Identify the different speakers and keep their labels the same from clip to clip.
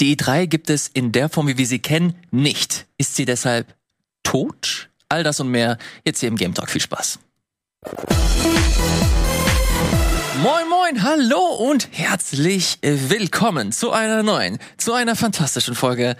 Speaker 1: Die E3 gibt es in der Form, wie wir sie kennen, nicht. Ist sie deshalb tot? All das und mehr jetzt hier im Game Talk. Viel Spaß. Moin, moin, hallo und herzlich willkommen zu einer neuen, zu einer fantastischen Folge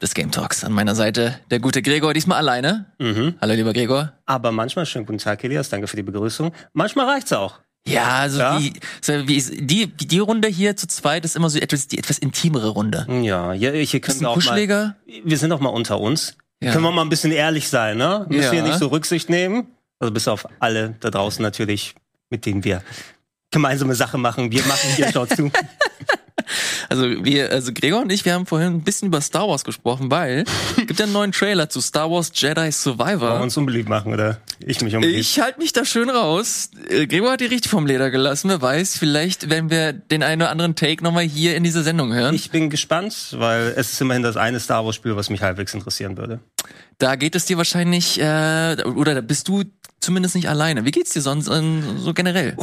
Speaker 1: des Game Talks. An meiner Seite der gute Gregor, diesmal alleine.
Speaker 2: Mhm.
Speaker 1: Hallo, lieber Gregor.
Speaker 2: Aber manchmal, schönen guten Tag, Elias, danke für die Begrüßung. Manchmal reicht's auch.
Speaker 1: Ja, also
Speaker 2: Ja?
Speaker 1: Die, so die, die Runde hier zu zweit ist immer so etwas, die etwas intimere Runde.
Speaker 2: Ja, hier, hier können wir auch mal, wir sind auch mal unter uns.
Speaker 1: Ja.
Speaker 2: Können wir mal ein bisschen ehrlich sein, ne? Müssen
Speaker 1: Ja.
Speaker 2: wir nicht so Rücksicht nehmen. Also bis auf alle da draußen natürlich, mit denen wir gemeinsame Sache machen. Wir machen hier, schaut zu.
Speaker 1: Also wir, also Gregor und ich, wir haben vorhin ein bisschen über Star Wars gesprochen, weil gibt ja einen neuen Trailer zu Star Wars Jedi
Speaker 2: Wollen wir
Speaker 1: Survivor.
Speaker 2: uns unbeliebt machen, oder? Ich mich unbeliebt.
Speaker 1: Ich halte mich da schön raus. Äh, Gregor hat die richtig vom Leder gelassen. Wer weiß, vielleicht werden wir den einen oder anderen Take nochmal hier in dieser Sendung hören.
Speaker 2: Ich bin gespannt, weil es ist immerhin das eine Star Wars Spiel, was mich halbwegs interessieren würde.
Speaker 1: Da geht es dir wahrscheinlich, äh, oder da bist du zumindest nicht alleine. Wie geht's dir sonst ähm, so generell?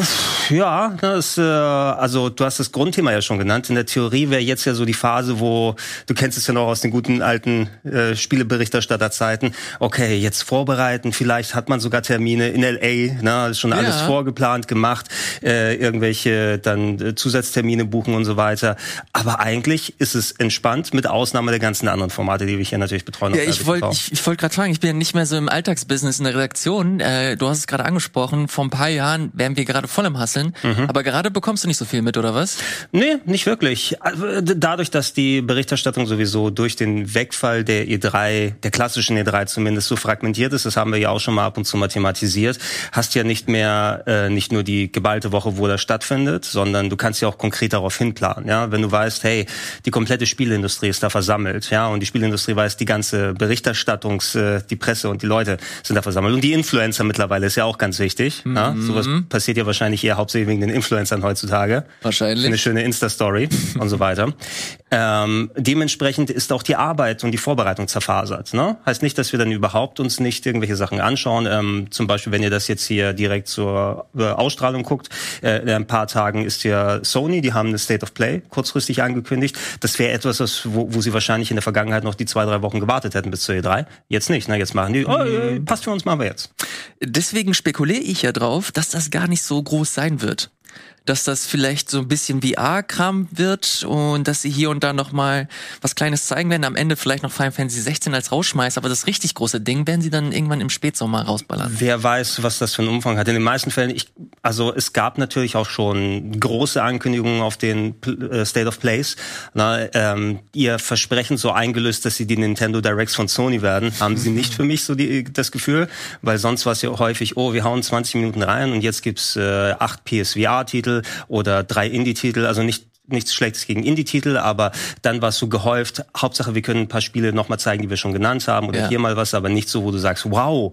Speaker 2: Ja, das, äh, also du hast das Grundthema ja schon genannt. In der Theorie wäre jetzt ja so die Phase, wo du kennst es ja noch aus den guten alten äh, Spieleberichterstatterzeiten. Okay, jetzt vorbereiten. Vielleicht hat man sogar Termine in LA. Ne, ist schon alles
Speaker 1: Ja.
Speaker 2: vorgeplant gemacht. Äh, irgendwelche dann äh, Zusatztermine buchen und so weiter. Aber eigentlich ist es entspannt, mit Ausnahme der ganzen anderen Formate, die wir hier natürlich betreuen.
Speaker 1: Ja, ich wollte ich, ich wollt gerade fragen, ich bin ja nicht mehr so im Alltagsbusiness in der Redaktion. Äh, du hast es gerade angesprochen, vor ein paar Jahren wären wir gerade voll im Hasseln.
Speaker 2: Mhm.
Speaker 1: Aber gerade bekommst du nicht so viel mit, oder was?
Speaker 2: Nee, nicht wirklich. Also, d- Dadurch, dass die Berichterstattung sowieso durch den Wegfall der E3, der klassischen E3 zumindest so fragmentiert ist, das haben wir ja auch schon mal ab und zu mal thematisiert, hast ja nicht mehr äh, nicht nur die geballte Woche, wo das stattfindet, sondern du kannst ja auch konkret darauf hinplanen. Ja, wenn du weißt, hey, die komplette Spielindustrie ist da versammelt, ja, und die Spielindustrie weiß, die ganze Berichterstattungs, äh, die Presse und die Leute sind da versammelt und die Influencer mittlerweile ist ja auch ganz wichtig. Ja? Sowas passiert ja wahrscheinlich eher hauptsächlich wegen den Influencern heutzutage
Speaker 1: Wahrscheinlich.
Speaker 2: eine schöne Insta-Story und so weiter. Ähm, dementsprechend ist auch die Arbeit und die Vorbereitung zerfasert. Ne? Heißt nicht, dass wir dann überhaupt uns nicht irgendwelche Sachen anschauen. Ähm, zum Beispiel, wenn ihr das jetzt hier direkt zur äh, Ausstrahlung guckt, äh, in ein paar Tagen ist ja Sony, die haben eine State of Play kurzfristig angekündigt. Das wäre etwas, was, wo, wo sie wahrscheinlich in der Vergangenheit noch die zwei, drei Wochen gewartet hätten bis zur E3. Jetzt nicht. Ne? Jetzt machen die, oh, äh, passt für uns, machen wir jetzt.
Speaker 1: Deswegen spekuliere ich ja drauf, dass das gar nicht so groß sein wird. Dass das vielleicht so ein bisschen VR-Kram wird und dass sie hier und da noch mal was Kleines zeigen werden. Am Ende vielleicht noch Final Fantasy 16 als Rausschmeiß, aber das richtig große Ding werden sie dann irgendwann im Spätsommer rausballern.
Speaker 2: Wer weiß, was das für einen Umfang hat. In den meisten Fällen, ich, also es gab natürlich auch schon große Ankündigungen auf den äh, State of Plays. Na, ähm, ihr Versprechen so eingelöst, dass sie die Nintendo Directs von Sony werden, haben sie nicht für mich so die, das Gefühl, weil sonst war es ja häufig, oh, wir hauen 20 Minuten rein und jetzt gibt's äh, acht PSVR-Titel oder drei Indie-Titel, also nicht nichts Schlechtes gegen Indie-Titel, aber dann war es so gehäuft. Hauptsache, wir können ein paar Spiele nochmal zeigen, die wir schon genannt haben oder
Speaker 1: Ja.
Speaker 2: hier mal was, aber nicht so, wo du sagst, wow,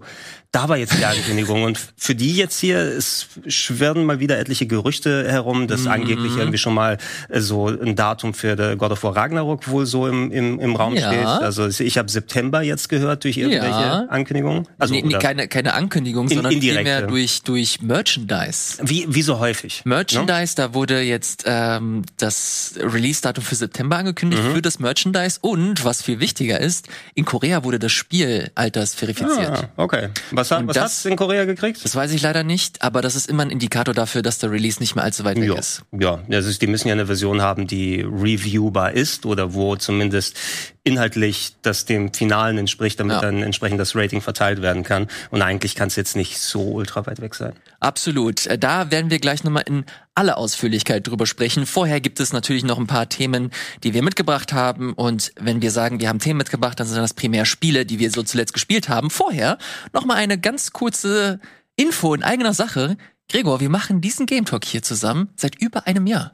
Speaker 2: da war jetzt die Ankündigung. Und für die jetzt hier, es schwirren mal wieder etliche Gerüchte herum, dass angeblich irgendwie schon mal äh, so ein Datum für der God of War Ragnarok wohl so im, im, im Raum
Speaker 1: Ja.
Speaker 2: steht. Also ich habe September jetzt gehört durch irgendwelche
Speaker 1: Ja.
Speaker 2: Ankündigungen. Also
Speaker 1: nee, nee, keine, keine Ankündigung,
Speaker 2: In-
Speaker 1: sondern
Speaker 2: indirekte.
Speaker 1: vielmehr durch, durch Merchandise.
Speaker 2: wie, wie so häufig.
Speaker 1: Merchandise, da wurde jetzt ähm, das Release-Datum für September angekündigt
Speaker 2: Mhm.
Speaker 1: für das Merchandise und was viel wichtiger ist, in Korea wurde das Spiel altersverifiziert.
Speaker 2: Ah, okay. Was, hat, was
Speaker 1: das-
Speaker 2: hast du in Korea gekriegt?
Speaker 1: Das weiß ich leider nicht, aber das ist immer ein Indikator dafür, dass der Release nicht mehr allzu weit weg
Speaker 2: Ja,
Speaker 1: ist.
Speaker 2: ja, also die müssen ja eine Version haben, die reviewbar ist oder wo zumindest inhaltlich das dem Finalen entspricht, damit
Speaker 1: Ja.
Speaker 2: dann entsprechend das Rating verteilt werden kann. Und eigentlich kann es jetzt nicht so ultra weit weg sein.
Speaker 1: Absolut. Äh, Da werden wir gleich nochmal in aller Ausführlichkeit drüber sprechen. Vorher gibt es natürlich noch ein paar Themen, die wir mitgebracht haben. Und wenn wir sagen, wir haben Themen mitgebracht, dann sind das primär Spiele, die wir so zuletzt gespielt haben. Vorher nochmal eine ganz kurze Info in eigener Sache. Gregor, wir machen diesen Game Talk hier zusammen seit über einem Jahr.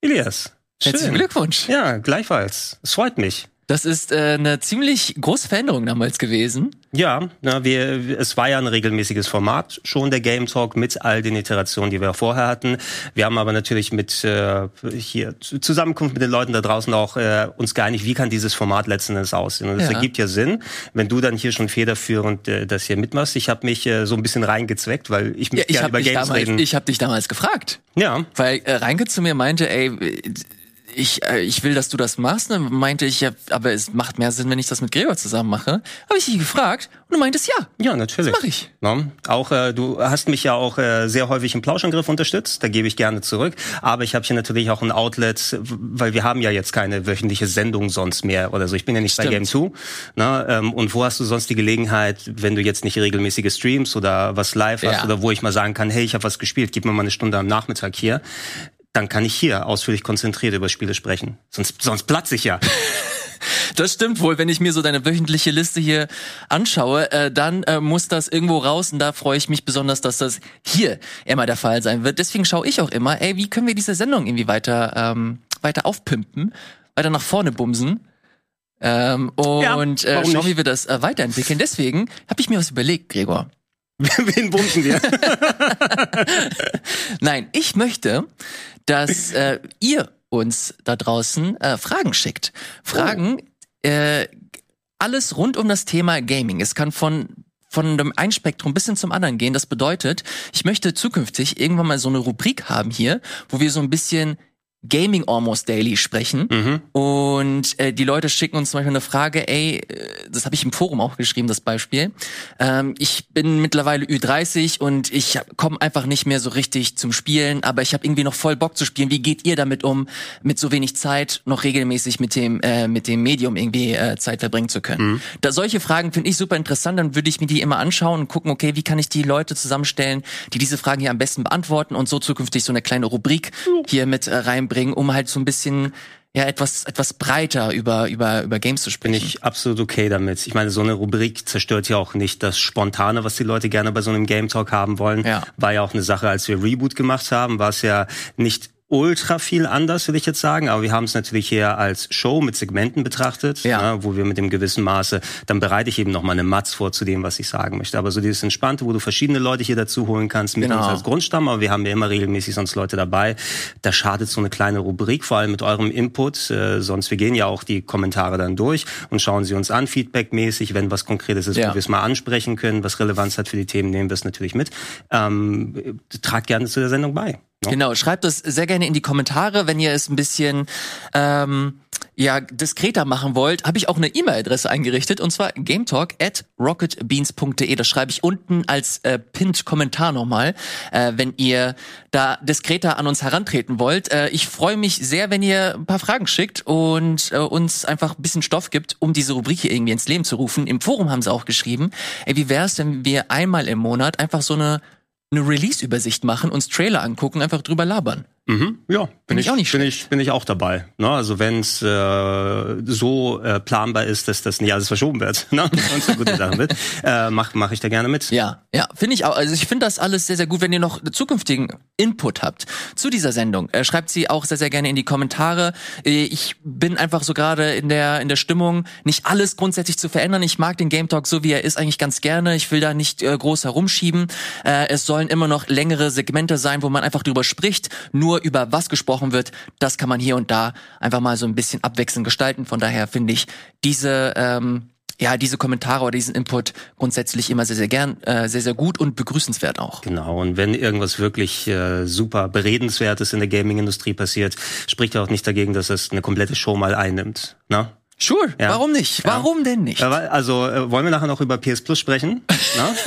Speaker 2: Elias,
Speaker 1: Herzlichen
Speaker 2: schön.
Speaker 1: Glückwunsch.
Speaker 2: Ja, gleichfalls. Es freut mich.
Speaker 1: Das ist äh, eine ziemlich große Veränderung damals gewesen.
Speaker 2: Ja, na, wir, es war ja ein regelmäßiges Format, schon der Game Talk mit all den Iterationen, die wir vorher hatten. Wir haben aber natürlich mit äh, hier Zusammenkunft mit den Leuten da draußen auch äh, uns geeinigt, wie kann dieses Format letzten Endes aussehen. Und es
Speaker 1: Ja.
Speaker 2: ergibt ja Sinn, wenn du dann hier schon federführend äh, das hier mitmachst. Ich habe mich äh, so ein bisschen reingezweckt, weil ich mich
Speaker 1: Ja, ich
Speaker 2: gerne
Speaker 1: habe
Speaker 2: über Games
Speaker 1: damals-
Speaker 2: reden.
Speaker 1: ich hab dich damals gefragt.
Speaker 2: ja,
Speaker 1: Weil äh, Reinke zu mir meinte, ey, ich, äh, ich will, dass du das machst. Dann meinte ich, ja, aber es macht mehr Sinn, wenn ich das mit Gregor zusammen mache. Habe ich dich gefragt und du meintest ja.
Speaker 2: Ja, natürlich.
Speaker 1: Das mache ich.
Speaker 2: Ja, auch äh, du hast mich ja auch äh, sehr häufig im Plauschangriff unterstützt. Da gebe ich gerne zurück. Aber ich habe hier natürlich auch ein Outlet, weil wir haben ja jetzt keine wöchentliche Sendung sonst mehr oder so. Ich bin ja nicht
Speaker 1: Stimmt.
Speaker 2: bei Game 2. Ne? Ähm, und wo hast du sonst die Gelegenheit, wenn du jetzt nicht regelmäßige Streams oder was live hast
Speaker 1: Ja.
Speaker 2: oder wo ich mal sagen kann, hey, ich habe was gespielt, gib mir mal eine Stunde am Nachmittag hier. Dann kann ich hier ausführlich konzentriert über Spiele sprechen. Sonst, sonst platze ich ja.
Speaker 1: Das stimmt wohl. Wenn ich mir so deine wöchentliche Liste hier anschaue, äh, dann äh, muss das irgendwo raus und da freue ich mich besonders, dass das hier immer der Fall sein wird. Deswegen schaue ich auch immer, ey, wie können wir diese Sendung irgendwie weiter, ähm, weiter aufpimpen, weiter nach vorne bumsen. Ähm, und äh,
Speaker 2: warum
Speaker 1: schauen, wie wir das äh, weiterentwickeln. Deswegen habe ich mir was überlegt, Gregor.
Speaker 2: Wen bumsen wir?
Speaker 1: Nein, ich möchte, dass äh, ihr uns da draußen äh, Fragen schickt. Fragen, äh, alles rund um das Thema Gaming. Es kann von von dem einen Spektrum bis hin zum anderen gehen. Das bedeutet, ich möchte zukünftig irgendwann mal so eine Rubrik haben hier, wo wir so ein bisschen Gaming Almost Daily sprechen.
Speaker 2: Mhm.
Speaker 1: Und äh, die Leute schicken uns zum Beispiel eine Frage, ey, äh, das habe ich im Forum auch geschrieben, das Beispiel. Ähm, ich bin mittlerweile Ü30 und ich komme einfach nicht mehr so richtig zum Spielen, aber ich habe irgendwie noch voll Bock zu spielen. Wie geht ihr damit um, mit so wenig Zeit noch regelmäßig mit dem äh, mit dem Medium irgendwie äh, Zeit verbringen zu können? Da solche Fragen finde ich super interessant, dann würde ich mir die immer anschauen und gucken, okay, wie kann ich die Leute zusammenstellen, die diese Fragen hier am besten beantworten und so zukünftig so eine kleine Rubrik hier mit äh, reinbringen, um halt so ein bisschen ja etwas etwas breiter über über über Games zu
Speaker 2: Bin
Speaker 1: sprechen.
Speaker 2: ich absolut okay damit. Ich meine, so eine Rubrik zerstört ja auch nicht das Spontane, was die Leute gerne bei so einem Game Talk haben wollen.
Speaker 1: Ja.
Speaker 2: War ja auch eine Sache, als wir Reboot gemacht haben, war es ja nicht ultra viel anders, will ich jetzt sagen, aber wir haben es natürlich eher als Show mit Segmenten betrachtet,
Speaker 1: Ja.
Speaker 2: ne, wo wir mit dem gewissen Maße, dann bereite ich eben noch mal eine Matz vor zu dem, was ich sagen möchte. Aber so dieses Entspannte, wo du verschiedene Leute hier dazu holen kannst, mit
Speaker 1: Genau.
Speaker 2: uns als Grundstamm, aber wir haben ja immer regelmäßig sonst Leute dabei. Da schadet so eine kleine Rubrik, vor allem mit eurem Input. Äh, sonst, wir gehen ja auch die Kommentare dann durch und schauen sie uns an, feedbackmäßig, wenn was Konkretes ist,
Speaker 1: Ja.
Speaker 2: wo wir es mal ansprechen können, was Relevanz hat für die Themen, nehmen wir es natürlich mit. Ähm, tragt gerne zu der Sendung bei. Ne?
Speaker 1: Genau, schreibt das sehr gerne in die Kommentare, wenn ihr es ein bisschen ähm, ja diskreter machen wollt. Habe ich auch eine E-Mail-Adresse eingerichtet und zwar gametalk at rocketbeans.de. Das schreibe ich unten als äh, Pinned-Kommentar nochmal, äh, wenn ihr da diskreter an uns herantreten wollt. Äh, ich freue mich sehr, wenn ihr ein paar Fragen schickt und äh, uns einfach ein bisschen Stoff gibt, um diese Rubrik hier irgendwie ins Leben zu rufen. Im Forum haben sie auch geschrieben, ey, wie wär's, wenn wir einmal im Monat einfach so eine eine Release-Übersicht machen, uns Trailer angucken, einfach drüber labern.
Speaker 2: Mhm. Ja, bin
Speaker 1: ich auch nicht
Speaker 2: bin ich, bin ich auch dabei. Ne? Also wenn es äh, so äh, planbar ist, dass das nicht alles verschoben wird ne? und so gute Sachen wird, äh, mache mach ich da gerne mit.
Speaker 1: Ja, ja, finde ich auch. Also ich finde das alles sehr, sehr gut. Wenn ihr noch zukünftigen Input habt zu dieser Sendung, äh, schreibt sie auch sehr, sehr gerne in die Kommentare. Äh, ich bin einfach so gerade in der in der Stimmung, nicht alles grundsätzlich zu verändern. Ich mag den Game Talk so wie er ist eigentlich ganz gerne. Ich will da nicht äh, groß herumschieben. Äh, es sollen immer noch längere Segmente sein, wo man einfach drüber spricht. Nur über was gesprochen wird, das kann man hier und da einfach mal so ein bisschen abwechselnd gestalten. Von daher finde ich diese ähm, ja, diese Kommentare oder diesen Input grundsätzlich immer sehr, sehr gern, äh, sehr, sehr gut und begrüßenswert auch.
Speaker 2: Genau, und wenn irgendwas wirklich äh, super Beredenswertes in der Gaming-Industrie passiert, spricht ja auch nicht dagegen, dass es eine komplette Show mal einnimmt. Ne?
Speaker 1: Sure,
Speaker 2: Ja.
Speaker 1: warum nicht? Warum denn nicht?
Speaker 2: Also äh, wollen wir nachher noch über PS Plus sprechen? Ne?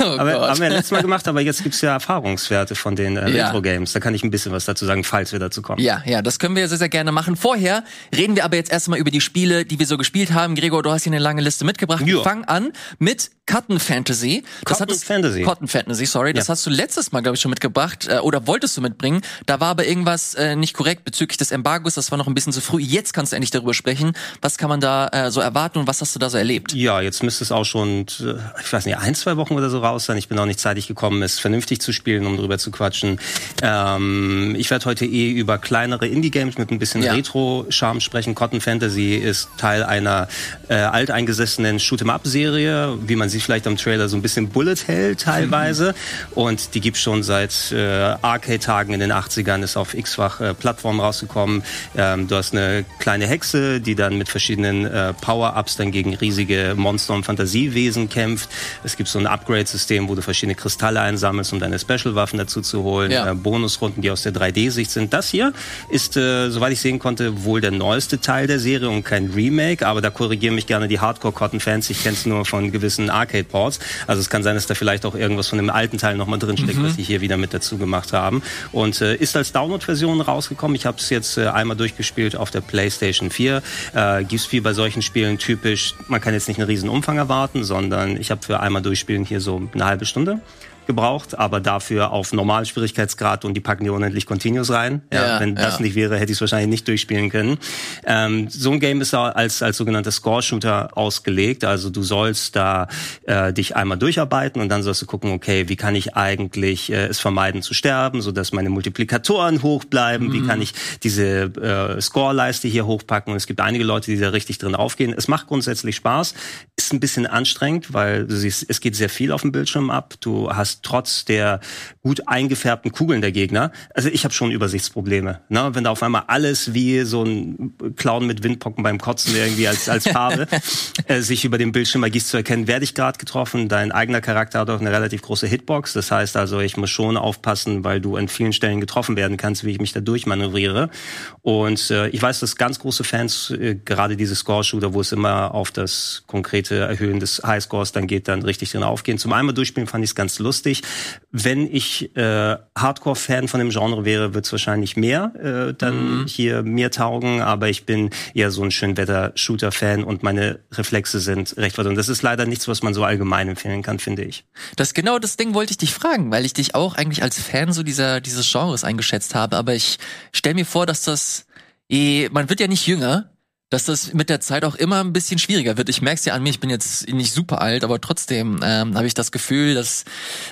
Speaker 1: Oh
Speaker 2: aber,
Speaker 1: Gott.
Speaker 2: haben wir ja letztes Mal gemacht, aber jetzt gibt's ja Erfahrungswerte von den äh,
Speaker 1: Ja.
Speaker 2: Retro-Games. Da kann ich ein bisschen was dazu sagen, falls wir dazu kommen.
Speaker 1: Ja, ja, das können wir sehr, sehr gerne machen. Vorher reden wir aber jetzt erstmal über die Spiele, die wir so gespielt haben. Gregor, du hast hier eine lange Liste mitgebracht. Wir fangen an mit Cotton Fantasy. Das
Speaker 2: Cotton
Speaker 1: hattest-
Speaker 2: Fantasy.
Speaker 1: Cotton Fantasy, sorry. Das hast du letztes Mal, glaube ich, schon mitgebracht äh, oder wolltest du mitbringen. Da war aber irgendwas äh, nicht korrekt bezüglich des Embargos. Das war noch ein bisschen zu früh. Jetzt kannst du endlich darüber sprechen. Was kann man da äh, so erwarten und was hast du da so erlebt?
Speaker 2: Ja, jetzt müsste es auch schon, äh, ich weiß nicht, ein, zwei Wochen oder so raus sein. Ich bin auch nicht zeitig gekommen, es vernünftig zu spielen, um drüber zu quatschen. Ähm, ich werde heute eh über kleinere Indie-Games mit ein bisschen
Speaker 1: Ja.
Speaker 2: Retro-Charme sprechen. Cotton Fantasy ist Teil einer äh, alteingesessenen Shoot'em-up-Serie, wie man sieht vielleicht am Trailer, so ein bisschen Bullet Hell teilweise. Und die gibt's schon seit äh, Arcade-Tagen in den 80ern, ist auf x-fach äh, Plattformen rausgekommen. Ähm, du hast eine kleine Hexe, die dann mit verschiedenen äh, Power-Ups dann gegen riesige Monster und Fantasiewesen kämpft. Es gibt so ein Upgrade-System, wo du verschiedene Kristalle einsammelst, um deine Special-Waffen dazu zu holen. Ja. Äh, Bonusrunden, die aus der 3D-Sicht sind. Das hier ist, äh, soweit ich sehen konnte, wohl der neueste Teil der Serie und kein Remake, aber da korrigieren mich gerne die Hardcore-Cotton-Fans. Ich kenne es nur von gewissen Arcade-Ports. Also es kann sein, dass da vielleicht auch irgendwas von dem alten Teil nochmal drinsteckt, mhm. was die hier wieder mit dazu gemacht haben. Und äh, ist als Download-Version rausgekommen. Ich habe es jetzt äh, einmal durchgespielt auf der PlayStation 4. Äh, gibt's wie bei solchen Spielen typisch, man kann jetzt nicht einen riesen Umfang erwarten, sondern ich habe für einmal durchspielen hier so eine halbe Stunde gebraucht, aber dafür auf normalen Schwierigkeitsgrad und die packen die unendlich Continuous rein. Ja, ja wenn das ja. nicht wäre, hätte ich es wahrscheinlich nicht durchspielen können. Ähm, so ein Game ist als, als sogenannter Score-Shooter ausgelegt. Also du sollst da äh, dich einmal durcharbeiten und dann sollst du gucken, okay, wie kann ich eigentlich äh, es vermeiden zu sterben, sodass meine Multiplikatoren hoch bleiben, mhm. wie kann ich diese äh, Score-Leiste hier hochpacken. Und es gibt einige Leute, die da richtig drin aufgehen. Es macht grundsätzlich Spaß, ist ein bisschen anstrengend, weil du siehst, es geht sehr viel auf dem Bildschirm ab. Du hast trotz der gut eingefärbten Kugeln der Gegner. Also ich habe schon Übersichtsprobleme. Ne? Wenn da auf einmal alles wie so ein Clown mit Windpocken beim Kotzen irgendwie als, als Farbe äh, sich über den Bildschirm ergießt zu erkennen, werde ich gerade getroffen. Dein eigener Charakter hat auch eine relativ große Hitbox. Das heißt also, ich muss schon aufpassen, weil du an vielen Stellen getroffen werden kannst, wie ich mich da durchmanövriere. Und äh, ich weiß, dass ganz große Fans äh, gerade diese Score-Shooter, wo es immer auf das konkrete Erhöhen des Highscores dann geht, dann richtig drin aufgehen. Zum einmal durchspielen fand ich es ganz lustig lustig. Wenn ich äh, Hardcore-Fan von dem Genre wäre, wird es wahrscheinlich mehr äh, dann mhm. hier mir taugen. Aber ich bin eher so ein Schönwetter-Shooter-Fan und meine Reflexe sind recht weit. Und das ist leider nichts, was man so allgemein empfehlen kann, finde ich.
Speaker 1: Das genau das Ding wollte ich dich fragen, weil ich dich auch eigentlich als Fan so dieser dieses Genres eingeschätzt habe. Aber ich stell mir vor, dass das eh, man wird ja nicht jünger dass das mit der Zeit auch immer ein bisschen schwieriger wird. Ich merke es ja an mir, ich bin jetzt nicht super alt, aber trotzdem ähm, habe ich das Gefühl, dass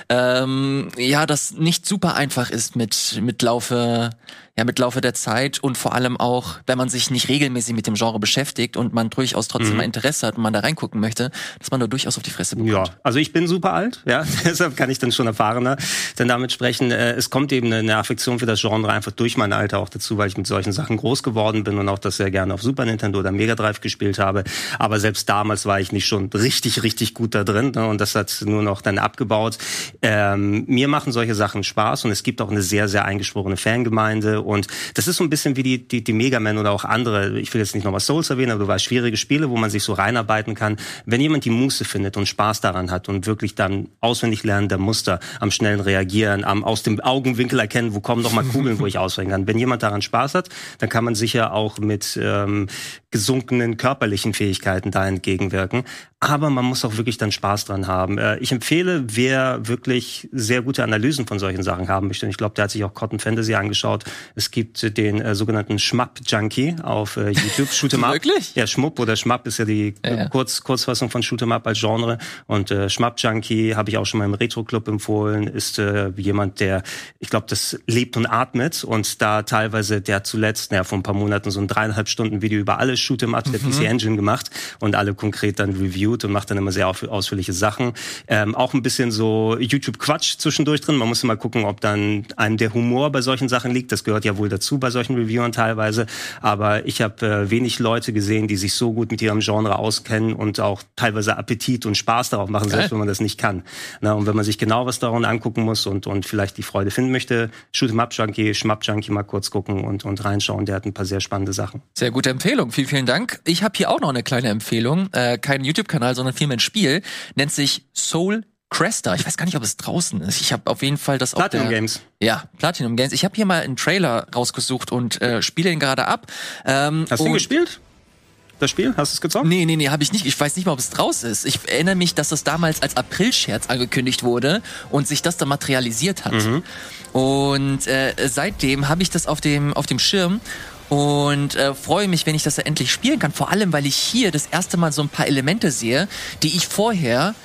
Speaker 1: ähm, ja das nicht super einfach ist mit mit Laufe ja mit Laufe der Zeit und vor allem auch, wenn man sich nicht regelmäßig mit dem Genre beschäftigt und man durchaus trotzdem mhm. mal Interesse hat und man da reingucken möchte, dass man da durchaus auf die Fresse bekommt.
Speaker 2: Ja, also ich bin super alt, ja, deshalb kann ich dann schon erfahrener dann damit sprechen. Äh, es kommt eben eine Affektion für das Genre einfach durch mein Alter auch dazu, weil ich mit solchen Sachen groß geworden bin und auch das sehr gerne auf Super Nintendo oder Mega Drive gespielt habe. Aber selbst damals war ich nicht schon richtig, richtig gut da drin ne? und das hat nur noch dann abgebaut. Ähm, mir machen solche Sachen Spaß und es gibt auch eine sehr, sehr eingeschworene Fangemeinde und das ist so ein bisschen wie die, die, die Mega Man oder auch andere, ich will jetzt nicht nochmal Souls erwähnen, aber du weißt, schwierige Spiele, wo man sich so reinarbeiten kann. Wenn jemand die Muße findet und Spaß daran hat und wirklich dann auswendig lernen der Muster, am schnellen Reagieren, am aus dem Augenwinkel erkennen, wo kommen noch mal Kugeln, wo ich auswählen kann. Wenn jemand daran Spaß hat, dann kann man sicher auch mit ähm, gesunkenen körperlichen Fähigkeiten da entgegenwirken. Aber man muss auch wirklich dann Spaß dran haben. Äh, ich empfehle, wer wirklich sehr gute Analysen von solchen Sachen haben möchte, ich glaube, der hat sich auch Cotton Fantasy angeschaut. Es gibt den äh, sogenannten Schmapp-Junkie auf äh, YouTube. Shoot'em Up.
Speaker 1: Wirklich?
Speaker 2: Ja, Schmupp oder Schmapp ist ja die ja, ja. Kurz, Kurzfassung von Shoot'em Up als Genre. Und äh, Schmapp-Junkie habe ich auch schon mal im Retro-Club empfohlen, ist äh, jemand, der, ich glaube, das lebt und atmet und da teilweise, der zuletzt, naja, vor ein paar Monaten so ein dreieinhalb Stunden Video über alles Shoot'em Up der mhm. PC Engine gemacht und alle konkret dann reviewed und macht dann immer sehr ausführliche Sachen. Ähm, auch ein bisschen so YouTube-Quatsch zwischendurch drin. Man muss immer gucken, ob dann einem der Humor bei solchen Sachen liegt. Das gehört ja wohl dazu bei solchen Reviewern teilweise. Aber ich habe äh, wenig Leute gesehen, die sich so gut mit ihrem Genre auskennen und auch teilweise Appetit und Spaß darauf machen, Geil. selbst wenn man das nicht kann. Na, und wenn man sich genau was daran angucken muss und, und vielleicht die Freude finden möchte, Shoot'em Up Junkie, Schmapp Junkie mal kurz gucken und, und reinschauen. Der hat ein paar sehr spannende Sachen.
Speaker 1: Sehr gute Empfehlung. Vielen, vielen Dank. Ich habe hier auch noch eine kleine Empfehlung. Äh, kein YouTube-Kanal, sondern vielmehr ein Spiel. Nennt sich Soul Cresta. Ich weiß gar nicht, ob es draußen ist. Ich habe auf jeden Fall das
Speaker 2: Platinum der, Games.
Speaker 1: Ja, Platinum Games. Ich habe hier mal einen Trailer rausgesucht und äh, spiele ihn gerade ab.
Speaker 2: Ähm, Hast du ihn gespielt? Das Spiel? Hast du es gezockt?
Speaker 1: Nee, nee, nee, habe ich nicht. Ich weiß nicht mal, ob es draus ist. Ich erinnere mich, dass das damals als April-Scherz angekündigt wurde und sich das dann materialisiert hat. Mhm. Und äh, seitdem habe ich das auf dem, auf dem Schirm und äh, freue mich, wenn ich das endlich spielen kann. Vor allem, weil ich hier das erste Mal so ein paar Elemente sehe, die ich vorher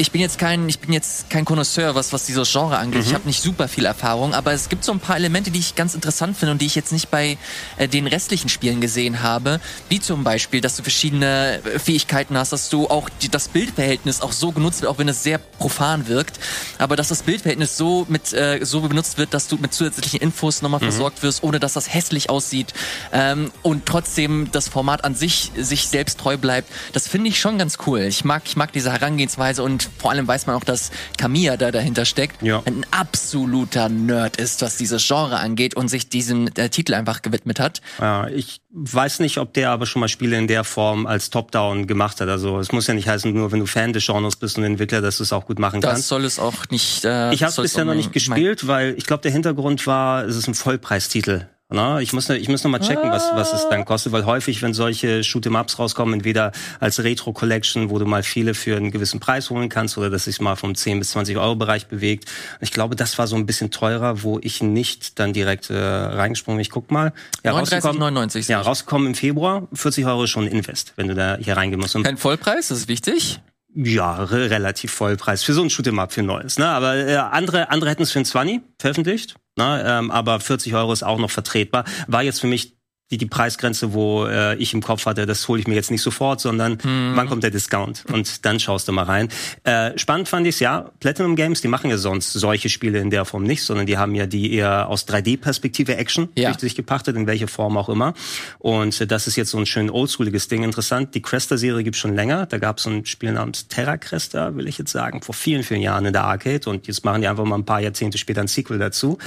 Speaker 1: ich bin jetzt kein, ich bin jetzt kein Connoisseur, was, was dieses Genre angeht. Mhm. Ich habe nicht super viel Erfahrung, aber es gibt so ein paar Elemente, die ich ganz interessant finde und die ich jetzt nicht bei äh, den restlichen Spielen gesehen habe. Wie zum Beispiel, dass du verschiedene äh, Fähigkeiten hast, dass du auch die, das Bildverhältnis auch so genutzt wird, auch wenn es sehr profan wirkt, aber dass das Bildverhältnis so mit äh, so benutzt wird, dass du mit zusätzlichen Infos nochmal mhm. versorgt wirst, ohne dass das hässlich aussieht ähm, und trotzdem das Format an sich sich selbst treu bleibt. Das finde ich schon ganz cool. Ich mag, ich mag diese Herangehensweise und vor allem weiß man auch, dass Kamiya da dahinter steckt, ja. ein absoluter Nerd ist, was dieses Genre angeht und sich diesem äh, Titel einfach gewidmet hat.
Speaker 2: Ja, ich weiß nicht, ob der aber schon mal Spiele in der Form als Top-Down gemacht hat. Also es muss ja nicht heißen, nur wenn du Fan des Genres bist und Entwickler, dass du es auch gut machen
Speaker 1: das
Speaker 2: kannst.
Speaker 1: Das soll es auch nicht.
Speaker 2: Äh, ich habe es bisher noch nicht gespielt, weil ich glaube, der Hintergrund war, es ist ein Vollpreistitel. Na, ich muss, ich muss noch mal checken, was, was es dann kostet, weil häufig, wenn solche Shoot'em-Ups rauskommen, entweder als Retro-Collection, wo du mal viele für einen gewissen Preis holen kannst, oder dass sich mal vom 10 bis 20 Euro Bereich bewegt. Ich glaube, das war so ein bisschen teurer, wo ich nicht dann direkt äh, reingesprungen bin. Ich guck mal.
Speaker 1: Ja, 39,99.
Speaker 2: Ja, rausgekommen im Februar. 40 Euro schon Invest, wenn du da hier reingehen musst.
Speaker 1: Kein Vollpreis, das ist wichtig.
Speaker 2: Ja, relativ Vollpreis für so ein Shoot'em-up für Neues. Ne? Aber äh, andere, andere hätten es für ein 20 veröffentlicht. Ne? Ähm, aber 40 Euro ist auch noch vertretbar. War jetzt für mich die, die Preisgrenze, wo äh, ich im Kopf hatte, das hole ich mir jetzt nicht sofort, sondern hm. wann kommt der Discount? Und dann schaust du mal rein. Äh, spannend fand ich ja, Platinum Games, die machen ja sonst solche Spiele in der Form nicht, sondern die haben ja die eher aus 3D-Perspektive Action ja. richtig gepachtet, in welcher Form auch immer. Und äh, das ist jetzt so ein schön oldschooliges Ding. Interessant, die Cresta-Serie gibt's schon länger. Da gab's so ein Spiel namens Terra Cresta, will ich jetzt sagen, vor vielen, vielen Jahren in der Arcade. Und jetzt machen die einfach mal ein paar Jahrzehnte später ein Sequel dazu.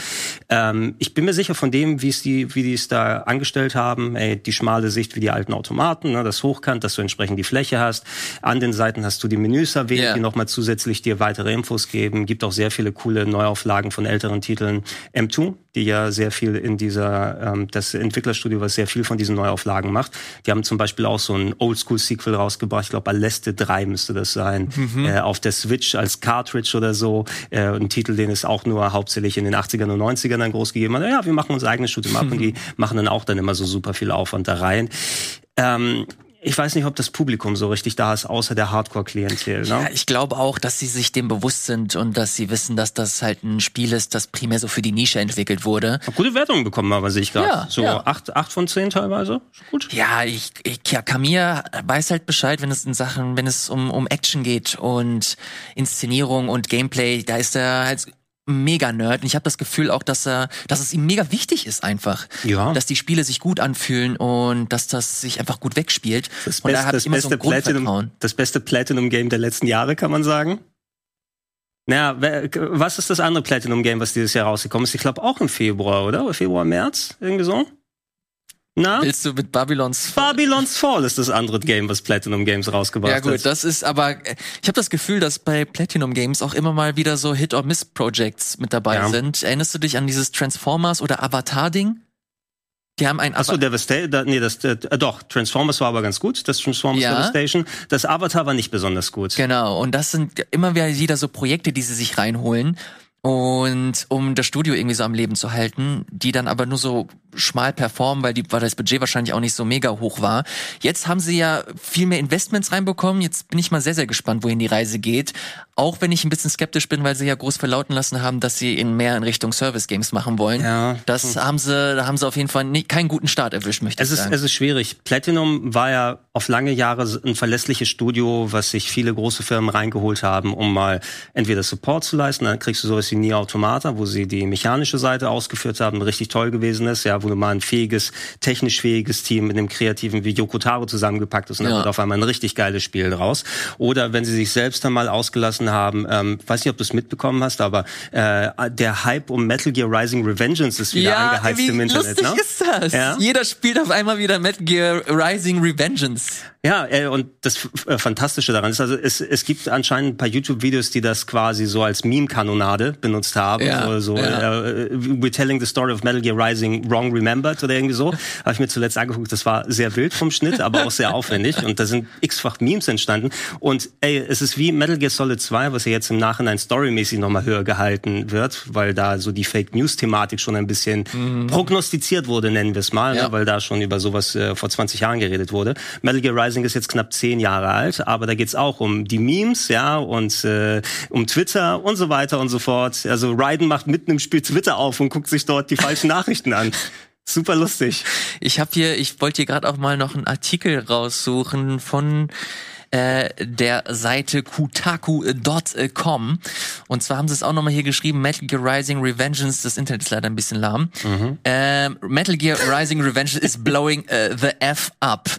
Speaker 2: Ähm, ich bin mir sicher von dem, wie es die, wie die es da angestellt gespielt haben. Ey, die schmale Sicht wie die alten Automaten, ne, das Hochkant, dass du entsprechend die Fläche hast. An den Seiten hast du die Menüs erwähnt, yeah. die nochmal zusätzlich dir weitere Infos geben. Gibt auch sehr viele coole Neuauflagen von älteren Titeln. M2, die ja sehr viel in dieser, ähm, das Entwicklerstudio, was sehr viel von diesen Neuauflagen macht. Die haben zum Beispiel auch so ein Oldschool-Sequel rausgebracht. Ich glaube, Aleste 3 müsste das sein. Mhm. Äh, auf der Switch als Cartridge oder so. Äh, ein Titel, den es auch nur hauptsächlich in den 80ern und 90ern dann groß gegeben hat. Ja, wir machen unser eigenes Shoot'em Up mhm. und die machen dann auch dann immer so super viel Aufwand da rein. Ähm, ich weiß nicht, ob das Publikum so richtig da ist, außer der Hardcore-Klientel. Ne? Ja,
Speaker 1: ich glaube auch, dass sie sich dem bewusst sind und dass sie wissen, dass das halt ein Spiel ist, das primär so für die Nische entwickelt wurde.
Speaker 2: Hab gute Wertungen bekommen, aber sehe ich gerade. Ja, so ja. acht, acht von zehn teilweise. Gut.
Speaker 1: Ja, ich, ich ja, Kamir weiß halt Bescheid, wenn es in Sachen, wenn es um, um Action geht und Inszenierung und Gameplay, da ist er halt mega Nerd und ich habe das Gefühl auch, dass er, dass es ihm mega wichtig ist einfach, ja. dass die Spiele sich gut anfühlen und dass das sich einfach gut wegspielt.
Speaker 2: Das, und best, da das beste so Platinum, das beste Platinum Game der letzten Jahre, kann man sagen. Naja, was ist das andere Platinum Game, was dieses Jahr rausgekommen ist? Ich glaube auch im Februar, oder? Februar, März, irgendwie so.
Speaker 1: Na? Willst du mit Babylons
Speaker 2: Fall? Babylons Fall ist das andere Game, was Platinum Games rausgebracht hat. Ja gut,
Speaker 1: hat. das ist aber, ich habe das Gefühl, dass bei Platinum Games auch immer mal wieder so Hit-or-Miss-Projects mit dabei ja. sind. Erinnerst du dich an dieses Transformers oder Avatar-Ding? Die haben ein
Speaker 2: Achso, Devastation, nee, das, äh, doch, Transformers war aber ganz gut, das Transformers ja. Devastation. Das Avatar war nicht besonders gut.
Speaker 1: Genau, und das sind immer wieder so Projekte, die sie sich reinholen. Und um das Studio irgendwie so am Leben zu halten, die dann aber nur so schmal performen, weil, die, weil das Budget wahrscheinlich auch nicht so mega hoch war. Jetzt haben sie ja viel mehr Investments reinbekommen. Jetzt bin ich mal sehr, sehr gespannt, wohin die Reise geht. Auch wenn ich ein bisschen skeptisch bin, weil sie ja groß verlauten lassen haben, dass sie in mehr in Richtung Service Games machen wollen. Ja. Das haben sie, da haben sie auf jeden Fall nie, keinen guten Start erwischt, möchte
Speaker 2: es
Speaker 1: ich
Speaker 2: ist,
Speaker 1: sagen.
Speaker 2: Es ist schwierig. Platinum war ja auf lange Jahre ein verlässliches Studio, was sich viele große Firmen reingeholt haben, um mal entweder Support zu leisten, dann kriegst du sowas wie Nier Automata, wo sie die mechanische Seite ausgeführt haben, richtig toll gewesen ist, ja, wo du mal ein fähiges, technisch fähiges Team mit einem kreativen wie Yoko Taro zusammengepackt ist und dann wird auf einmal ein richtig geiles Spiel draus. Oder wenn sie sich selbst dann mal ausgelassen haben, ähm, weiß nicht, ob du es mitbekommen hast, aber äh, der Hype um Metal Gear Rising Revengeance ist wieder ja, angeheizt im Internet.
Speaker 1: Lustig ne? ist das. Ja? Jeder spielt auf einmal wieder Metal Gear Rising Revengeance.
Speaker 2: Ja, äh, und das äh, Fantastische daran ist, also es, es gibt anscheinend ein paar YouTube-Videos, die das quasi so als Meme-Kanonade benutzt haben. Ja, so, so ja. äh, We're telling the story of Metal Gear Rising wrong remembered oder irgendwie so. Habe ich mir zuletzt angeguckt. Das war sehr wild vom Schnitt, aber auch sehr aufwendig. Und da sind x-fach Memes entstanden. Und ey, es ist wie Metal Gear Solid 2, was ja jetzt im Nachhinein storymäßig nochmal höher gehalten wird, weil da so die Fake News-Thematik schon ein bisschen mhm. prognostiziert wurde, nennen wir es mal, ne? ja. ne? weil da schon über sowas äh, vor 20 Jahren geredet wurde. Metal Gear Rising Rising ist jetzt knapp zehn Jahre alt, aber da geht's auch um die Memes, ja, und äh, um Twitter und so weiter und so fort. Also Raiden macht mitten im Spiel Twitter auf und guckt sich dort die falschen Nachrichten an. Super lustig.
Speaker 1: Ich habe hier, ich wollte hier gerade auch mal noch einen Artikel raussuchen von äh, der Seite kutaku.com. Und zwar haben sie es auch nochmal hier geschrieben, Metal Gear Rising Revengeance, das Internet ist leider ein bisschen lahm. Mhm. Ähm, Metal Gear Rising Revengeance is blowing uh, the F up.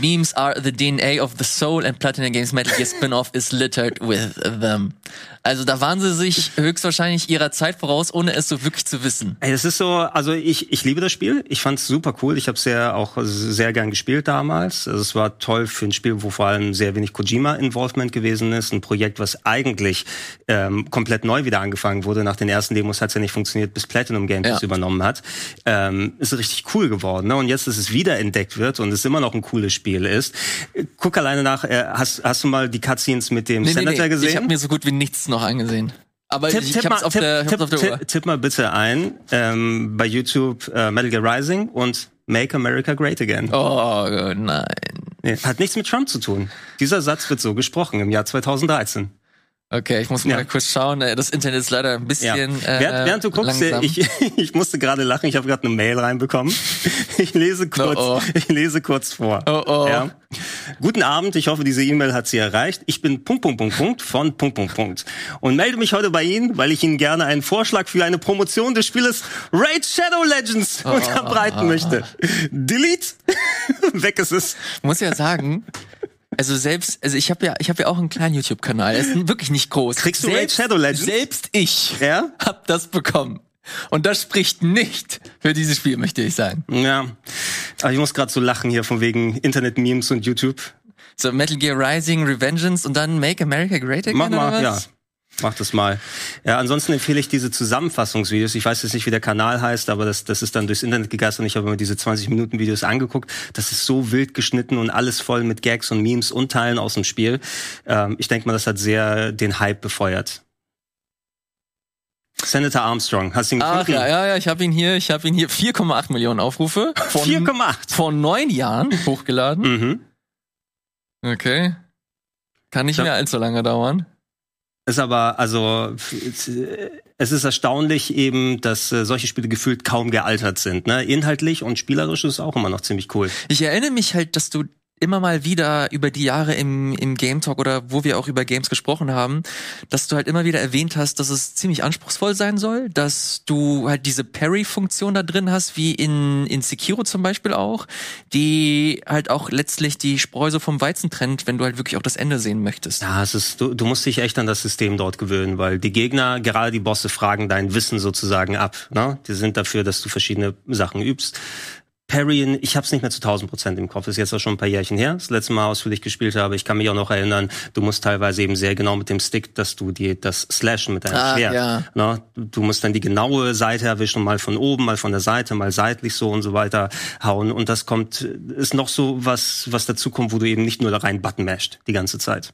Speaker 1: Memes are the DNA of the soul and Platinum Games Metal Gear Spin-off is littered with them. Also da waren sie sich höchstwahrscheinlich ihrer Zeit voraus, ohne es so wirklich zu wissen.
Speaker 2: Ey, es ist so, also ich, ich liebe das Spiel. Ich fand es super cool. Ich habe es ja auch sehr gern gespielt damals. Also es war toll für ein Spiel, wo vor allem sehr wenig Kojima-Involvement gewesen ist. Ein Projekt, was eigentlich ähm, komplett neu wieder angefangen wurde. Nach den ersten Demos hat es ja nicht funktioniert, bis Platinum Games ja. es übernommen hat. Ähm, ist richtig cool geworden. Ne? Und jetzt, dass es wiederentdeckt wird und es immer noch ein cooles Spiel ist. Guck alleine nach, äh, hast, hast du mal die Cutscenes mit dem nee, Senator nee, nee. gesehen?
Speaker 1: Ich habe mir so gut wie nichts noch angesehen. Aber
Speaker 2: tipp,
Speaker 1: ich
Speaker 2: tipp
Speaker 1: hab's
Speaker 2: mal,
Speaker 1: auf
Speaker 2: tipp,
Speaker 1: der,
Speaker 2: tipp,
Speaker 1: auf der Uhr.
Speaker 2: Tipp, tipp mal bitte ein ähm, bei YouTube äh, Metal Gear Rising und Make America Great Again.
Speaker 1: Oh nein.
Speaker 2: Nee, hat nichts mit Trump zu tun. Dieser Satz wird so gesprochen im Jahr 2013.
Speaker 1: Okay, ich muss mal ja. kurz schauen. Äh, das Internet ist leider ein bisschen. Ja.
Speaker 2: Äh, während, während du guckst, langsam. ich, ich musste gerade lachen. Ich habe gerade eine Mail reinbekommen. Ich lese kurz, oh oh. ich lese kurz vor.
Speaker 1: Oh oh. Ja.
Speaker 2: Guten Abend. Ich hoffe, diese E-Mail hat Sie erreicht. Ich bin Punkt Punkt Punkt Punkt von Punkt Punkt Punkt und melde mich heute bei Ihnen, weil ich Ihnen gerne einen Vorschlag für eine Promotion des Spieles Raid Shadow Legends oh. unterbreiten möchte. Delete. Weg ist es.
Speaker 1: Muss ja sagen, also selbst, also ich habe ja, ich habe ja auch einen kleinen YouTube-Kanal. Er ist wirklich nicht groß.
Speaker 2: Kriegst du
Speaker 1: selbst,
Speaker 2: Raid Shadow Legends?
Speaker 1: Selbst ich
Speaker 2: ja?
Speaker 1: hab das bekommen. Und das spricht nicht für dieses Spiel, möchte ich sagen.
Speaker 2: Ja. Aber ich muss gerade so lachen hier von wegen Internet-Memes und YouTube.
Speaker 1: So Metal Gear Rising, Revengeance und dann Make America Great Again.
Speaker 2: Mach mal,
Speaker 1: ja.
Speaker 2: Mach das mal. Ja, ansonsten empfehle ich diese Zusammenfassungsvideos. Ich weiß jetzt nicht, wie der Kanal heißt, aber das, das ist dann durchs Internet gegeistert und ich habe mir diese 20-Minuten-Videos angeguckt. Das ist so wild geschnitten und alles voll mit Gags und Memes und Teilen aus dem Spiel. Ähm, ich denke mal, das hat sehr den Hype befeuert. Senator Armstrong, hast du ihn gefunden?
Speaker 1: Ach ja, ja, ja, ich habe ihn hier, ich habe ihn hier 4,8 Millionen Aufrufe.
Speaker 2: 4,8?
Speaker 1: Vor neun Jahren hochgeladen.
Speaker 2: Mhm.
Speaker 1: Okay. Kann nicht mehr allzu lange dauern.
Speaker 2: Ist aber, also, es ist erstaunlich eben, dass äh, solche Spiele gefühlt kaum gealtert sind. Ne? Inhaltlich und spielerisch ist es auch immer noch ziemlich cool.
Speaker 1: Ich erinnere mich halt, dass du immer mal wieder über die Jahre im, im Game Talk oder wo wir auch über Games gesprochen haben, dass du halt immer wieder erwähnt hast, dass es ziemlich anspruchsvoll sein soll, dass du halt diese Parry-Funktion da drin hast, wie in, in Sekiro zum Beispiel auch, die halt auch letztlich die Spreu so vom Weizen trennt, wenn du halt wirklich auch das Ende sehen möchtest.
Speaker 2: Ja, es ist, du, du musst dich echt an das System dort gewöhnen, weil die Gegner, gerade die Bosse, fragen dein Wissen sozusagen ab. Ne? Die sind dafür, dass du verschiedene Sachen übst. Parryen, ich habe es nicht mehr zu 1000 Prozent im Kopf. Das ist jetzt auch schon ein paar Jährchen her. Das letzte Mal ausführlich gespielt habe. Ich kann mich auch noch erinnern, du musst teilweise eben sehr genau mit dem Stick, dass du dir das Slashen mit deinem ah, Schwert. Ja. Ne? Du musst dann die genaue Seite erwischen, mal von oben, mal von der Seite, mal seitlich so und so weiter hauen. Und das kommt, ist noch so was, was dazu kommt, wo du eben nicht nur da rein Button masht die ganze Zeit.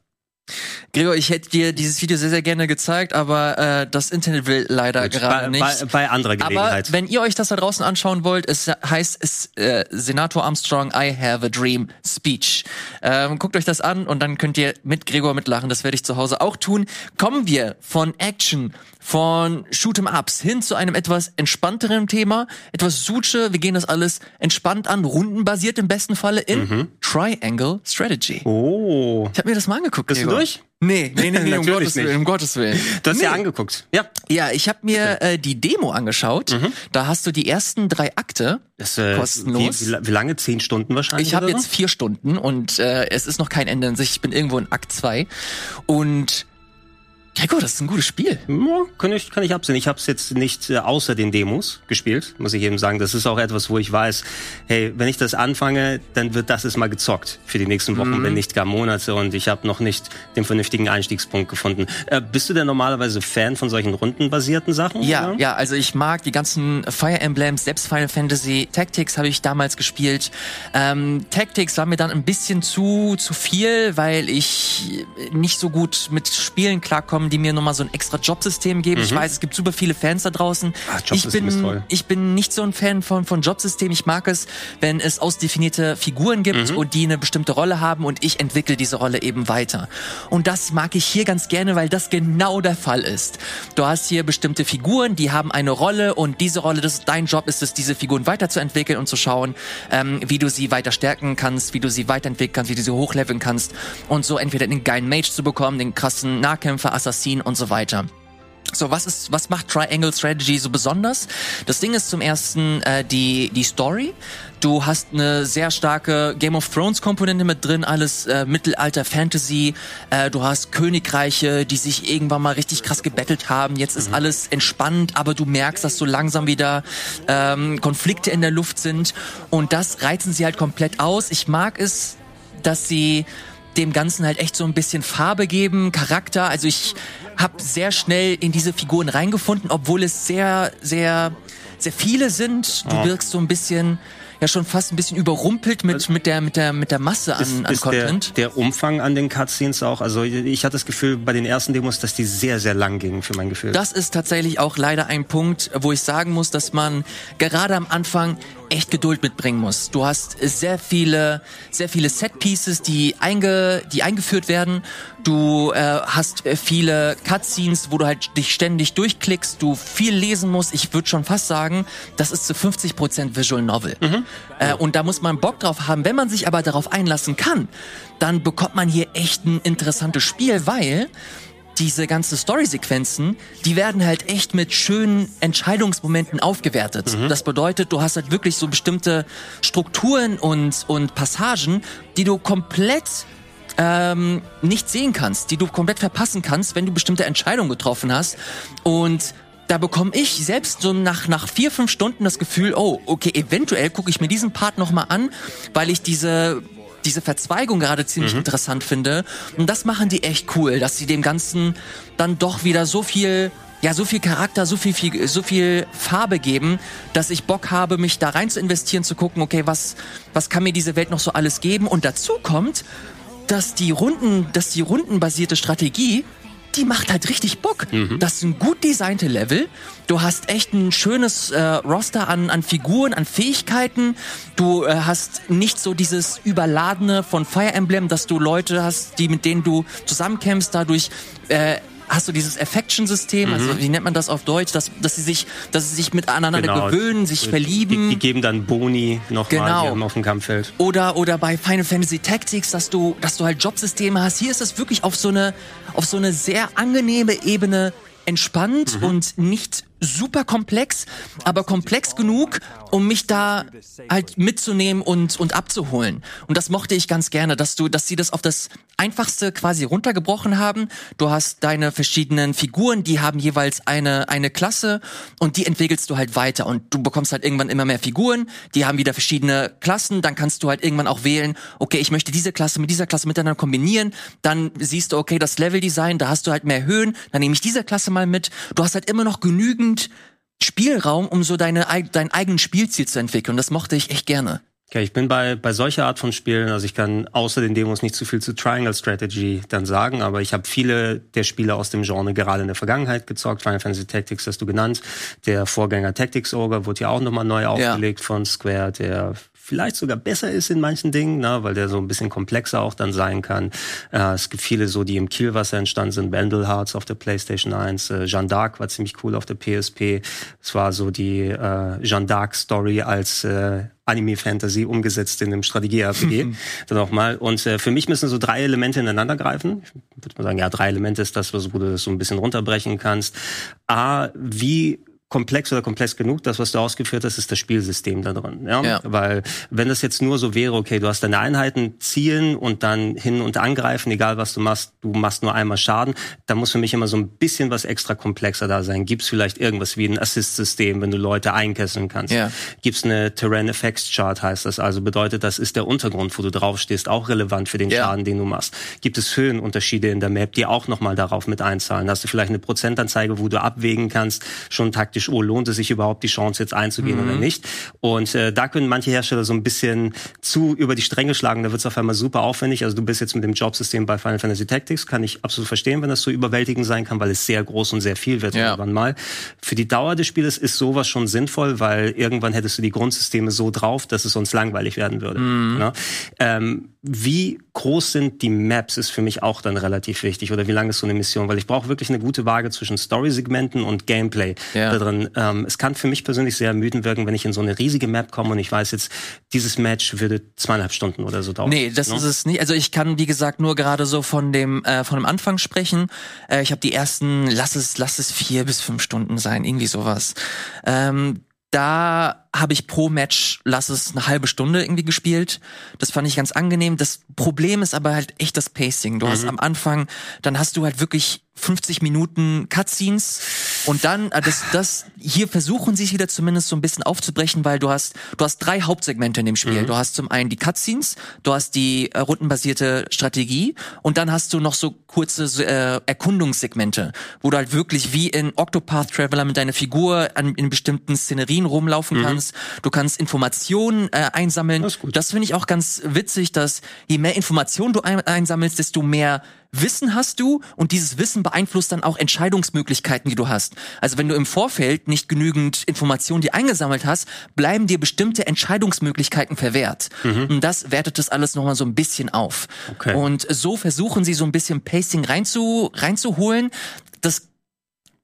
Speaker 1: Gregor, ich hätte dir dieses Video sehr, sehr gerne gezeigt, aber äh, das Internet will leider gerade nicht.
Speaker 2: Bei, bei anderer Gelegenheit.
Speaker 1: Aber wenn ihr euch das da draußen anschauen wollt, es heißt es äh, Senator Armstrong I Have a Dream Speech. Ähm, guckt euch das an und dann könnt ihr mit Gregor mitlachen. Das werde ich zu Hause auch tun. Kommen wir von Action von Shoot'em Ups hin zu einem etwas entspannteren Thema, etwas Suche. Wir gehen das alles entspannt an, rundenbasiert im besten Falle in mhm. Triangle Strategy.
Speaker 2: Oh.
Speaker 1: Ich habe mir das mal angeguckt.
Speaker 2: Bist Gregor. Du durch?
Speaker 1: Nee, nee, nee, nee um, Gottes Willen, um Gottes Willen.
Speaker 2: Du hast
Speaker 1: nee.
Speaker 2: ja angeguckt. Ja.
Speaker 1: Ja, ich habe mir äh, die Demo angeschaut. Mhm. Da hast du die ersten drei Akte
Speaker 2: das, äh, kostenlos. Wie, wie, lange? Zehn Stunden wahrscheinlich?
Speaker 1: Ich habe jetzt vier Stunden und äh, es ist noch kein Ende in sich. Ich bin irgendwo in Akt zwei und Gregor, das ist ein gutes Spiel.
Speaker 2: Ja, kann ich, kann ich absehen. Ich habe es jetzt nicht äh, außer den Demos gespielt, muss ich eben sagen. Das ist auch etwas, wo ich weiß, hey, wenn ich das anfange, dann wird das jetzt mal gezockt für die nächsten Wochen, mhm. wenn nicht gar Monate. Und ich habe noch nicht den vernünftigen Einstiegspunkt gefunden. Äh, bist du denn normalerweise Fan von solchen rundenbasierten Sachen?
Speaker 1: Ja, oder? ja. Also ich mag die ganzen Fire Emblems, selbst Final Fantasy Tactics habe ich damals gespielt. Ähm, Tactics war mir dann ein bisschen zu zu viel, weil ich nicht so gut mit Spielen klarkomme rauskommen, die mir nochmal so ein extra Jobsystem geben. Ich weiß, es gibt super viele Fans da draußen.
Speaker 2: Ah,
Speaker 1: ich
Speaker 2: Jobsystem ist
Speaker 1: bin,
Speaker 2: toll.
Speaker 1: ich bin nicht so ein Fan von, von Jobsystem. Ich mag es, wenn es ausdefinierte Figuren gibt und die eine bestimmte Rolle haben und ich entwickle diese Rolle eben weiter. Und das mag ich hier ganz gerne, weil das genau der Fall ist. Du hast hier bestimmte Figuren, die haben eine Rolle und diese Rolle, das dein Job ist es, diese Figuren weiterzuentwickeln und zu schauen, ähm, wie du sie weiter stärken kannst, wie du sie weiterentwickeln kannst, wie du sie hochleveln kannst und so entweder den geilen Mage zu bekommen, den krassen Nahkämpfer, Assassin und so weiter. So, was ist, was macht Triangle Strategy so besonders? Das Ding ist zum ersten äh, die die Story. Du hast eine sehr starke Game of Thrones Komponente mit drin, alles äh, Mittelalter Fantasy. Äh, du hast Königreiche, die sich irgendwann mal richtig krass gebettelt haben. Jetzt ist alles entspannt, aber du merkst, dass so langsam wieder ähm, Konflikte in der Luft sind und das reizen sie halt komplett aus. Ich mag es, dass sie dem Ganzen halt echt so ein bisschen Farbe geben, Charakter. Also ich habe sehr schnell in diese Figuren reingefunden, obwohl es sehr, sehr, sehr viele sind. Du wirkst so ein bisschen, ja schon fast ein bisschen überrumpelt mit, mit der, mit der, mit der Masse an,
Speaker 2: ist,
Speaker 1: an
Speaker 2: ist der,
Speaker 1: Content.
Speaker 2: der Umfang an den Cutscenes auch. Also ich hatte das Gefühl bei den ersten Demos, dass die sehr, sehr lang gingen für mein Gefühl.
Speaker 1: Das ist tatsächlich auch leider ein Punkt, wo ich sagen muss, dass man gerade am Anfang echt Geduld mitbringen muss. Du hast sehr viele, sehr viele Set-Pieces, die, einge, die eingeführt werden. Du äh, hast äh, viele Cutscenes, wo du halt dich ständig durchklickst, du viel lesen musst. Ich würde schon fast sagen, das ist zu 50% Visual Novel. Äh, und da muss man Bock drauf haben. Wenn man sich aber darauf einlassen kann, dann bekommt man hier echt ein interessantes Spiel, weil diese ganze Story-Sequenzen, die werden halt echt mit schönen Entscheidungsmomenten aufgewertet. Das bedeutet, du hast halt wirklich so bestimmte Strukturen und, und Passagen, die du komplett ähm, nicht sehen kannst, die du komplett verpassen kannst, wenn du bestimmte Entscheidungen getroffen hast. Und da bekomme ich selbst so nach, nach vier, fünf Stunden das Gefühl, oh, okay, eventuell gucke ich mir diesen Part nochmal an, weil ich diese diese Verzweigung gerade ziemlich interessant finde. Und das machen die echt cool, dass sie dem Ganzen dann doch wieder so viel, ja, so viel Charakter, so viel, viel, so viel Farbe geben, dass ich Bock habe, mich da rein zu investieren, zu gucken, okay, was, was kann mir diese Welt noch so alles geben? Und dazu kommt, dass die Runden, dass die rundenbasierte Strategie, die macht halt richtig Bock. Das sind gut designte Level. Du hast echt ein schönes äh, Roster an, an Figuren, an Fähigkeiten. Du äh, hast nicht so dieses Überladene von Fire Emblem, dass du Leute hast, die mit denen du zusammenkämpfst, dadurch äh, hast du dieses Affection-System, also wie nennt man das auf Deutsch, dass, dass sie sich, dass sie sich miteinander
Speaker 2: Genau.
Speaker 1: gewöhnen, sich
Speaker 2: Die,
Speaker 1: verlieben.
Speaker 2: die geben dann Boni nochmal
Speaker 1: Genau.
Speaker 2: auf dem Kampffeld.
Speaker 1: Oder, oder bei Final Fantasy Tactics, dass du, dass du halt Jobsysteme hast. Hier ist es wirklich auf so eine, auf so eine sehr angenehme Ebene entspannt und nicht super komplex, aber komplex genug, um mich da halt mitzunehmen und, und abzuholen. Und das mochte ich ganz gerne, dass du, dass sie das auf das einfachste quasi runtergebrochen haben. Du hast deine verschiedenen Figuren, die haben jeweils eine, eine Klasse und die entwickelst du halt weiter und du bekommst halt irgendwann immer mehr Figuren, die haben wieder verschiedene Klassen, dann kannst du halt irgendwann auch wählen, okay, ich möchte diese Klasse mit dieser Klasse miteinander kombinieren, dann siehst du, okay, das Leveldesign, da hast du halt mehr Höhen, dann nehme ich diese Klasse mal mit. Du hast halt immer noch genügend Spielraum, um so deine, dein eigenes Spielziel zu entwickeln. Das mochte ich echt gerne.
Speaker 2: Okay, ich bin bei, bei solcher Art von Spielen, also ich kann außer den Demos nicht zu viel zu Triangle Strategy dann sagen, aber ich habe viele der Spiele aus dem Genre gerade in der Vergangenheit gezockt. Final Fantasy Tactics hast du genannt. Der Vorgänger Tactics Ogre wurde ja auch nochmal neu aufgelegt von Square, der vielleicht sogar besser ist in manchen Dingen, ne, weil der so ein bisschen komplexer auch dann sein kann. Äh, es gibt viele so, die im Kielwasser entstanden sind. Vandal Hearts auf der PlayStation 1. Äh, Jeanne d'Arc war ziemlich cool auf der PSP. Es war so die äh, Jeanne d'Arc Story als äh, Anime-Fantasy umgesetzt in einem Strategie-RPG. dann auch mal. Und äh, für mich müssen so drei Elemente ineinander greifen. Ich würde mal sagen, ja, drei Elemente ist das, wo du das so ein bisschen runterbrechen kannst. A, wie komplex oder komplex genug, das, was du ausgeführt hast, ist das Spielsystem da drin. Ja?
Speaker 1: Ja.
Speaker 2: Weil wenn das jetzt nur so wäre, okay, du hast deine Einheiten zielen und dann hin und angreifen, egal was du machst, du machst nur einmal Schaden, dann muss für mich immer so ein bisschen was extra komplexer da sein. Gibt's vielleicht irgendwas wie ein Assist-System, wenn du Leute einkesseln kannst?
Speaker 1: Ja.
Speaker 2: Gibt's eine Terrain Effects Chart, heißt das also, bedeutet, das ist der Untergrund, wo du draufstehst, auch relevant für den
Speaker 1: Ja.
Speaker 2: Schaden, den du machst. Gibt es Höhenunterschiede in der Map, die auch nochmal darauf mit einzahlen? Hast du vielleicht eine Prozentanzeige, wo du abwägen kannst, schon taktisch praktisch, oh, lohnt es sich überhaupt die Chance jetzt einzugehen mhm. oder nicht. Und äh, da können manche Hersteller so ein bisschen zu über die Stränge schlagen, da wird es auf einmal super aufwendig. Also du bist jetzt mit dem Jobsystem bei Final Fantasy Tactics, kann ich absolut verstehen, wenn das so überwältigend sein kann, weil es sehr groß und sehr viel wird ja. irgendwann mal. Für die Dauer des Spieles ist sowas schon sinnvoll, weil irgendwann hättest du die Grundsysteme so drauf, dass es sonst langweilig werden würde. Mhm. Ne? Ähm, wie groß sind die Maps, ist für mich auch dann relativ wichtig. Oder wie lang ist so eine Mission? Weil ich brauche wirklich eine gute Waage zwischen Story-Segmenten und Gameplay ja. da drin. Ähm, es kann für mich persönlich sehr ermüdend wirken, wenn ich in so eine riesige Map komme und ich weiß jetzt, dieses Match würde zweieinhalb Stunden oder so dauern.
Speaker 1: Nee, das no? Ne? ist es nicht. Also ich kann, wie gesagt, nur gerade so von dem, äh, von dem Anfang sprechen. Äh, ich habe die ersten, lass es, lass es vier bis fünf Stunden sein, irgendwie sowas. Ähm, da habe ich pro Match, lass es eine halbe Stunde irgendwie gespielt. Das fand ich ganz angenehm. Das Problem ist aber halt echt das Pacing. Du mhm. hast am Anfang, dann hast du halt wirklich 50 Minuten Cutscenes und dann äh, das das hier versuchen sie es wieder zumindest so ein bisschen aufzubrechen, weil du hast du hast drei Hauptsegmente in dem Spiel. Mhm. Du hast zum einen die Cutscenes, du hast die äh, rundenbasierte Strategie und dann hast du noch so kurze äh, Erkundungssegmente, wo du halt wirklich wie in Octopath Traveler mit deiner Figur an, in bestimmten Szenerien rumlaufen mhm. kannst. Du kannst Informationen äh, einsammeln. Das, das finde ich auch ganz witzig, dass je mehr Informationen du ein einsammelst, desto mehr Wissen hast du und dieses Wissen beeinflusst dann auch Entscheidungsmöglichkeiten, die du hast. Also wenn du im Vorfeld nicht genügend Informationen, die eingesammelt hast, bleiben dir bestimmte Entscheidungsmöglichkeiten verwehrt. Mhm. Und das wertet das alles nochmal so ein bisschen auf. Okay. Und so versuchen sie so ein bisschen Pacing reinzu, reinzuholen. Das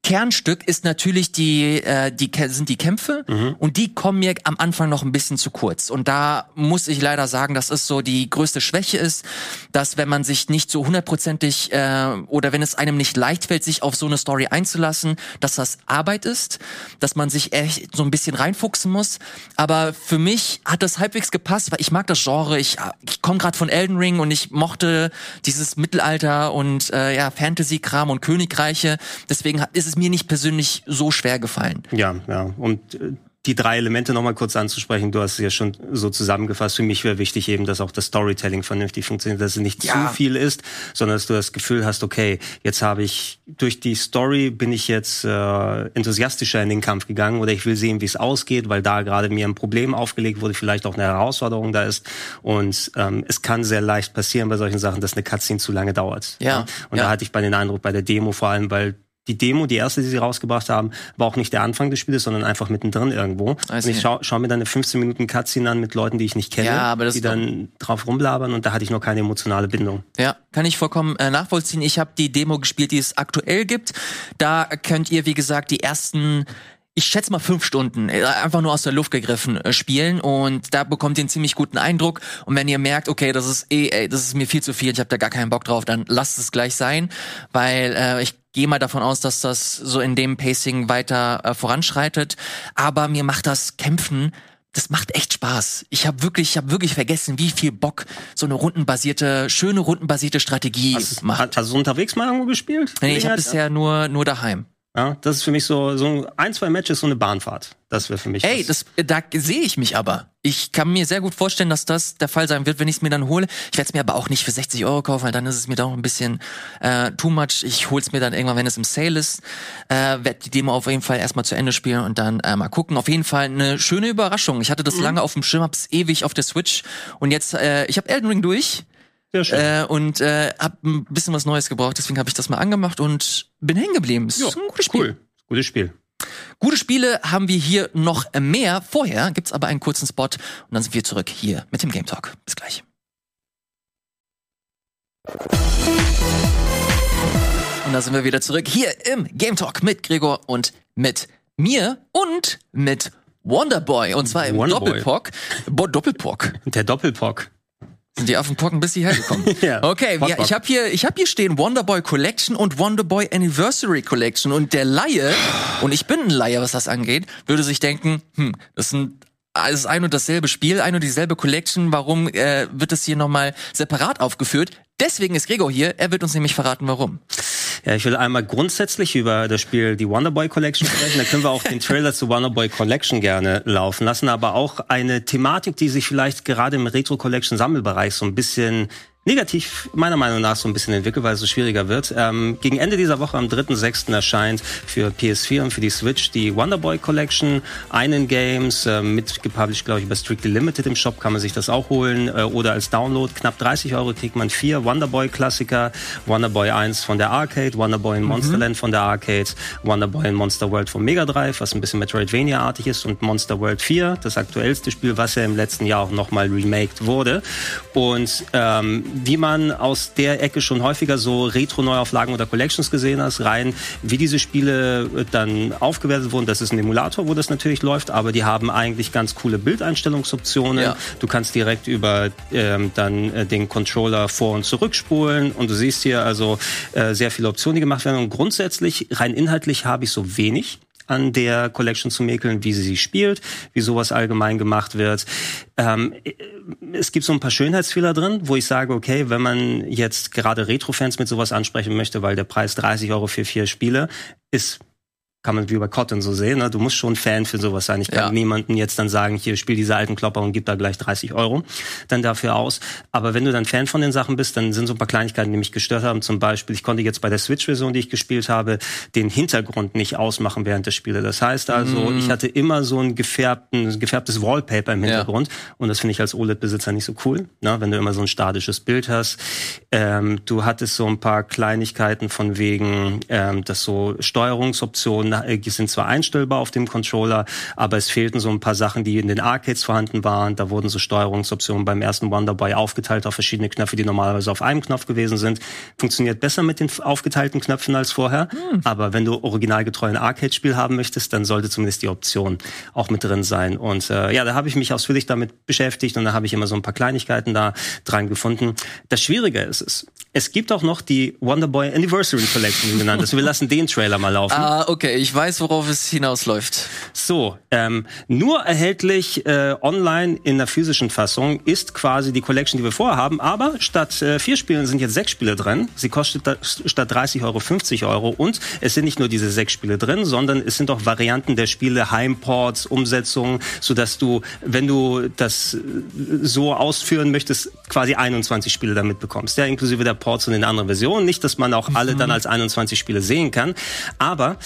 Speaker 1: Kernstück ist natürlich die, äh, die sind die Kämpfe mhm. und die kommen mir am Anfang noch ein bisschen zu kurz. Und da muss ich leider sagen, dass es so die größte Schwäche ist, dass wenn man sich nicht so hundertprozentig äh, oder wenn es einem nicht leicht fällt, sich auf so eine Story einzulassen, dass das Arbeit ist, dass man sich echt so ein bisschen reinfuchsen muss. Aber für mich hat das halbwegs gepasst, weil ich mag das Genre. Ich, ich komme gerade von Elden Ring und ich mochte dieses Mittelalter und äh, ja Fantasy-Kram und Königreiche. Deswegen ist es es mir nicht persönlich so schwer gefallen.
Speaker 2: Ja, ja. Und äh, die drei Elemente nochmal kurz anzusprechen, du hast es ja schon so zusammengefasst. Für mich wäre wichtig eben, dass auch das Storytelling vernünftig funktioniert, dass es nicht ja. zu viel ist, sondern dass du das Gefühl hast, okay, jetzt habe ich durch die Story bin ich jetzt äh, enthusiastischer in den Kampf gegangen oder ich will sehen, wie es ausgeht, weil da gerade mir ein Problem aufgelegt wurde, vielleicht auch eine Herausforderung da ist. Und ähm, es kann sehr leicht passieren bei solchen Sachen, dass eine Cutscene zu lange dauert. Ja. ja? Und ja. da hatte ich bei den Eindruck bei der Demo vor allem, weil die Demo, die erste, die sie rausgebracht haben, war auch nicht der Anfang des Spieles, sondern einfach mittendrin irgendwo. Also und ich schaue schau mir dann eine 15 Minuten Cutscene an mit Leuten, die ich nicht kenne, ja, die dann drauf rumlabern und da hatte ich noch keine emotionale Bindung.
Speaker 1: Ja, kann ich vollkommen äh, nachvollziehen. Ich habe die Demo gespielt, die es aktuell gibt. Da könnt ihr, wie gesagt, die ersten ich schätze mal fünf Stunden, äh, einfach nur aus der Luft gegriffen äh, spielen und da bekommt ihr einen ziemlich guten Eindruck und wenn ihr merkt, okay, das ist eh, ey, das ist mir viel zu viel, ich habe da gar keinen Bock drauf, dann lasst es gleich sein, weil äh, ich gehe mal davon aus, dass das so in dem Pacing weiter äh, voranschreitet, aber mir macht das Kämpfen das macht echt Spaß. Ich habe wirklich, ich habe wirklich vergessen, wie viel Bock so eine rundenbasierte, schöne rundenbasierte Strategie
Speaker 2: hast,
Speaker 1: macht.
Speaker 2: Hast du unterwegs mal irgendwo gespielt?
Speaker 1: Nee, ich habe bisher nur nur daheim.
Speaker 2: Ja, das ist für mich so, so ein, zwei Matches, so eine Bahnfahrt. Das wäre für mich.
Speaker 1: Ey, das, da sehe ich mich aber. Ich kann mir sehr gut vorstellen, dass das der Fall sein wird, wenn ich es mir dann hole. Ich werde es mir aber auch nicht für 60 Euro kaufen, weil dann ist es mir doch ein bisschen äh, too much. Ich hol's mir dann irgendwann, wenn es im Sale ist. Äh, werde die Demo auf jeden Fall erstmal zu Ende spielen und dann äh, mal gucken. Auf jeden Fall eine schöne Überraschung. Ich hatte das mhm. lange auf dem Schirm, hab's ewig auf der Switch und jetzt, äh, ich habe Elden Ring durch. Sehr schön. Äh, und äh, hab ein bisschen was Neues gebraucht, deswegen habe ich das mal angemacht und bin hängen geblieben. Ist
Speaker 2: ja, ein gutes Spiel. Cool. Gutes Spiel.
Speaker 1: Gute Spiele haben wir hier noch mehr. Vorher gibt's aber einen kurzen Spot und dann sind wir zurück hier mit dem Game Talk. Bis gleich. Und da sind wir wieder zurück hier im Game Talk mit Gregor und mit mir und mit Wonderboy. Und zwar im Doppelpock. Doppelpock.
Speaker 2: Der Doppelpock.
Speaker 1: Sind die Affenpocken bis hierher gekommen? ja, okay, ja, ich habe hier, ich habe hier stehen Wonderboy Collection und Wonderboy Anniversary Collection. Und der Laie und ich bin ein Laie, was das angeht, würde sich denken, hm, das sind es ist ein und dasselbe Spiel, ein und dieselbe Collection. Warum äh, wird das hier nochmal separat aufgeführt? Deswegen ist Gregor hier. Er wird uns nämlich verraten, warum.
Speaker 2: Ja, ich will einmal grundsätzlich über das Spiel die Wonderboy Collection sprechen. Da können wir auch den Trailer zu Wonderboy Collection gerne laufen lassen. Aber auch eine Thematik, die sich vielleicht gerade im Retro Collection Sammelbereich so ein bisschen negativ meiner Meinung nach so ein bisschen entwickelt, weil es so schwieriger wird. Ähm, gegen Ende dieser Woche am 3.6. erscheint für PS4 und für die Switch die Wonderboy Collection. Einen Games, äh, mitgepublished, glaube ich, bei Strictly Limited im Shop kann man sich das auch holen. Äh, oder als Download. Knapp 30 Euro kriegt man vier Wonderboy-Klassiker. Wonderboy 1 von der Arcade, Wonderboy in Monsterland mhm. von der Arcade, Wonderboy in Monster World vom Mega Drive, was ein bisschen Metroidvania-artig ist, und Monster World 4, das aktuellste Spiel, was ja im letzten Jahr auch nochmal remaked wurde. Und ähm, wie man aus der Ecke schon häufiger so Retro-Neuauflagen oder Collections gesehen hat, rein, wie diese Spiele äh, dann aufgewertet wurden. Das ist ein Emulator, wo das natürlich läuft, aber die haben eigentlich ganz coole Bildeinstellungsoptionen. Ja. Du kannst direkt über ähm, dann äh, den Controller vor- und zurückspulen und du siehst hier also äh, sehr viele Optionen, die gemacht werden. Und grundsätzlich, rein inhaltlich, habe ich so wenig an der Collection zu mäkeln, wie sie sie spielt, wie sowas allgemein gemacht wird. Ähm, es gibt so ein paar Schönheitsfehler drin, wo ich sage, okay, wenn man jetzt gerade Retro-Fans mit sowas ansprechen möchte, weil der Preis 30 Euro für vier Spiele ist kann man wie bei Cotton so sehen. Ne? Du musst schon Fan für sowas sein. Ich kann ja. niemanden jetzt dann sagen, hier spiel diese alten Klopper und gib da gleich 30 Euro dann dafür aus. Aber wenn du dann Fan von den Sachen bist, dann sind so ein paar Kleinigkeiten, die mich gestört haben. Zum Beispiel, ich konnte jetzt bei der Switch-Version, die ich gespielt habe, den Hintergrund nicht ausmachen während der Spiele. Das heißt also, mm. ich hatte immer so ein gefärbten, gefärbtes Wallpaper im Hintergrund. Ja. Und das finde ich als OLED-Besitzer nicht so cool, ne? wenn du immer so ein statisches Bild hast. Ähm, du hattest so ein paar Kleinigkeiten von wegen, ähm, dass so Steuerungsoptionen äh, sind zwar einstellbar auf dem Controller, aber es fehlten so ein paar Sachen, die in den Arcades vorhanden waren. Da wurden so Steuerungsoptionen beim ersten Wonderboy aufgeteilt auf verschiedene Knöpfe, die normalerweise auf einem Knopf gewesen sind. Funktioniert besser mit den aufgeteilten Knöpfen als vorher. Hm. Aber wenn du originalgetreu ein Arcade-Spiel haben möchtest, dann sollte zumindest die Option auch mit drin sein. Und äh, ja, da habe ich mich ausführlich damit beschäftigt und da habe ich immer so ein paar Kleinigkeiten da dran gefunden. Das Schwierige ist es, es gibt auch noch die Wonderboy Anniversary Collection genannt. Also wir lassen den Trailer mal laufen.
Speaker 1: Ah, okay, ich weiß, worauf es hinausläuft.
Speaker 2: So, ähm, nur erhältlich äh, online in der physischen Fassung ist quasi die Collection, die wir vorher haben. Aber statt äh, vier Spielen sind jetzt sechs Spiele drin. Sie kostet da, statt 30 Euro 50 Euro. Und es sind nicht nur diese sechs Spiele drin, sondern es sind auch Varianten der Spiele, Heimports, Umsetzungen, sodass du, wenn du das äh, so ausführen möchtest, quasi 21 Spiele damit bekommst. Ja, inklusive der Ports und in anderen Versionen. Nicht, dass man auch alle dann mhm. als 21 Spiele sehen kann. Aber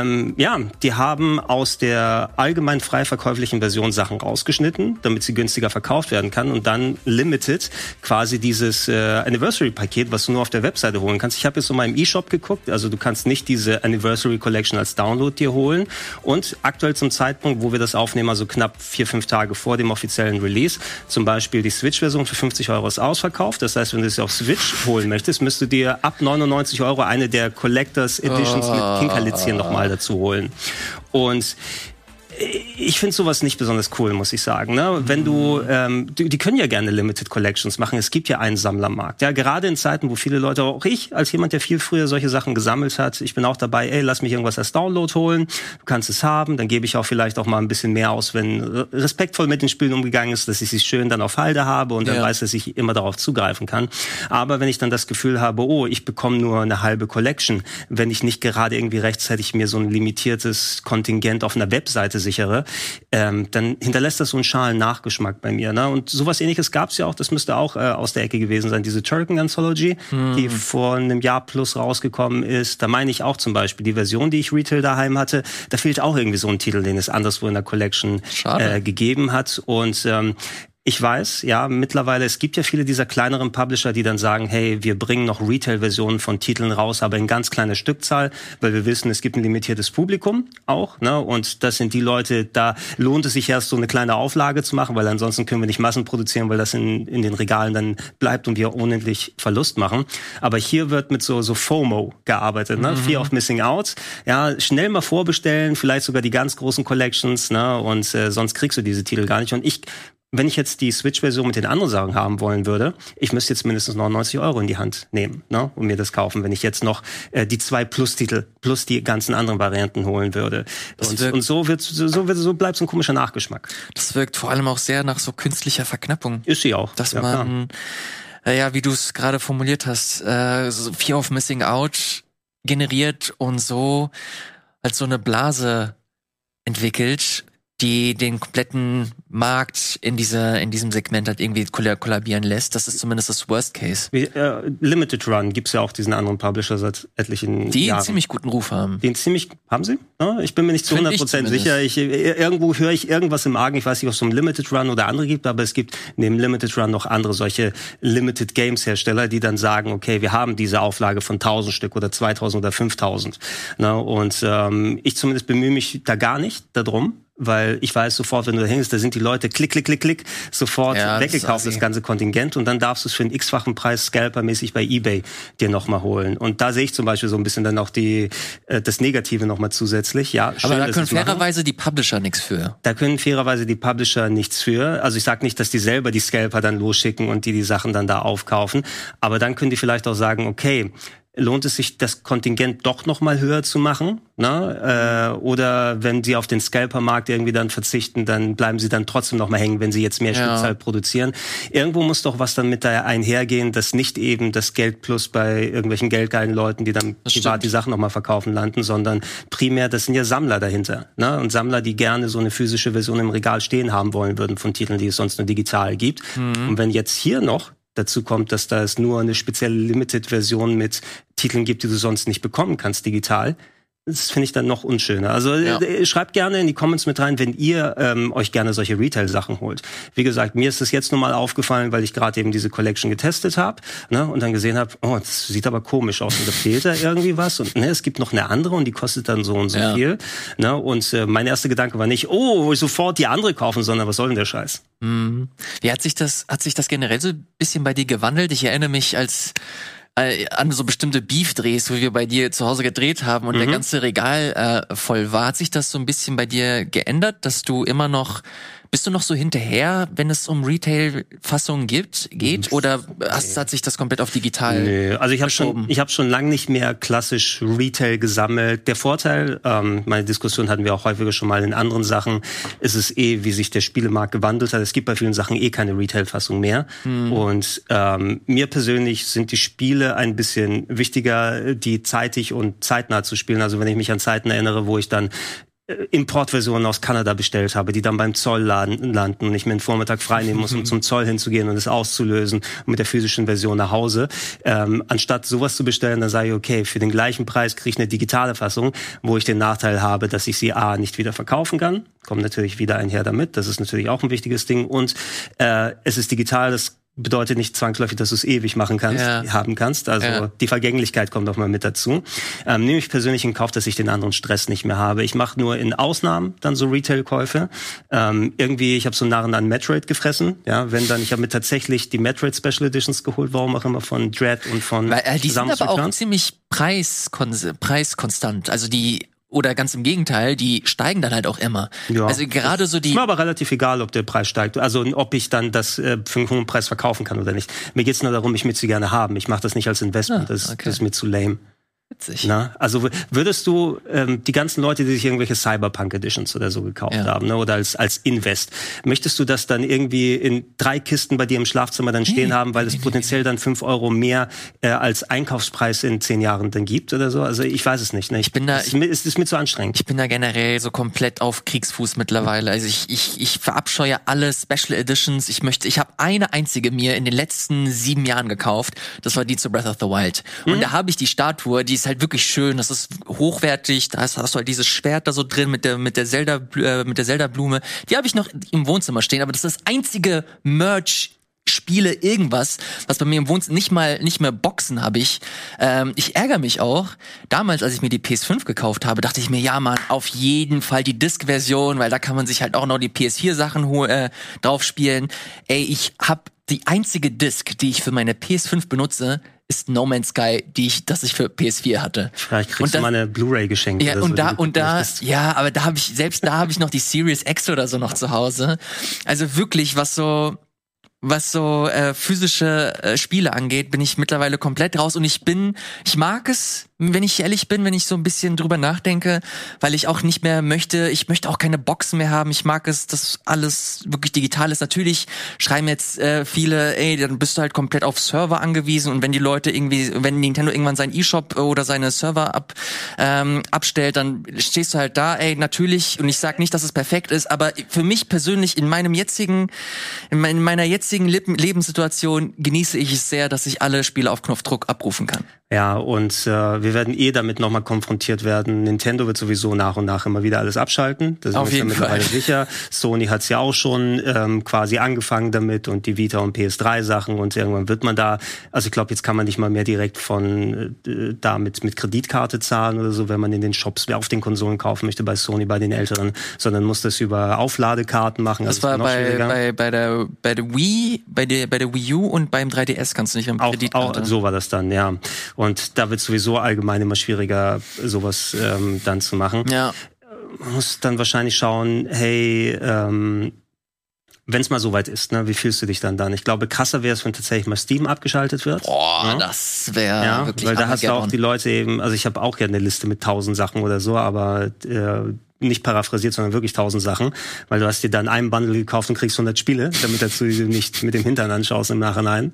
Speaker 2: ähm, ja, die haben aus der allgemein frei verkäuflichen Version Sachen rausgeschnitten, damit sie günstiger verkauft werden kann und dann limited quasi dieses äh, Anniversary-Paket, was du nur auf der Webseite holen kannst. Ich habe jetzt mal im E-Shop geguckt, also du kannst nicht diese Anniversary Collection als Download dir holen und aktuell zum Zeitpunkt, wo wir das aufnehmen, also knapp vier, fünf Tage vor dem offiziellen Release, zum Beispiel die Switch-Version für 50 Euro ist ausverkauft. Das heißt, wenn du sie auf Switch holen möchtest, müsst du dir ab 99 Euro eine der Collectors Editions oh. mit Kinkerlitzchen nochmal dazu holen. Und ich finde sowas nicht besonders cool, muss ich sagen. Ne? Wenn du, ähm, die, die können ja gerne Limited Collections machen. Es gibt ja einen Sammlermarkt. Ja, gerade in Zeiten, wo viele Leute, auch ich, als jemand, der viel früher solche Sachen gesammelt hat, ich bin auch dabei, ey, lass mich irgendwas als Download holen. Du kannst es haben. Dann gebe ich auch vielleicht auch mal ein bisschen mehr aus, wenn respektvoll mit den Spielen umgegangen ist, dass ich sie schön dann auf Halde habe und dann ja. weiß, dass ich immer darauf zugreifen kann. Aber wenn ich dann das Gefühl habe, oh, ich bekomme nur eine halbe Collection, wenn ich nicht gerade irgendwie rechtzeitig mir so ein limitiertes Kontingent auf einer Webseite sichere, ähm, dann hinterlässt das so einen schalen Nachgeschmack bei mir. Ne? Und sowas ähnliches gab es ja auch, das müsste auch äh, aus der Ecke gewesen sein, diese Turken Anthology, hm. die vor einem Jahr plus rausgekommen ist. Da meine ich auch zum Beispiel die Version, die ich Retail daheim hatte, da fehlt auch irgendwie so ein Titel, den es anderswo in der Collection äh, gegeben hat. Und ähm, ich weiß, ja, mittlerweile, es gibt ja viele dieser kleineren Publisher, die dann sagen, hey, wir bringen noch Retail-Versionen von Titeln raus, aber in ganz kleiner Stückzahl, weil wir wissen, es gibt ein limitiertes Publikum auch, ne? Und das sind die Leute, da lohnt es sich erst so eine kleine Auflage zu machen, weil ansonsten können wir nicht Massen produzieren, weil das in, in den Regalen dann bleibt und wir unendlich Verlust machen. Aber hier wird mit so, so FOMO gearbeitet, ne? Mhm. Fear of Missing Out. Ja, schnell mal vorbestellen, vielleicht sogar die ganz großen Collections, ne? Und äh, sonst kriegst du diese Titel gar nicht. Und ich wenn ich jetzt die Switch-Version mit den anderen Sachen haben wollen würde, ich müsste jetzt mindestens 99 Euro in die Hand nehmen ne, und mir das kaufen, wenn ich jetzt noch äh, die zwei Plus-Titel plus die ganzen anderen Varianten holen würde. Und, wirkt, und, so wird so wird so bleibt so ein komischer Nachgeschmack.
Speaker 1: Das wirkt vor allem auch sehr nach so künstlicher Verknappung.
Speaker 2: Ist sie auch.
Speaker 1: Dass ja, man, äh, ja, wie du es gerade formuliert hast, äh, so Fear of Missing Out generiert und so als so eine Blase entwickelt, die den kompletten Markt in dieser in diesem Segment halt irgendwie kollabieren lässt. Das ist zumindest das Worst Case.
Speaker 2: Wie, äh, Limited Run gibt's ja auch diesen anderen Publisher seit etlichen
Speaker 1: die
Speaker 2: Jahren.
Speaker 1: einen ziemlich guten Ruf haben.
Speaker 2: Den ziemlich haben sie? Ja, ich bin mir nicht zu
Speaker 1: Find
Speaker 2: 100
Speaker 1: ich
Speaker 2: Prozent sicher. Ich, äh, irgendwo höre ich irgendwas im Argen. Ich weiß nicht, ob es so einen Limited Run oder andere gibt, aber es gibt neben Limited Run noch andere solche Limited Games Hersteller, die dann sagen, okay, wir haben diese Auflage von 1000 Stück oder 2000 oder 5000. Na, und ähm, ich zumindest bemühe mich da gar nicht darum. Weil ich weiß sofort, wenn du da hängst, da sind die Leute klick, klick, klick, klick, sofort
Speaker 1: Ja, das
Speaker 2: weggekauft, das,
Speaker 1: assi.
Speaker 2: ganze Kontingent. Und dann darfst du es für einen x-fachen Preis scalpermäßig bei Ebay dir nochmal holen. Und da sehe ich zum Beispiel so ein bisschen dann auch die, äh, das Negative nochmal zusätzlich. Ja, schön,
Speaker 1: Aber da können
Speaker 2: machen.
Speaker 1: fairerweise die Publisher nichts für.
Speaker 2: Da können fairerweise die Publisher nichts für. Also ich sage nicht, dass die selber die Scalper dann losschicken und die die Sachen dann da aufkaufen. Aber dann können die vielleicht auch sagen, okay, lohnt es sich, das Kontingent doch noch mal höher zu machen? Ne? Äh, oder wenn sie auf den Scalper-Markt irgendwie dann verzichten, dann bleiben sie dann trotzdem noch mal hängen, wenn sie jetzt mehr
Speaker 1: Ja.
Speaker 2: Stückzahl produzieren. Irgendwo muss doch was dann mit da einhergehen, dass nicht eben das Geld plus bei irgendwelchen geldgeilen Leuten, die dann
Speaker 1: Das
Speaker 2: privat
Speaker 1: stimmt.
Speaker 2: die Sachen noch mal verkaufen landen, sondern primär, das sind ja Sammler dahinter. Ne? Und Sammler, die gerne so eine physische Version im Regal stehen haben wollen würden von Titeln, die es sonst nur digital gibt.
Speaker 1: Mhm.
Speaker 2: Und wenn jetzt hier noch dazu kommt, dass da es nur eine spezielle Limited-Version mit Titeln gibt, die du sonst nicht bekommen kannst digital, das finde ich dann noch unschöner. Also
Speaker 1: Ja.
Speaker 2: äh, schreibt gerne in die Comments mit rein, wenn ihr ähm, euch gerne solche Retail-Sachen holt. Wie gesagt, mir ist es jetzt nur mal aufgefallen, weil ich gerade eben diese Collection getestet habe ne, und dann gesehen habe, oh, das sieht aber komisch aus und da fehlt da irgendwie was und ne, es gibt noch eine andere und die kostet dann so und so
Speaker 1: Ja.
Speaker 2: viel. Ne, und äh, mein erster Gedanke war nicht, oh, sofort die andere kaufen, sondern was soll denn der Scheiß?
Speaker 1: Mhm. Wie hat sich das, hat sich das generell so ein bisschen bei dir gewandelt? Ich erinnere mich als äh, an so bestimmte Beef-Drehs, wo wir bei dir zu Hause gedreht haben und der
Speaker 2: Mhm.
Speaker 1: ganze Regal äh, voll war. Hat sich das so ein bisschen bei dir geändert, dass du immer noch bist du noch so hinterher, wenn es um Retail-Fassungen gibt, geht? Oder hast, hat sich das komplett auf digital?
Speaker 2: Nö, also ich habe schon, ich habe schon lange nicht mehr klassisch Retail gesammelt. Der Vorteil, ähm, meine Diskussion hatten wir auch häufiger schon mal in anderen Sachen, ist es eh, wie sich der Spielemarkt gewandelt hat. Es gibt bei vielen Sachen eh keine Retail-Fassung mehr. Und ähm, mir persönlich sind die Spiele ein bisschen wichtiger, die zeitig und zeitnah zu spielen. Also wenn ich mich an Zeiten erinnere, wo ich dann Importversionen aus Kanada bestellt habe, die dann beim Zoll laden, landen und ich mir einen Vormittag freinehmen muss, um zum Zoll hinzugehen und es auszulösen und mit der physischen Version nach Hause. Ähm, anstatt sowas zu bestellen, dann sage ich, okay, für den gleichen Preis kriege ich eine digitale Fassung, wo ich den Nachteil habe, dass ich sie A nicht wieder verkaufen kann. Kommt natürlich wieder einher damit. Das ist natürlich auch ein wichtiges Ding. Und äh, es ist digital, das bedeutet nicht zwangsläufig, dass du es ewig machen kannst,
Speaker 1: Ja.
Speaker 2: haben kannst. Also
Speaker 1: Ja.
Speaker 2: die Vergänglichkeit kommt auch mal mit dazu. Ähm, nehme ich persönlich in Kauf, dass ich den anderen Stress nicht mehr habe. Ich mache nur in Ausnahmen dann so Retail-Käufe. Ähm, irgendwie, ich habe so Narren an Metroid gefressen. Ja, wenn dann, ich habe mir tatsächlich die Metroid Special Editions geholt, warum auch immer von Dread und von
Speaker 1: Weil, äh, die sind
Speaker 2: Samus
Speaker 1: aber auch
Speaker 2: Returns.
Speaker 1: ziemlich preiskons preiskonstant. Also die oder ganz im Gegenteil, die steigen dann halt auch immer.
Speaker 2: Ja.
Speaker 1: Also gerade so
Speaker 2: Ist
Speaker 1: die
Speaker 2: mir aber relativ egal, ob der Preis steigt. Also ob ich dann das äh, für einen hohen Preis verkaufen kann oder nicht. Mir geht's nur darum, ich möchte sie gerne haben. Ich mache das nicht als Investment.
Speaker 1: Ah,
Speaker 2: das,
Speaker 1: okay.
Speaker 2: das ist mir zu lame.
Speaker 1: Witzig.
Speaker 2: Na, also würdest du ähm, die ganzen Leute, die sich irgendwelche Cyberpunk Editions oder so gekauft
Speaker 1: Ja.
Speaker 2: haben, ne, oder als als Invest, möchtest du das dann irgendwie in drei Kisten bei dir im Schlafzimmer dann stehen
Speaker 1: Nee,
Speaker 2: haben, weil es potenziell dann fünf Euro mehr äh, als Einkaufspreis in zehn Jahren dann gibt oder so? Also ich weiß es nicht. Ne? Ich
Speaker 1: bin da-
Speaker 2: es ist, ist mir zu anstrengend.
Speaker 1: Ich bin da generell so komplett auf Kriegsfuß mittlerweile. Also ich, ich, ich verabscheue alle Special Editions. Ich möchte, ich habe eine einzige mir in den letzten sieben Jahren gekauft. Das war die zu Breath of the Wild. Und da habe ich die Statue, die ist halt wirklich schön. Das ist hochwertig. Da hast, hast du halt dieses Schwert da so drin mit der mit der Zelda äh, mit der Zelda Blume. Die habe ich noch im Wohnzimmer stehen. Aber das ist das einzige Merch Spiele, irgendwas, was bei mir im Wohnzimmer nicht mal nicht mehr Boxen habe ich. Ähm, ich ärgere mich auch. Damals, als ich mir die PS5 gekauft habe, dachte ich mir, ja Mann, auf jeden Fall die Disc-Version, weil da kann man sich halt auch noch die PS4-Sachen äh, drauf spielen. Ey, ich habe die einzige Disc, die ich für meine PS5 benutze, ist No Man's Sky, die ich, das ich für PS4 hatte.
Speaker 2: Vielleicht kriegst
Speaker 1: Und
Speaker 2: du
Speaker 1: das-
Speaker 2: mal eine Blu-ray geschenkt.
Speaker 1: Ja,
Speaker 2: oder so,
Speaker 1: und da,
Speaker 2: du
Speaker 1: und da, ja, aber da habe ich, selbst da habe ich noch die Series X oder so noch zu Hause. Also wirklich, was so, was so äh, physische äh, Spiele angeht, bin ich mittlerweile komplett raus und ich bin, ich mag es, wenn ich ehrlich bin, wenn ich so ein bisschen drüber nachdenke, weil ich auch nicht mehr möchte, ich möchte auch keine Boxen mehr haben. Ich mag es, dass alles wirklich digital ist. Natürlich schreiben jetzt äh, viele, ey, dann bist du halt komplett auf Server angewiesen und wenn die Leute irgendwie, wenn Nintendo irgendwann seinen E-Shop oder seine Server ab, ähm, abstellt, dann stehst du halt da, ey, natürlich, und ich sag nicht, dass es perfekt ist, aber für mich persönlich in meinem jetzigen, in meiner jetzigen jetzigen Lebenssituation genieße ich es sehr, dass ich alle Spiele auf Knopfdruck abrufen kann.
Speaker 2: Ja, und äh, wir werden eh damit nochmal konfrontiert werden. Nintendo wird sowieso nach und nach immer wieder alles abschalten. Das
Speaker 1: Auf jeden Fall.
Speaker 2: sicher. Sony hat es ja auch schon ähm, quasi angefangen damit und die Vita und PS3-Sachen und irgendwann wird man da, also ich glaube, jetzt kann man nicht mal mehr direkt von äh, da mit, mit Kreditkarte zahlen oder so, wenn man in den Shops auf den Konsolen kaufen möchte bei Sony, bei den Älteren, sondern muss das über Aufladekarten machen.
Speaker 1: Das also war bei, bei, bei, der, bei der Wii, bei der, bei der Wii U und beim 3DS kannst du nicht mit
Speaker 2: Kreditkarte. Auch, so war das dann, ja. Und da wird sowieso allgemein immer schwieriger, sowas ähm, dann zu machen.
Speaker 1: Ja.
Speaker 2: Man muss dann wahrscheinlich schauen, hey, ähm, wenn es mal so weit ist, ne, wie fühlst du dich dann dann? Ich glaube, krasser wäre es, wenn tatsächlich mal Steam abgeschaltet wird.
Speaker 1: Boah, ja? das wäre
Speaker 2: ja,
Speaker 1: wirklich
Speaker 2: Weil da hast du auch die Leute eben, also ich habe auch ja eine Liste mit tausend Sachen oder so, aber äh, nicht paraphrasiert, sondern wirklich tausend Sachen, weil du hast dir dann einen Bundle gekauft und kriegst 100 Spiele, damit du nicht mit dem Hintern anschaust im Nachhinein.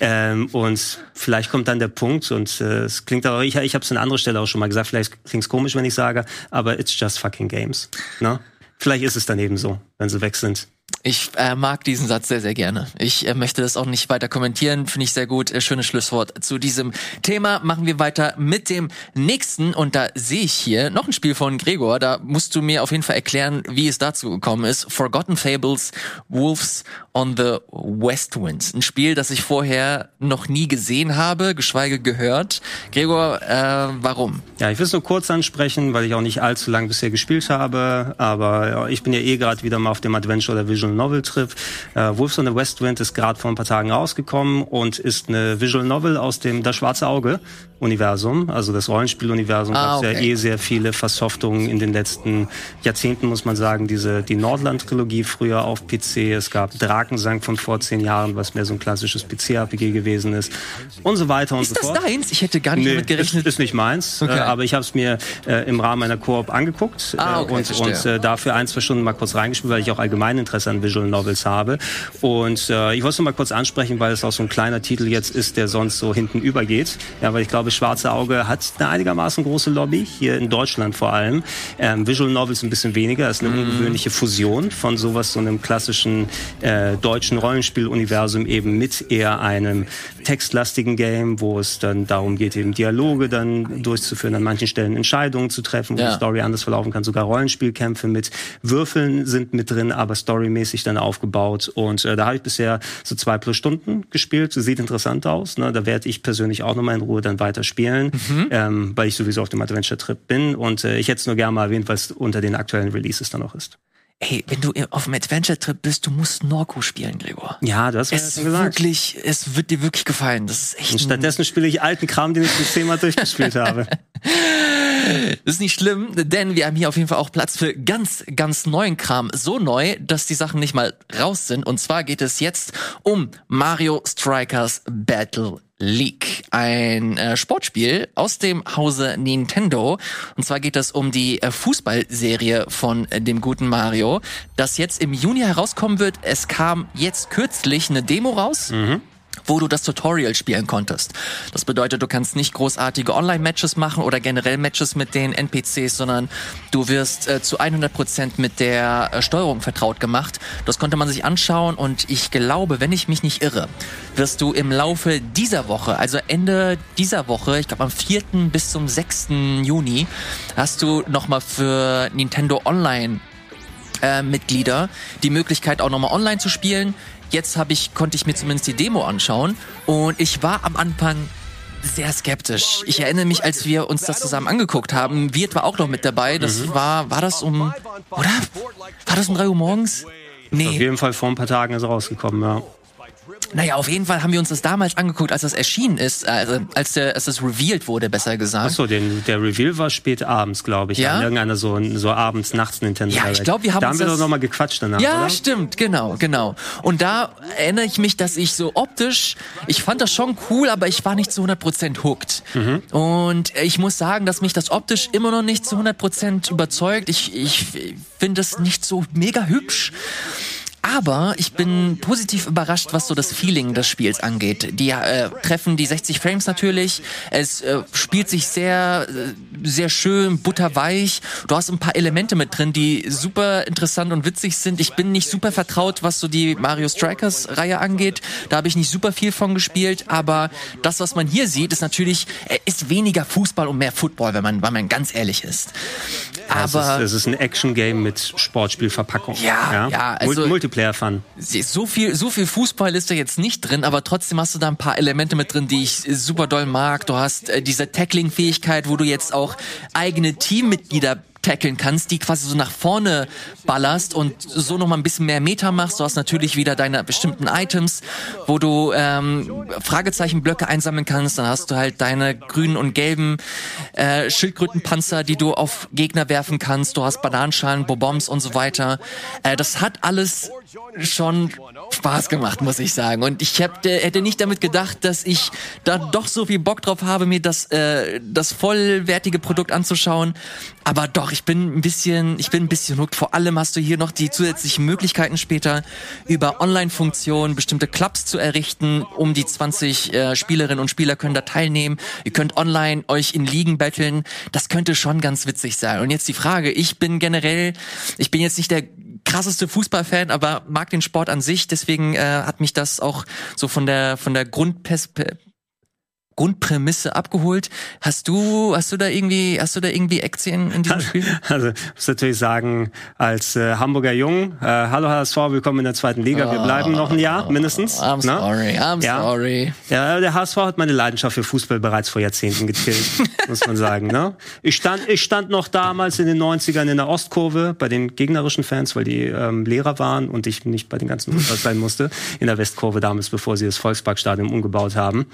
Speaker 2: Ähm, und vielleicht kommt dann der Punkt, und äh, es klingt aber, ich, ich habe es an anderer Stelle auch schon mal gesagt, vielleicht klingt es komisch, wenn ich sage, aber it's just fucking games. Ne? Vielleicht ist es dann eben so, wenn sie weg sind.
Speaker 1: Ich äh, mag diesen Satz sehr, sehr gerne. Ich äh, möchte das auch nicht weiter kommentieren. Finde ich sehr gut. Äh, schönes Schlusswort zu diesem Thema. Machen wir weiter mit dem nächsten. Und da sehe ich hier noch ein Spiel von Gregor. Da musst du mir auf jeden Fall erklären, wie es dazu gekommen ist. Forgotten Fables, Wolves on the West Wind. Ein Spiel, das ich vorher noch nie gesehen habe, geschweige gehört. Gregor, äh, warum?
Speaker 2: Ja, ich will es nur kurz ansprechen, weil ich auch nicht allzu lang bisher gespielt habe. Aber ich bin ja eh gerade wieder mal auf dem Adventure oder Visual Novel Trip. Äh, Wolves on the West Wind ist gerade vor ein paar Tagen rausgekommen und ist eine Visual Novel aus dem Das Schwarze Auge Universum, also das Rollenspieluniversum. Ah, okay. ja eh sehr viele Versoftungen in den letzten Jahrzehnten, muss man sagen. Diese die Nordland-Trilogie früher auf PC. Es gab Drakensang von vor zehn Jahren, was mehr so ein klassisches PC-RPG gewesen ist und so weiter und
Speaker 1: ist
Speaker 2: so fort.
Speaker 1: Ist das deins? Ich hätte gar nicht nee, damit gerechnet.
Speaker 2: Ist, ist nicht meins, okay. äh, aber ich habe es mir äh, im Rahmen einer Koop angeguckt
Speaker 1: ah,
Speaker 2: äh,
Speaker 1: okay,
Speaker 2: und, und äh, dafür ein, zwei Stunden mal kurz reingespielt, weil ich auch allgemein Interesse an Visual Novels habe. Und äh, ich wollte es mal kurz ansprechen, weil es auch so ein kleiner Titel jetzt ist, der sonst so hinten übergeht. Ja, weil ich glaube, Schwarze Auge hat eine einigermaßen große Lobby, hier in Deutschland vor allem. Ähm, Visual Novels ein bisschen weniger, das ist eine mhm. ungewöhnliche Fusion von sowas, so einem klassischen äh, deutschen Rollenspieluniversum eben mit eher einem textlastigen Game, wo es dann darum geht, eben Dialoge dann durchzuführen, an manchen Stellen Entscheidungen zu treffen, wo ja. die Story anders verlaufen kann. Sogar Rollenspielkämpfe mit Würfeln sind mit drin, aber storymäßig dann aufgebaut. Und äh, da habe ich bisher so zwei plus Stunden gespielt. Sieht interessant aus. Ne? Da werde ich persönlich auch nochmal in Ruhe dann weiter spielen, mhm. ähm, weil ich sowieso auf dem Adventure-Trip bin. Und äh, ich hätte es nur gerne mal erwähnt, weil es unter den aktuellen Releases dann auch ist.
Speaker 1: Ey, wenn du auf dem Adventure-Trip bist, du musst Norco spielen, Gregor.
Speaker 2: Ja, du hast
Speaker 1: es ja gesagt. Wirklich, es wird dir wirklich gefallen. Das ist echt.
Speaker 2: Und stattdessen spiele ich alten Kram, den ich schon zehnmal durchgespielt habe.
Speaker 1: Das ist nicht schlimm, denn wir haben hier auf jeden Fall auch Platz für ganz, ganz neuen Kram. So neu, dass die Sachen nicht mal raus sind. Und zwar geht es jetzt um Mario Strikers Battle League, ein äh, Sportspiel aus dem Hause Nintendo. Und zwar geht es um die äh, Fußballserie von äh, dem guten Mario, das jetzt im Juni herauskommen wird. Es kam jetzt kürzlich eine Demo raus. Mhm wo du das Tutorial spielen konntest. Das bedeutet, du kannst nicht großartige Online-Matches machen oder generell Matches mit den NPCs, sondern du wirst äh, zu 100% mit der äh, Steuerung vertraut gemacht. Das konnte man sich anschauen und ich glaube, wenn ich mich nicht irre, wirst du im Laufe dieser Woche, also Ende dieser Woche, ich glaube am 4. bis zum 6. Juni, hast du nochmal für Nintendo Online äh, Mitglieder die Möglichkeit auch nochmal online zu spielen. Jetzt habe ich, konnte ich mir zumindest die Demo anschauen und ich war am Anfang sehr skeptisch. Ich erinnere mich, als wir uns das zusammen angeguckt haben, Wirt war auch noch mit dabei. Das mhm. war, war das um, oder? War das um drei Uhr morgens?
Speaker 2: Nee. Auf jeden Fall vor ein paar Tagen ist rausgekommen, ja.
Speaker 1: Naja, auf jeden Fall haben wir uns das damals angeguckt, als das erschienen ist, also als, der, als das revealed wurde, besser gesagt.
Speaker 2: Achso, der Reveal war spät abends, glaube ich.
Speaker 1: Ja?
Speaker 2: An irgendeiner so, so abends, nachts Nintendo
Speaker 1: Ja, ich
Speaker 2: Direct.
Speaker 1: glaub, wir haben
Speaker 2: Da haben wir
Speaker 1: das-
Speaker 2: doch noch mal gequatscht danach,
Speaker 1: Ja,
Speaker 2: oder?
Speaker 1: stimmt, genau, genau. Und da erinnere ich mich, dass ich so optisch, ich fand das schon cool, aber ich war nicht zu 100% hooked.
Speaker 2: Mhm.
Speaker 1: Und ich muss sagen, dass mich das optisch immer noch nicht zu 100% überzeugt. Ich, ich finde es nicht so mega hübsch. Aber ich bin positiv überrascht, was so das Feeling des Spiels angeht. Die äh, treffen die 60 Frames natürlich. Es äh, spielt sich sehr, äh, sehr schön, butterweich. Du hast ein paar Elemente mit drin, die super interessant und witzig sind. Ich bin nicht super vertraut, was so die Mario Strikers Reihe angeht. Da habe ich nicht super viel von gespielt. Aber das, was man hier sieht, ist natürlich, äh, ist weniger Fußball und mehr Football, wenn man, wenn man ganz ehrlich ist.
Speaker 2: Es
Speaker 1: Aber
Speaker 2: ist, es ist ein Action-Game mit Sportspielverpackung.
Speaker 1: Ja, ja, also-
Speaker 2: Mul- Multiplayer-Fun.
Speaker 1: so viel, so viel Fußball ist da jetzt nicht drin, aber trotzdem hast du da ein paar Elemente mit drin, die ich super doll mag. Du hast äh, diese Tackling-Fähigkeit, wo du jetzt auch eigene Teammitglieder tackeln kannst, die quasi so nach vorne ballerst und so noch mal ein bisschen mehr Meter machst. Du hast natürlich wieder deine bestimmten Items, wo du ähm, Fragezeichenblöcke einsammeln kannst. Dann hast du halt deine grünen und gelben äh, Schildkrötenpanzer, die du auf Gegner werfen kannst. Du hast Bananenschalen, Bobombs und so weiter. Äh, das hat alles schon Spaß gemacht, muss ich sagen. Und ich äh, hätte nicht damit gedacht, dass ich da doch so viel Bock drauf habe, mir das, äh, das vollwertige Produkt anzuschauen. Aber doch, ich bin ein bisschen, ich bin ein bisschen hooked. Vor allem hast du hier noch die zusätzlichen Möglichkeiten später über Online-Funktionen bestimmte Clubs zu errichten. Um die 20 äh, Spielerinnen und Spieler können da teilnehmen. Ihr könnt online euch in Ligen betteln. Das könnte schon ganz witzig sein. Und jetzt die Frage, ich bin generell, ich bin jetzt nicht der krasseste Fußballfan, aber mag den Sport an sich. Deswegen äh, hat mich das auch so von der von der Grundpers Grundprämisse abgeholt. Hast du hast du da irgendwie hast du da irgendwie Aktien in diesem Spiel?
Speaker 2: Also, ich muss natürlich sagen, als äh, Hamburger Jung, äh, hallo HSV, willkommen in der zweiten Liga. Wir bleiben noch ein Jahr mindestens.
Speaker 1: I'm
Speaker 2: ne?
Speaker 1: sorry, I'm
Speaker 2: Ja.
Speaker 1: sorry.
Speaker 2: Ja, der HSV hat meine Leidenschaft für Fußball bereits vor Jahrzehnten gekillt, muss man sagen. Ne? Ich, stand, ich stand noch damals in den 90ern in der Ostkurve bei den gegnerischen Fans, weil die ähm, Lehrer waren und ich nicht bei den ganzen Ultras sein musste. In der Westkurve damals, bevor sie das Volksparkstadion umgebaut haben.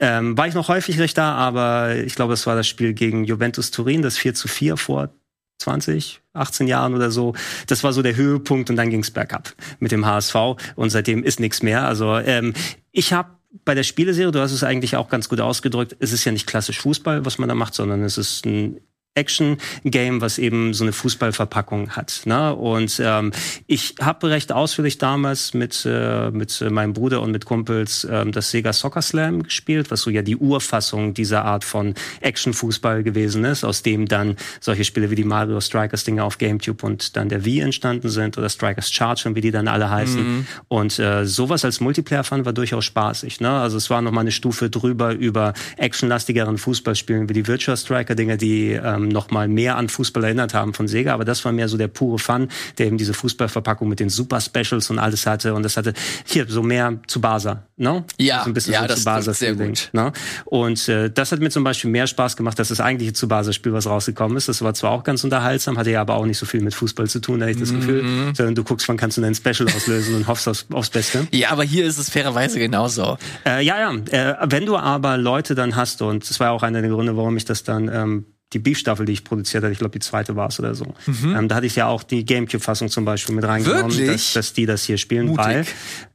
Speaker 2: Ähm, war ich noch häufig recht da, aber ich glaube, es war das Spiel gegen Juventus Turin, das 4 zu 4 vor 20, 18 Jahren oder so. Das war so der Höhepunkt und dann ging's bergab mit dem HSV und seitdem ist nichts mehr. Also ähm, ich habe bei der Spieleserie, du hast es eigentlich auch ganz gut ausgedrückt, es ist ja nicht klassisch Fußball, was man da macht, sondern es ist ein Action-Game, was eben so eine Fußballverpackung hat. Ne? Und ähm, ich habe recht ausführlich damals mit, äh, mit meinem Bruder und mit Kumpels ähm, das Sega Soccer Slam gespielt, was so ja die Urfassung dieser Art von Action-Fußball gewesen ist, aus dem dann solche Spiele wie die Mario Strikers Dinge auf GameCube und dann der Wii entstanden sind oder Strikers Charge und wie die dann alle heißen. Und äh, sowas als Multiplayer-Fun war durchaus spaßig. Ne? Also es war noch mal eine Stufe drüber über actionlastigeren Fußballspielen wie die Virtua Striker Dinge, die ähm, noch mal mehr an Fußball erinnert haben von Sega. Aber das war mehr so der pure Fun, der eben diese Fußballverpackung mit den Super Specials und alles hatte. Und das hatte hier so mehr zu Basa. Ne?
Speaker 1: Ja,
Speaker 2: so ein bisschen
Speaker 1: ja,
Speaker 2: so
Speaker 1: das
Speaker 2: Tsubasa
Speaker 1: trifft sehr gut.
Speaker 2: Ne? Und äh, das hat mir zum Beispiel mehr Spaß gemacht, als das eigentliche Tsubasa-Spiel, was rausgekommen ist. Das war zwar auch ganz unterhaltsam, hatte ja aber auch nicht so viel mit Fußball zu tun, hatte ich das Gefühl.
Speaker 1: Mhm.
Speaker 2: Sondern du guckst, wann kannst du dein Special auslösen und hoffst aufs, aufs Beste.
Speaker 1: Ja, aber hier ist es fairerweise genauso.
Speaker 2: Äh, ja, ja. Äh, wenn du aber Leute dann hast, und das war ja auch einer der Gründe, warum ich das dann, ähm, die Beef-Staffel, die ich produziert hatte, ich glaube, die zweite war es oder so. Ähm, da hatte ich ja auch die Gamecube-Fassung zum Beispiel mit reingenommen,
Speaker 1: Mhm.
Speaker 2: Dass, dass die das hier spielen,
Speaker 1: Mutig.
Speaker 2: weil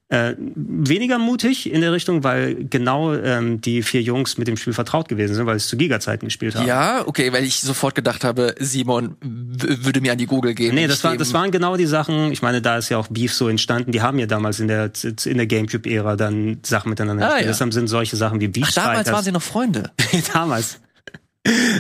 Speaker 2: äh, weniger mutig in der Richtung, weil genau ähm, die vier Jungs mit dem Spiel vertraut gewesen sind, weil sie es zu Giga-Zeiten gespielt haben.
Speaker 1: Ja, okay, weil ich sofort gedacht habe, Simon würde mir an die Google geben.
Speaker 2: Nee, das, war, das waren genau die Sachen, ich meine, da ist ja auch Beef so entstanden, die haben ja damals in der, in der Gamecube-Ära dann Sachen miteinander
Speaker 1: Ah,
Speaker 2: gespielt.
Speaker 1: ja.
Speaker 2: Deshalb sind solche Sachen wie Beef
Speaker 1: Ach, damals waren sie noch Freunde.
Speaker 2: damals.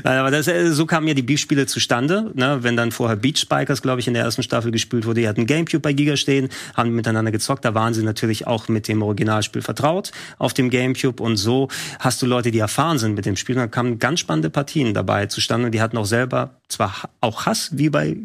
Speaker 2: Aber das, äh, so kamen ja die Beef-Spiele zustande. Ne? Wenn dann vorher Beach Spikers, glaube ich, in der ersten Staffel gespielt wurde, die hatten Gamecube bei Giga stehen, haben miteinander gezockt. Da waren sie natürlich auch mit dem Originalspiel vertraut auf dem Gamecube. Und so hast du Leute, die erfahren sind mit dem Spiel. Und da kamen ganz spannende Partien dabei zustande. Und die hatten auch selber zwar auch Hass, wie bei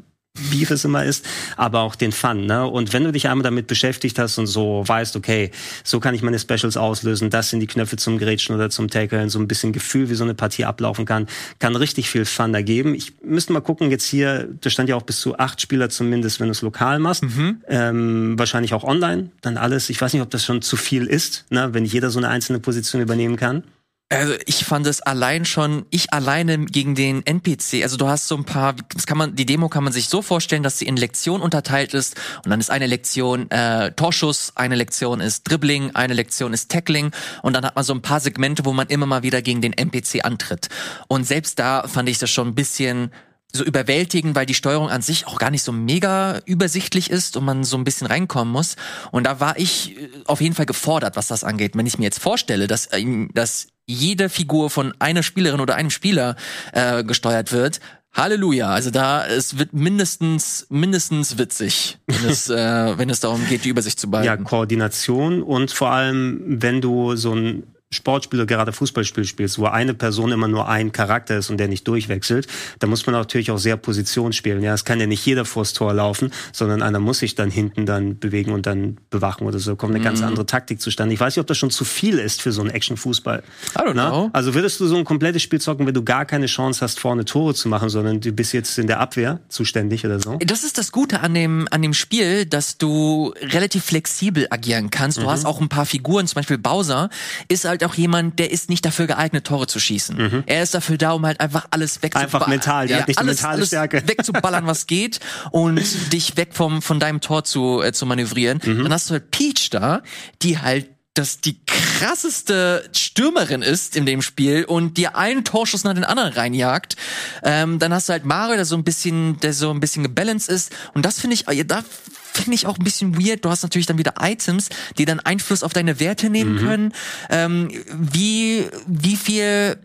Speaker 2: Beef es immer ist, aber auch den Fun. Ne? Und wenn du dich einmal damit beschäftigt hast und so weißt, okay, so kann ich meine Specials auslösen, das sind die Knöpfe zum Grätschen oder zum Tackeln, so ein bisschen Gefühl, wie so eine Partie ablaufen kann, kann richtig viel Fun ergeben. Ich müsste mal gucken, jetzt hier, da stand ja auch bis zu acht Spieler zumindest, wenn du es lokal machst. Mhm. Ähm, wahrscheinlich auch online, dann alles. Ich weiß nicht, ob das schon zu viel ist, ne? wenn jeder so eine einzelne Position übernehmen kann.
Speaker 1: Also ich fand es allein schon, ich alleine gegen den NPC, also du hast so ein paar, das kann man, die Demo kann man sich so vorstellen, dass sie in Lektionen unterteilt ist und dann ist eine Lektion äh, Torschuss, eine Lektion ist Dribbling, eine Lektion ist Tackling und dann hat man so ein paar Segmente, wo man immer mal wieder gegen den NPC antritt. Und selbst da fand ich das schon ein bisschen so überwältigend, weil die Steuerung an sich auch gar nicht so mega übersichtlich ist und man so ein bisschen reinkommen muss. Und da war ich äh, auf jeden Fall gefordert, was das angeht. Wenn ich mir jetzt vorstelle, dass, dass jede Figur von einer Spielerin oder einem Spieler äh, gesteuert wird, Halleluja, also da es wird mindestens mindestens witzig, wenn es äh, wenn es darum geht, die Übersicht zu behalten. Ja,
Speaker 2: Koordination und vor allem, wenn du so ein Sportspiel oder gerade Fußballspiel spielst, wo eine Person immer nur ein Charakter ist und der nicht durchwechselt, da muss man natürlich auch sehr Position spielen. Ja, es kann ja nicht jeder vors Tor laufen, sondern einer muss sich dann hinten dann bewegen und dann bewachen oder so. Kommt eine mhm. ganz andere Taktik zustande. Ich weiß nicht, ob das schon zu viel ist für so einen Action-Fußball. I don't know. Also würdest du so ein komplettes Spiel zocken, wenn du gar keine Chance hast, vorne Tore zu machen, sondern du bist jetzt in der Abwehr zuständig oder so?
Speaker 1: Das ist das Gute an dem, an dem Spiel, dass du relativ flexibel agieren kannst. Du mhm. hast auch ein paar Figuren, zum Beispiel Bowser, ist halt halt auch jemand, der ist nicht dafür geeignet, Tore zu schießen. Mhm. Er ist dafür da, um halt einfach alles wegzuballern.
Speaker 2: Einfach mental, der ja, hat nicht
Speaker 1: alles,
Speaker 2: mentale Stärke.
Speaker 1: wegzuballern, was geht und dich weg vom, von deinem Tor zu, äh, zu manövrieren. Mhm. Dann hast du halt Peach da, die halt dass die krasseste Stürmerin ist in dem Spiel und dir einen Torschuss nach den anderen reinjagt. Ähm, dann hast du halt Mario, der so ein bisschen, der so ein bisschen gebalanced ist. Und das finde ich, da finde ich auch ein bisschen weird. Du hast natürlich dann wieder Items, die dann Einfluss auf deine Werte nehmen mhm. können. Ähm, wie, wie viel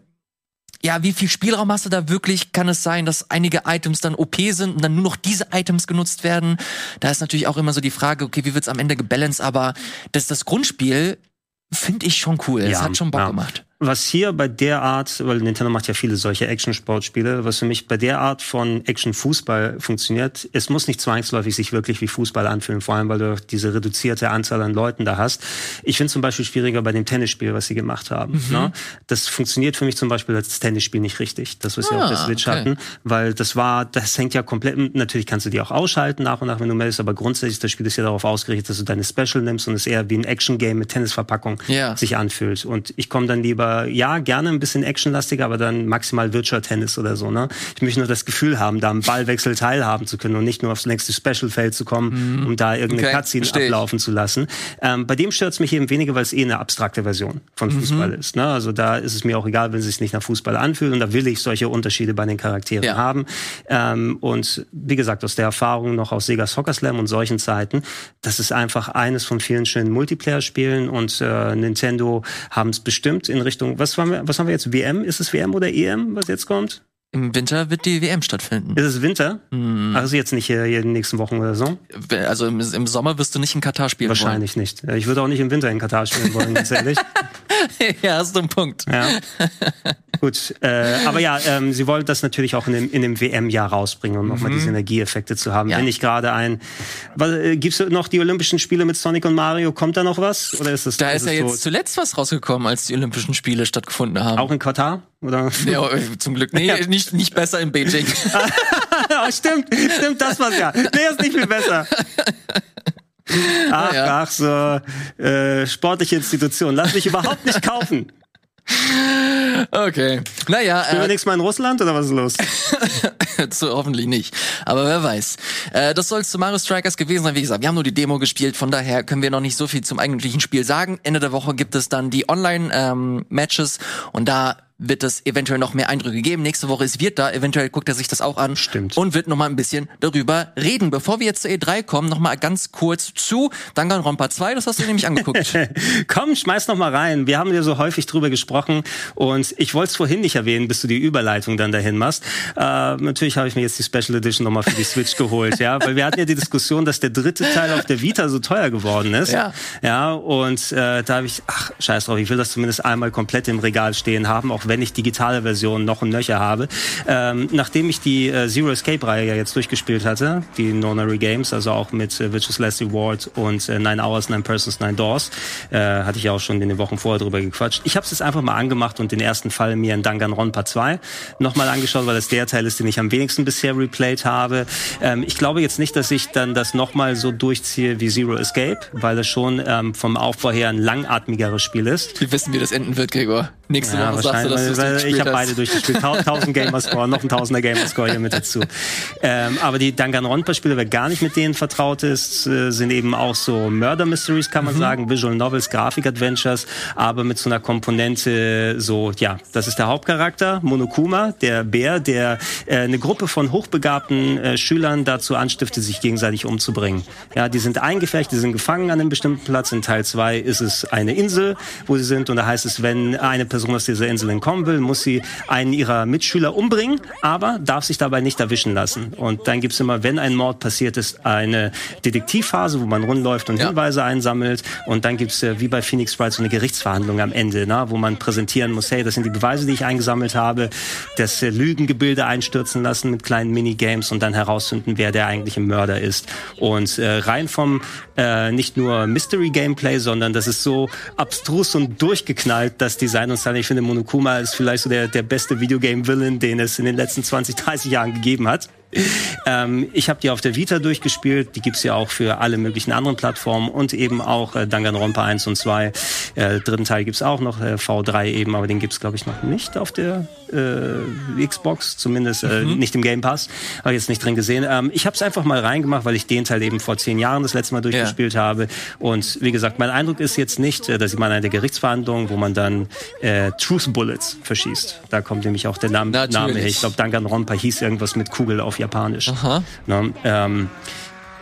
Speaker 1: ja, wie viel Spielraum hast du da wirklich? Kann es sein, dass einige Items dann OP sind und dann nur noch diese Items genutzt werden? Da ist natürlich auch immer so die Frage, okay, wie wird's am Ende gebalanced? Aber das, das Grundspiel finde ich schon cool. Es ja, hat schon Bock ja. gemacht
Speaker 2: was hier bei der Art, weil Nintendo macht ja viele solche Action-Sportspiele, was für mich bei der Art von Action-Fußball funktioniert, es muss nicht zwangsläufig sich wirklich wie Fußball anfühlen, vor allem weil du diese reduzierte Anzahl an Leuten da hast. Ich finde zum Beispiel schwieriger bei dem Tennisspiel, was sie gemacht haben. Mhm. Ne? Das funktioniert für mich zum Beispiel als Tennisspiel nicht richtig, das was ah, wir auf der ah, Switch okay. hatten, weil das war, das hängt ja komplett, natürlich kannst du die auch ausschalten nach und nach, wenn du meldest, aber grundsätzlich das Spiel ist ja darauf ausgerichtet, dass du deine Special nimmst und es eher wie ein Action-Game mit Tennisverpackung yeah. sich anfühlt. Und ich komme dann lieber aber ja, gerne ein bisschen actionlastiger, aber dann maximal Virtual Tennis oder so. Ne? Ich möchte nur das Gefühl haben, da am Ballwechsel teilhaben zu können und nicht nur aufs nächste Special-Feld zu kommen, mhm. um da irgendeine okay, Cutscene ablaufen zu lassen. Ähm, bei dem stört es mich eben weniger, weil es eh eine abstrakte Version von mhm. Fußball mhm. ist. Ne? Also da ist es mir auch egal, wenn es sich nicht nach Fußball anfühlt und da will ich solche Unterschiede bei den Charakteren ja. haben. Ähm, und wie gesagt, aus der Erfahrung noch aus Sega Soccer Slam und solchen Zeiten, das ist einfach eines von vielen schönen Multiplayer-Spielen und äh, Nintendo haben es bestimmt in Richtung Richtung, was haben wir, was haben wir jetzt? WM? Ist es WM oder EM, was jetzt kommt?
Speaker 1: Im Winter wird die WM stattfinden.
Speaker 2: Ist es Winter? Mhm. Also jetzt nicht hier, in den nächsten Wochen oder so?
Speaker 1: Also im, im Sommer wirst du nicht in Katar spielen
Speaker 2: Wahrscheinlich wollen. nicht. Ich würde auch nicht im Winter in Katar spielen wollen, ganz ehrlich.
Speaker 1: ja, hast du einen Punkt. Ja.
Speaker 2: Gut, äh, aber ja, ähm, sie wollen das natürlich auch in dem, in dem WM-Jahr rausbringen, um mhm. nochmal diese Energieeffekte zu haben. Ja. Wenn nicht gerade ein, was, äh, gibt's noch die Olympischen Spiele mit Sonic und Mario? Kommt da noch was? Oder ist das?
Speaker 1: Da
Speaker 2: ist,
Speaker 1: ist ja jetzt so? zuletzt was rausgekommen, als die Olympischen Spiele stattgefunden haben.
Speaker 2: Auch in Katar? Oder?
Speaker 1: Ja, zum Glück. Nee, ja. nicht, nicht besser in Beijing.
Speaker 2: oh, stimmt, stimmt, das war's ja. Nee, ist nicht viel besser. Ach, ja. ach so, äh, sportliche Institution. Lass mich überhaupt nicht kaufen.
Speaker 1: Okay. Naja.
Speaker 2: Spielen wir äh, nächstes Mal in Russland oder was ist los?
Speaker 1: so, hoffentlich nicht. Aber wer weiß. Äh, das soll es zu Mario Strikers gewesen sein. Wie gesagt, wir haben nur die Demo gespielt, von daher können wir noch nicht so viel zum eigentlichen Spiel sagen. Ende der Woche gibt es dann die Online-Matches ähm, und da wird es eventuell noch mehr Eindrücke geben. Nächste Woche ist Wirt da, eventuell guckt er sich das auch an.
Speaker 2: Stimmt.
Speaker 1: Und wird noch mal ein bisschen darüber reden. Bevor wir jetzt zur E3 kommen, noch mal ganz kurz zu Danganronpa 2, das hast du nämlich angeguckt.
Speaker 2: Komm, schmeiß noch mal rein. Wir haben ja so häufig drüber gesprochen und ich wollte es vorhin nicht erwähnen, bis du die Überleitung dann dahin machst. Äh, natürlich habe ich mir jetzt die Special Edition noch mal für die Switch geholt, ja, weil wir hatten ja die Diskussion, dass der dritte Teil auf der Vita so teuer geworden ist.
Speaker 1: Ja.
Speaker 2: Ja, und äh, da habe ich, ach, scheiß drauf, ich will das zumindest einmal komplett im Regal stehen haben, auch auch wenn ich digitale Versionen noch im Nöcher habe. Ähm, nachdem ich die äh, Zero Escape-Reihe ja jetzt durchgespielt hatte, die Nonary Games, also auch mit äh, Vicious Leslie Ward und äh, Nine Hours, Nine Persons, Nine Doors, äh, hatte ich ja auch schon in den Wochen vorher drüber gequatscht. Ich habe es jetzt einfach mal angemacht und den ersten Fall mir in Danganronpa 2 nochmal angeschaut, weil das der Teil ist, den ich am wenigsten bisher replayed habe. Ähm, ich glaube jetzt nicht, dass ich dann das nochmal so durchziehe wie Zero Escape, weil das schon ähm, vom Aufbau her ein langatmigeres Spiel ist.
Speaker 1: Wir wissen, wie das enden wird, Gregor. Nächste ja, Woche sagst du, du
Speaker 2: weil, Ich habe beide durchgespielt. 1000 Gamerscore, noch ein Tausender Gamerscore hier mit dazu. Ähm, aber die Danganronpa-Spiele, wer gar nicht mit denen vertraut ist, äh, sind eben auch so Murder Mysteries, kann man mhm. sagen, Visual Novels, Grafik-Adventures, aber mit so einer Komponente so, ja, das ist der Hauptcharakter, Monokuma, der Bär, der äh, eine Gruppe von hochbegabten äh, Schülern dazu anstiftet, sich gegenseitig umzubringen. Ja, die sind eingefecht, die sind gefangen an einem bestimmten Platz. In Teil 2 ist es eine Insel, wo sie sind und da heißt es, wenn eine Person aus dieser Insel entkommen will, muss sie einen ihrer Mitschüler umbringen, aber darf sich dabei nicht erwischen lassen. Und dann gibt's immer, wenn ein Mord passiert ist, eine Detektivphase, wo man rundläuft und ja. Hinweise einsammelt. Und dann gibt's äh, wie bei Phoenix Wright so eine Gerichtsverhandlung am Ende, na, wo man präsentieren muss, hey, das sind die Beweise, die ich eingesammelt habe, das äh, Lügengebilde einstürzen lassen mit kleinen Minigames und dann herausfinden, wer der eigentliche Mörder ist. Und äh, rein vom äh, nicht nur Mystery Gameplay, sondern das ist so abstrus und durchgeknallt, das Design und Style. Ich finde, Monokuma ist vielleicht so der, der beste Videogame-Villain, den es in den letzten 20, 30 Jahren gegeben hat. Ähm, ich habe die auf der Vita durchgespielt. Die gibt's ja auch für alle möglichen anderen Plattformen und eben auch äh, Danganronpa 1 und 2. Äh, dritten Teil gibt's auch noch, äh, V3 eben, aber den gibt's glaube ich noch nicht auf der äh, Xbox, zumindest äh, mhm. nicht im Game Pass. Habe jetzt nicht drin gesehen. Ähm, ich habe es einfach mal reingemacht, weil ich den Teil eben vor zehn Jahren das letzte Mal durchgespielt ja. habe. Und wie gesagt, mein Eindruck ist jetzt nicht, äh, dass ich mal eine der Gerichtsverhandlungen, wo man dann äh, Truth Bullets verschießt. Da kommt nämlich auch der Name, Name her. Ich glaube, Danganronpa hieß irgendwas mit Kugel auf Japanisch. Aha. Ne? Ähm,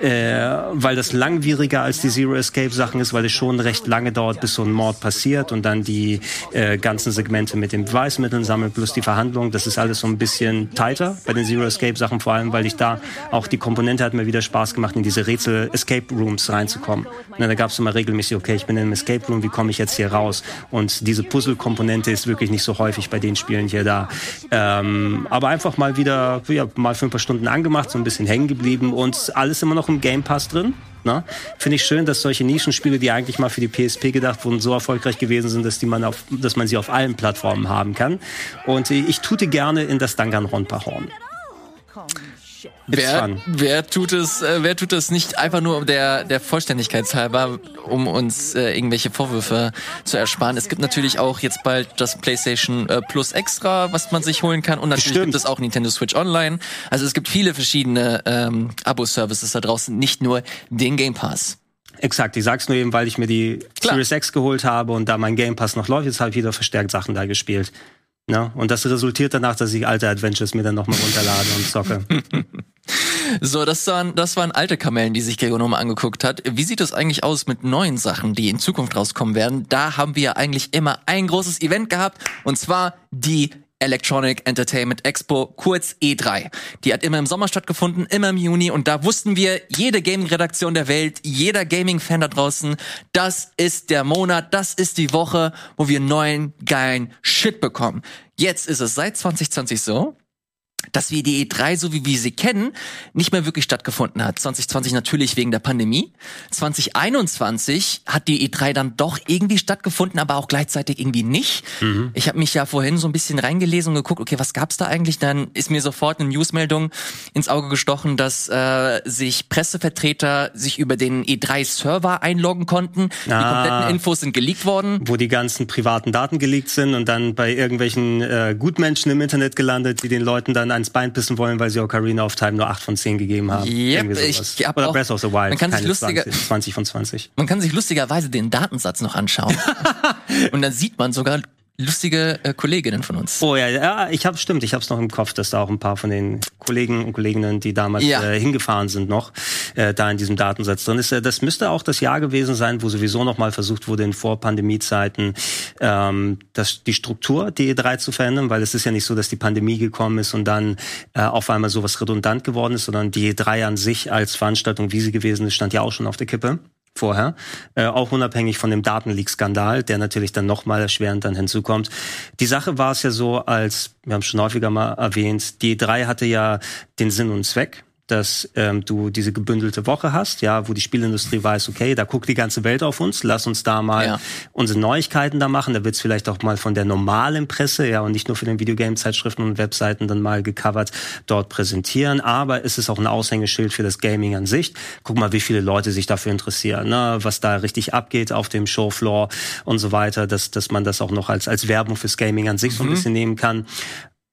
Speaker 2: äh, weil das langwieriger als die Zero Escape Sachen ist, weil es schon recht lange dauert, bis so ein Mord passiert und dann die äh, ganzen Segmente mit den Beweismitteln sammeln plus die Verhandlung. Das ist alles so ein bisschen tighter bei den Zero Escape Sachen, vor allem weil ich da auch die Komponente hat mir wieder Spaß gemacht, in diese Rätsel Escape Rooms reinzukommen. Und da gab es immer regelmäßig, okay, ich bin in einem Escape Room, wie komme ich jetzt hier raus? Und diese Puzzle-Komponente ist wirklich nicht so häufig bei den Spielen hier da. Ähm, aber einfach mal wieder, ja, mal für ein paar Stunden angemacht, so ein bisschen hängen geblieben und alles immer noch im Game Pass drin. Ne? Finde ich schön, dass solche Nischenspiele, die eigentlich mal für die PSP gedacht wurden, so erfolgreich gewesen sind, dass, die man auf, dass man sie auf allen Plattformen haben kann. Und ich tute gerne in das Danganronpa-Horn.
Speaker 1: Wer, wer tut es, äh, wer tut es nicht einfach nur um der, der Vollständigkeit halber, um uns äh, irgendwelche Vorwürfe zu ersparen? Es gibt natürlich auch jetzt bald das PlayStation äh, Plus Extra, was man sich holen kann. Und natürlich Stimmt. gibt es auch Nintendo Switch Online. Also es gibt viele verschiedene ähm, Abo-Services da draußen, nicht nur den Game Pass.
Speaker 2: Exakt, ich sag's nur eben, weil ich mir die Klar. Series X geholt habe und da mein Game Pass noch läuft, jetzt habe ich wieder verstärkt Sachen da gespielt. Ja, und das resultiert danach, dass ich alte Adventures mir dann nochmal runterlade und zocke.
Speaker 1: So, das waren, das waren alte Kamellen, die sich nochmal angeguckt hat. Wie sieht es eigentlich aus mit neuen Sachen, die in Zukunft rauskommen werden? Da haben wir ja eigentlich immer ein großes Event gehabt, und zwar die Electronic Entertainment Expo, kurz E3. Die hat immer im Sommer stattgefunden, immer im Juni und da wussten wir, jede Gaming-Redaktion der Welt, jeder Gaming-Fan da draußen, das ist der Monat, das ist die Woche, wo wir neuen, geilen Shit bekommen. Jetzt ist es seit 2020 so, dass wir die E3, so wie wir sie kennen, nicht mehr wirklich stattgefunden hat. 2020 natürlich wegen der Pandemie. 2021 hat die E3 dann doch irgendwie stattgefunden, aber auch gleichzeitig irgendwie nicht. Mhm. Ich habe mich ja vorhin so ein bisschen reingelesen und geguckt, okay, was gab's da eigentlich? Dann ist mir sofort eine Newsmeldung ins Auge gestochen, dass äh, sich Pressevertreter sich über den E3-Server einloggen konnten. Ah, die kompletten Infos sind geleakt worden.
Speaker 2: Wo die ganzen privaten Daten geleakt sind und dann bei irgendwelchen äh, Gutmenschen im Internet gelandet, die den Leuten dann ans Bein pissen wollen, weil sie Ocarina of Time nur 8 von 10 gegeben haben.
Speaker 1: Yep, ich hab
Speaker 2: Oder auch, Breath of the Wild.
Speaker 1: Man kann sich lustiger,
Speaker 2: 20, 20 von 20.
Speaker 1: Man kann sich lustigerweise den Datensatz noch anschauen. und dann sieht man sogar lustige äh, Kolleginnen von uns.
Speaker 2: Oh ja, ja, ich habe stimmt, ich habe es noch im Kopf, dass da auch ein paar von den Kollegen und Kolleginnen, die damals ja. äh, hingefahren sind, noch äh, da in diesem Datensatz drin ist. Äh, das müsste auch das Jahr gewesen sein, wo sowieso noch mal versucht wurde in Vor-Pandemie-Zeiten ähm, das, die Struktur die E3 zu verändern, weil es ist ja nicht so, dass die Pandemie gekommen ist und dann äh, auf einmal sowas redundant geworden ist, sondern die E3 an sich als Veranstaltung, wie sie gewesen ist, stand ja auch schon auf der Kippe. Vorher, äh, auch unabhängig von dem Datenleak-Skandal, der natürlich dann nochmal erschwerend dann hinzukommt. Die Sache war es ja so, als, wir haben schon häufiger mal erwähnt, die drei hatte ja den Sinn und Zweck, dass ähm, du diese gebündelte Woche hast, ja, wo die Spielindustrie weiß, okay, da guckt die ganze Welt auf uns, lass uns da mal ja. unsere Neuigkeiten da machen. Da wird's vielleicht auch mal von der normalen Presse, ja, und nicht nur von den Videogame-Zeitschriften und Webseiten dann mal gecovert dort präsentieren. Aber es ist auch ein Aushängeschild für das Gaming an sich. Guck mal, wie viele Leute sich dafür interessieren, ne? was da richtig abgeht auf dem Showfloor und so weiter, dass, dass man das auch noch als, als Werbung fürs Gaming an sich mhm. so ein mhm. bisschen nehmen kann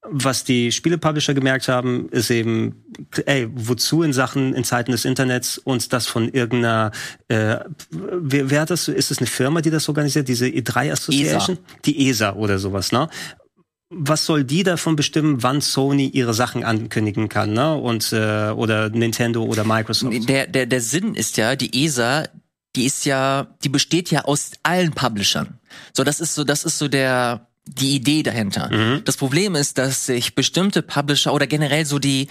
Speaker 2: was die Spielepublisher gemerkt haben, ist eben, ey, wozu in Sachen in Zeiten des Internets uns das von irgendeiner, äh, wer, wer hat das? Ist es eine Firma, die das organisiert? Diese E3 Association? ESA. Die ESA oder sowas, ne? Was soll die davon bestimmen, wann Sony ihre Sachen ankündigen kann, ne? Und äh, oder Nintendo oder Microsoft?
Speaker 1: Der der der Sinn ist ja, die ESA, die ist ja, die besteht ja aus allen Publishern. So, das ist so, das ist so der die Idee dahinter. Mhm. Das Problem ist, dass sich bestimmte Publisher oder generell so die,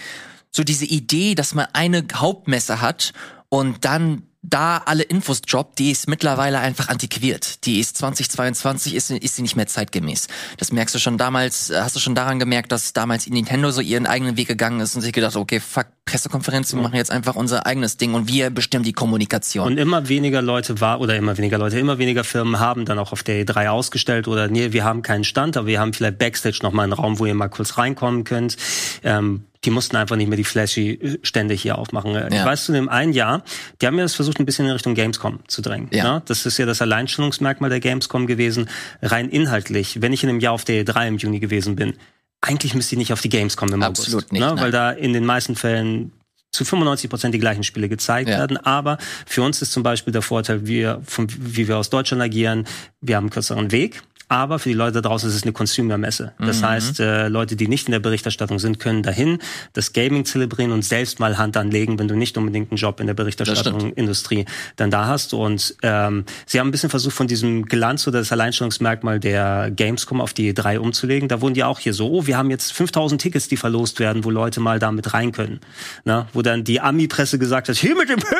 Speaker 1: so diese Idee, dass man eine Hauptmesse hat und dann da alle Infos droppt, die ist mittlerweile einfach antiquiert. Die ist 2022, ist, ist sie nicht mehr zeitgemäß. Das merkst du schon damals, hast du schon daran gemerkt, dass damals Nintendo so ihren eigenen Weg gegangen ist und sich gedacht, okay, fuck, Pressekonferenz, wir machen jetzt einfach unser eigenes Ding und wir bestimmen die Kommunikation.
Speaker 2: Und immer weniger Leute war, oder immer weniger Leute, immer weniger Firmen haben dann auch auf der E3 ausgestellt oder nee, wir haben keinen Stand, aber wir haben vielleicht Backstage noch mal einen Raum, wo ihr mal kurz reinkommen könnt. Ähm, die mussten einfach nicht mehr die flashy Stände hier aufmachen. Ja. Ich weiß, zu dem einen Jahr, die haben ja das versucht, ein bisschen in Richtung Gamescom zu drängen. Ja. Ne? Das ist ja das Alleinstellungsmerkmal der Gamescom gewesen. Rein inhaltlich, wenn ich in einem Jahr auf der E3 im Juni gewesen bin, eigentlich müsste ich nicht auf die Gamescom im
Speaker 1: Absolut
Speaker 2: August.
Speaker 1: nicht.
Speaker 2: Ne? Weil da in den meisten Fällen zu 95 Prozent die gleichen Spiele gezeigt ja. werden. Aber für uns ist zum Beispiel der Vorteil, wir, von, wie wir aus Deutschland agieren, wir haben einen kürzeren Weg. Aber für die Leute da draußen ist es eine Consumer-Messe. Das mhm. heißt, äh, Leute, die nicht in der Berichterstattung sind, können dahin das Gaming zelebrieren und selbst mal Hand anlegen, wenn du nicht unbedingt einen Job in der Berichterstattung-Industrie dann da hast. Und ähm, sie haben ein bisschen versucht, von diesem Glanz oder das Alleinstellungsmerkmal der Gamescom auf die E3 umzulegen. Da wurden die auch hier so, oh, wir haben jetzt 5000 Tickets, die verlost werden, wo Leute mal damit rein können. Na, wo dann die Ami-Presse gesagt hat, hier mit dem Pöbel?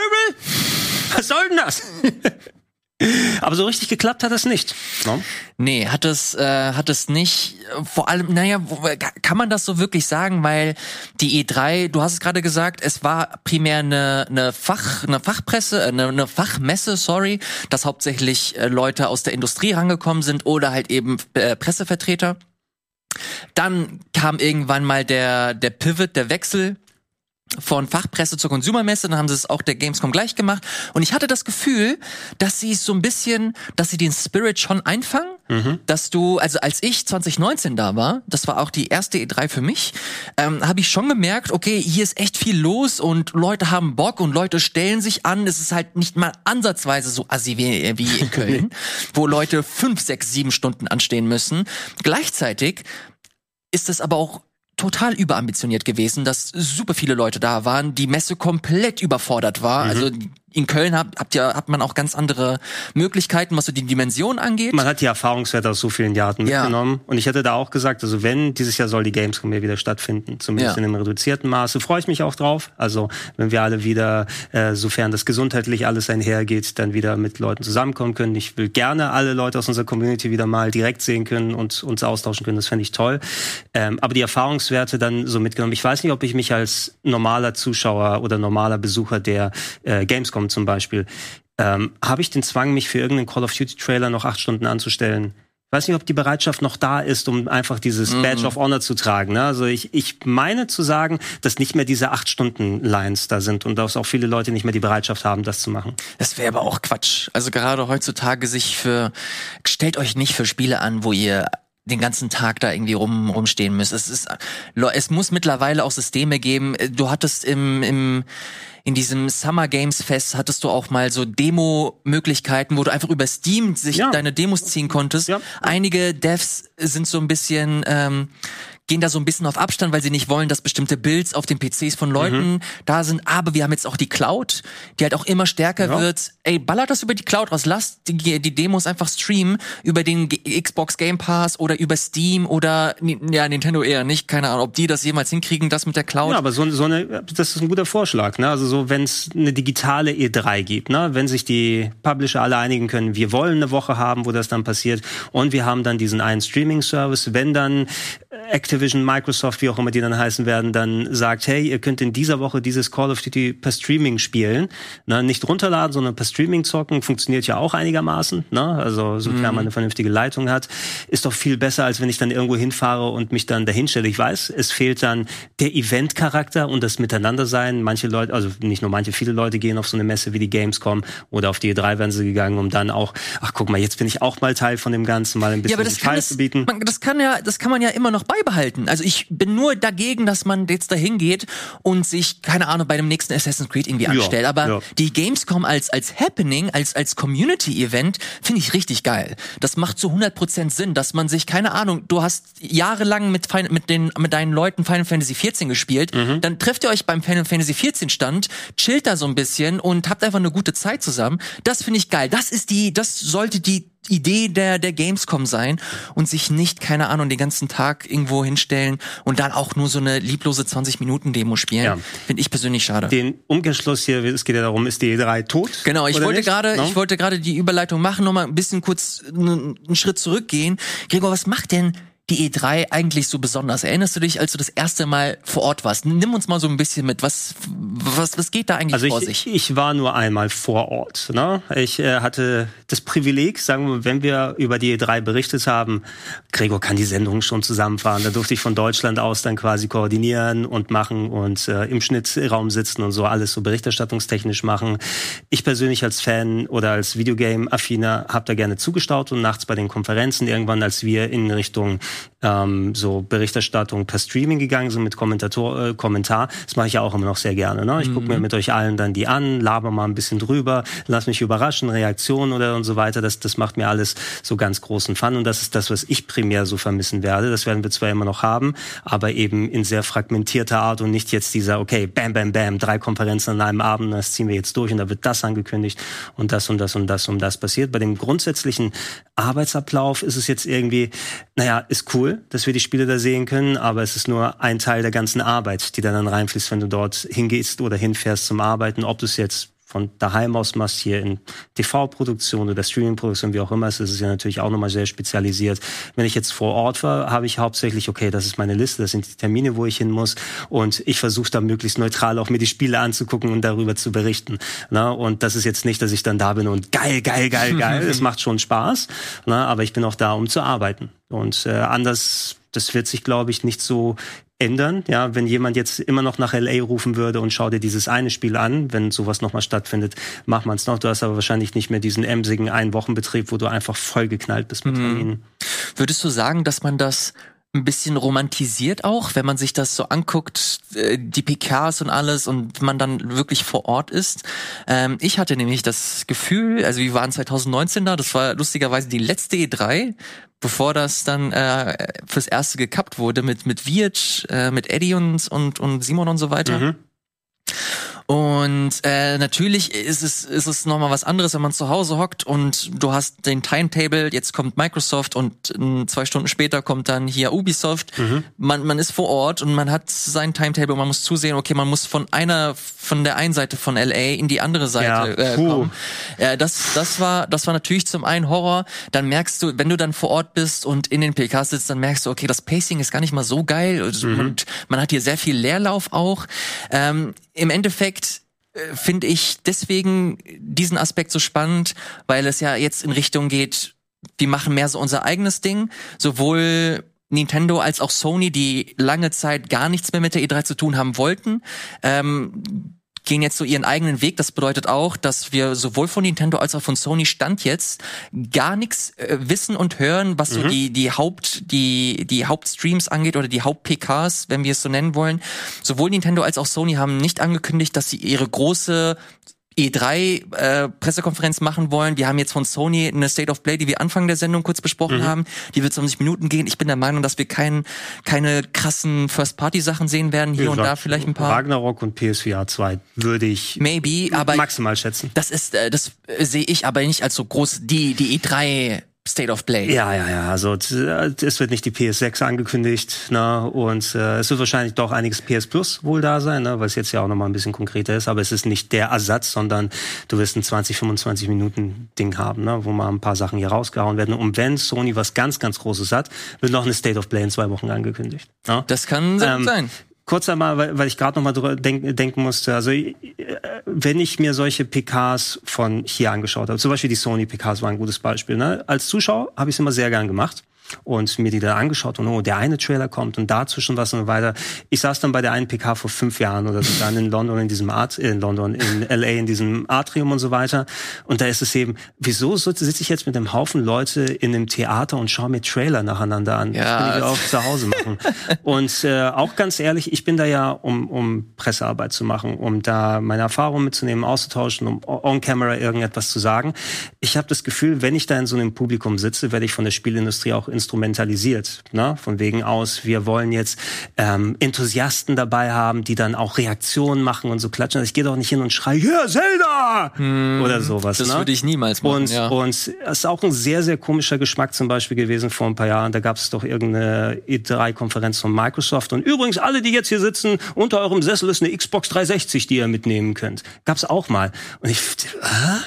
Speaker 2: Was soll denn das? Aber so richtig geklappt hat es nicht.
Speaker 1: No? Nee, hat es, äh, hat es nicht. Vor allem, naja, kann man das so wirklich sagen? Weil die E3, du hast es gerade gesagt, es war primär eine, eine Fach, eine Fachpresse, eine, eine Fachmesse, sorry, dass hauptsächlich äh, Leute aus der Industrie rangekommen sind oder halt eben äh, Pressevertreter. Dann kam irgendwann mal der, der Pivot, der Wechsel von Fachpresse zur Konsumermesse, dann haben sie es auch der Gamescom gleich gemacht. Und ich hatte das Gefühl, dass sie so ein bisschen, dass sie den Spirit schon einfangen, mhm. dass du, also als ich 2019 da war, das war auch die erste E3 für mich, ähm, habe ich schon gemerkt, okay, hier ist echt viel los und Leute haben Bock und Leute stellen sich an. Es ist halt nicht mal ansatzweise so assi wie, wie in Köln, wo Leute fünf, sechs, sieben Stunden anstehen müssen. Gleichzeitig ist es aber auch total überambitioniert gewesen, dass super viele Leute da waren, die Messe komplett überfordert war. Mhm. Also in Köln habt, habt ihr, hat man auch ganz andere Möglichkeiten, was so die Dimension angeht.
Speaker 2: Man hat die Erfahrungswerte aus so vielen Jahren ja. mitgenommen. Und ich hätte da auch gesagt, also wenn, dieses Jahr soll die Gamescom ja wieder stattfinden, zumindest ja. in einem reduzierten Maße, freue ich mich auch drauf. Also wenn wir alle wieder, äh, sofern das gesundheitlich alles einhergeht, dann wieder mit Leuten zusammenkommen können. Ich will gerne alle Leute aus unserer Community wieder mal direkt sehen können und uns austauschen können. Das fände ich toll. Ähm, aber die Erfahrungswerte dann so mitgenommen. Ich weiß nicht, ob ich mich als normaler Zuschauer oder normaler Besucher der äh, Gamescom kommt zum Beispiel, ähm, habe ich den Zwang, mich für irgendeinen Call of Duty Trailer noch acht Stunden anzustellen? Ich weiß nicht, ob die Bereitschaft noch da ist, um einfach dieses mhm. Badge of Honor zu tragen. Ne? Also ich, ich meine zu sagen, dass nicht mehr diese acht Stunden Lines da sind und dass auch viele Leute nicht mehr die Bereitschaft haben, das zu machen.
Speaker 1: Das wäre aber auch Quatsch. Also gerade heutzutage sich für stellt euch nicht für Spiele an, wo ihr den ganzen Tag da irgendwie rum rumstehen müsst. Es ist es muss mittlerweile auch Systeme geben. Du hattest im im in diesem Summer Games Fest hattest du auch mal so Demo-Möglichkeiten, wo du einfach über Steam sich ja. deine Demos ziehen konntest. Ja. Einige Devs sind so ein bisschen ähm, gehen da so ein bisschen auf Abstand, weil sie nicht wollen, dass bestimmte Builds auf den PCs von Leuten mhm. da sind. Aber wir haben jetzt auch die Cloud, die halt auch immer stärker ja. wird. Ey, ballert das über die Cloud raus. Lasst die, die Demos einfach streamen über den G Xbox Game Pass oder über Steam oder ja, Nintendo eher nicht. Keine Ahnung, ob die das jemals hinkriegen, das mit der Cloud.
Speaker 2: Ja, aber so, so eine, das ist ein guter Vorschlag. Ne? Also so, wenn es eine digitale E3 gibt, ne? wenn sich die Publisher alle einigen können, wir wollen eine Woche haben, wo das dann passiert und wir haben dann diesen einen Streaming-Service, wenn dann Activision, Microsoft, wie auch immer die dann heißen werden, dann sagt, hey, ihr könnt in dieser Woche dieses Call of Duty per Streaming spielen. Ne? Nicht runterladen, sondern per Streaming zocken, funktioniert ja auch einigermaßen. Ne? Also sofern mhm. man eine vernünftige Leitung hat, ist doch viel besser, als wenn ich dann irgendwo hinfahre und mich dann dahinstelle. Ich weiß, es fehlt dann der Event-Charakter und das Miteinandersein. Manche Leute, also nicht nur manche, viele Leute gehen auf so eine Messe wie die Gamescom oder auf die E3 werden sie gegangen, um dann auch, ach guck mal, jetzt bin ich auch mal Teil von dem Ganzen, mal ein bisschen ja, aber das
Speaker 1: kann
Speaker 2: zu bieten.
Speaker 1: Man, das kann ja, das kann man ja immer noch beibehalten. Also ich bin nur dagegen, dass man jetzt dahin geht und sich, keine Ahnung, bei dem nächsten Assassin's Creed irgendwie anstellt. Ja, aber ja. die Gamescom als, als Happening, als, als Community-Event finde ich richtig geil. Das macht zu 100% Sinn, dass man sich, keine Ahnung, du hast jahrelang mit, mit, den, mit deinen Leuten Final Fantasy 14 gespielt, mhm. dann trefft ihr euch beim Final Fantasy 14 Stand, chillt da so ein bisschen und habt einfach eine gute Zeit zusammen. Das finde ich geil. Das ist die, das sollte die Idee der, der Gamescom sein und sich nicht, keine Ahnung, den ganzen Tag irgendwo hinstellen und dann auch nur so eine lieblose 20-Minuten-Demo spielen. Ja. Finde ich persönlich schade.
Speaker 2: Den Umkehrschluss hier, es geht ja darum, ist die E3 tot?
Speaker 1: Genau, ich wollte gerade, no? ich wollte gerade die Überleitung machen, nochmal ein bisschen kurz einen, einen Schritt zurückgehen. Gregor, was macht denn die E3 eigentlich so besonders? Erinnerst du dich, als du das erste Mal vor Ort warst? Nimm uns mal so ein bisschen mit. Was, was, was geht da eigentlich
Speaker 2: also
Speaker 1: vor
Speaker 2: ich,
Speaker 1: sich?
Speaker 2: Ich war nur einmal vor Ort. Ne? Ich äh, hatte das Privileg, sagen wir, wenn wir über die E3 berichtet haben, Gregor kann die Sendung schon zusammenfahren. Da durfte ich von Deutschland aus dann quasi koordinieren und machen und äh, im Schnittraum sitzen und so alles so berichterstattungstechnisch machen. Ich persönlich als Fan oder als Videogame-Affiner habe da gerne zugestaut und nachts bei den Konferenzen irgendwann, als wir in Richtung ähm, so Berichterstattung per Streaming gegangen sind mit Kommentator, äh, Kommentar. Das mache ich ja auch immer noch sehr gerne. Ne? Ich mhm. gucke mir mit euch allen dann die an, laber mal ein bisschen drüber, lass mich überraschen, Reaktionen oder und so weiter. Das, das macht mir alles so ganz großen Fun und das ist das, was ich primär so vermissen werde. Das werden wir zwar immer noch haben, aber eben in sehr fragmentierter Art und nicht jetzt dieser, okay, bam, bam, bam, drei Konferenzen an einem Abend, das ziehen wir jetzt durch und da wird das angekündigt und das und das und das und das passiert. Bei dem grundsätzlichen Arbeitsablauf ist es jetzt irgendwie, naja, ist cool, dass wir die Spiele da sehen können, aber es ist nur ein Teil der ganzen Arbeit, die dann, reinfließt, wenn du dort hingehst oder hinfährst zum Arbeiten, ob du es jetzt von daheim aus machst, hier in TV-Produktion oder Streaming-Produktion, wie auch immer, es ist ja natürlich auch nochmal sehr spezialisiert. Wenn ich jetzt vor Ort war, habe ich hauptsächlich, okay, das ist meine Liste, das sind die Termine, wo ich hin muss und ich versuche da möglichst neutral auch mir die Spiele anzugucken und darüber zu berichten. Na, und das ist jetzt nicht, dass ich dann da bin und geil, geil, geil, geil, es macht schon Spaß, na, aber ich bin auch da, um zu arbeiten. Und äh, anders, das wird sich, glaube ich, nicht so ändern. Ja, wenn jemand jetzt immer noch nach LA rufen würde und schau dir dieses eine Spiel an, wenn sowas nochmal stattfindet, macht man es noch. Du hast aber wahrscheinlich nicht mehr diesen emsigen Ein-Wochen-Betrieb, wo du einfach vollgeknallt bist mit mhm. Terminen.
Speaker 1: Würdest du sagen, dass man das ein bisschen romantisiert auch, wenn man sich das so anguckt, äh, die PKs und alles und man dann wirklich vor Ort ist. Ähm, ich hatte nämlich das Gefühl, also wir waren 2019 da, das war lustigerweise die letzte E3, bevor das dann äh, fürs erste gekappt wurde mit mit Viet, äh, mit Eddie und, und und Simon und so weiter. Mhm. Und äh, natürlich ist es, ist es nochmal was anderes, wenn man zu Hause hockt und du hast den Timetable, jetzt kommt Microsoft und äh, zwei Stunden später kommt dann hier Ubisoft. Mhm. Man, man ist vor Ort und man hat sein Timetable und man muss zusehen, okay, man muss von einer, von der einen Seite von LA in die andere Seite ja, äh, kommen. Äh, das, das war, das war natürlich zum einen Horror. Dann merkst du, wenn du dann vor Ort bist und in den PKs sitzt, dann merkst du, okay, das Pacing ist gar nicht mal so geil mhm. und man hat hier sehr viel Leerlauf auch. Ähm, Im Endeffekt äh, finde ich deswegen diesen Aspekt so spannend, weil es ja jetzt in Richtung geht, wir machen mehr so unser eigenes Ding, sowohl Nintendo als auch Sony, die lange Zeit gar nichts mehr mit der E3 zu tun haben wollten. Ähm, gehen jetzt so ihren eigenen Weg. Das bedeutet auch, dass wir sowohl von Nintendo als auch von Sony Stand jetzt gar nichts äh, wissen und hören, was mhm. so die die Haupt die die Hauptstreams angeht oder die Haupt PKs, wenn wir es so nennen wollen. Sowohl Nintendo als auch Sony haben nicht angekündigt, dass sie ihre große E3 äh, machen wollen. Wir haben jetzt von Sony eine State of Play, die wir Anfang der Sendung kurz besprochen mhm. haben. Die wird 20 Minuten gehen. Ich bin der Meinung, dass wir kein, keine krassen First-Party-Sachen sehen werden. Hier gesagt, und da vielleicht ein paar.
Speaker 2: Ragnarok und PSVR 2 würde ich
Speaker 1: Maybe, aber
Speaker 2: maximal schätzen.
Speaker 1: Das ist, äh, das äh, sehe ich aber nicht als so groß die die E3 State of Play.
Speaker 2: Ja, ja, ja. Also es wird nicht die PS6 angekündigt, ne? Und äh, es wird wahrscheinlich doch einiges PS Plus wohl da sein, ne? weil es jetzt ja auch noch mal ein bisschen konkreter ist. Aber es ist nicht der Ersatz, sondern du wirst ein 20, 25 Minuten Ding haben, ne? wo mal ein paar Sachen hier rausgehauen werden. Und wenn Sony was ganz, ganz Großes hat, wird noch eine State of Play in zwei Wochen angekündigt.
Speaker 1: Ne? Das kann ähm, sein
Speaker 2: kurz einmal, weil, weil ich gerade noch mal denk, denken musste. Also äh, wenn ich mir solche PKs von hier angeschaut habe, zum Beispiel die Sony PKs war ein gutes Beispiel. Ne? Als Zuschauer habe ich es immer sehr gern gemacht und mir die da angeschaut und oh, der eine Trailer kommt und dazwischen was und so weiter. Ich saß dann bei der einen PK vor fünf Jahren oder so dann in London in diesem Art, in London, in LA in diesem Atrium und so weiter. Und da ist es eben, wieso sitze ich jetzt mit einem Haufen Leute in einem Theater und schaue mir Trailer nacheinander an? Ja. Das kann ich auch zu Hause machen. und äh, auch ganz ehrlich, ich bin da ja, um, um Pressearbeit zu machen, um da meine Erfahrungen mitzunehmen, auszutauschen, um on-camera irgendetwas zu sagen. Ich habe das Gefühl, wenn ich da in so einem Publikum sitze, werde ich von der Spielindustrie auch instrumentalisiert. Ne? Von wegen aus, wir wollen jetzt ähm, Enthusiasten dabei haben, die dann auch Reaktionen machen und so klatschen. Also ich gehe doch nicht hin und schreie, ja, Zelda! Hm, oder sowas.
Speaker 1: Das
Speaker 2: ne?
Speaker 1: würde ich niemals machen.
Speaker 2: Und,
Speaker 1: ja.
Speaker 2: und es ist auch ein sehr, sehr komischer Geschmack zum Beispiel gewesen vor ein paar Jahren. Da gab es doch irgendeine E3-Konferenz von Microsoft. Und übrigens, alle, die jetzt hier sitzen, unter eurem Sessel ist eine Xbox 360, die ihr mitnehmen könnt. Gab's auch mal. Und ich, äh?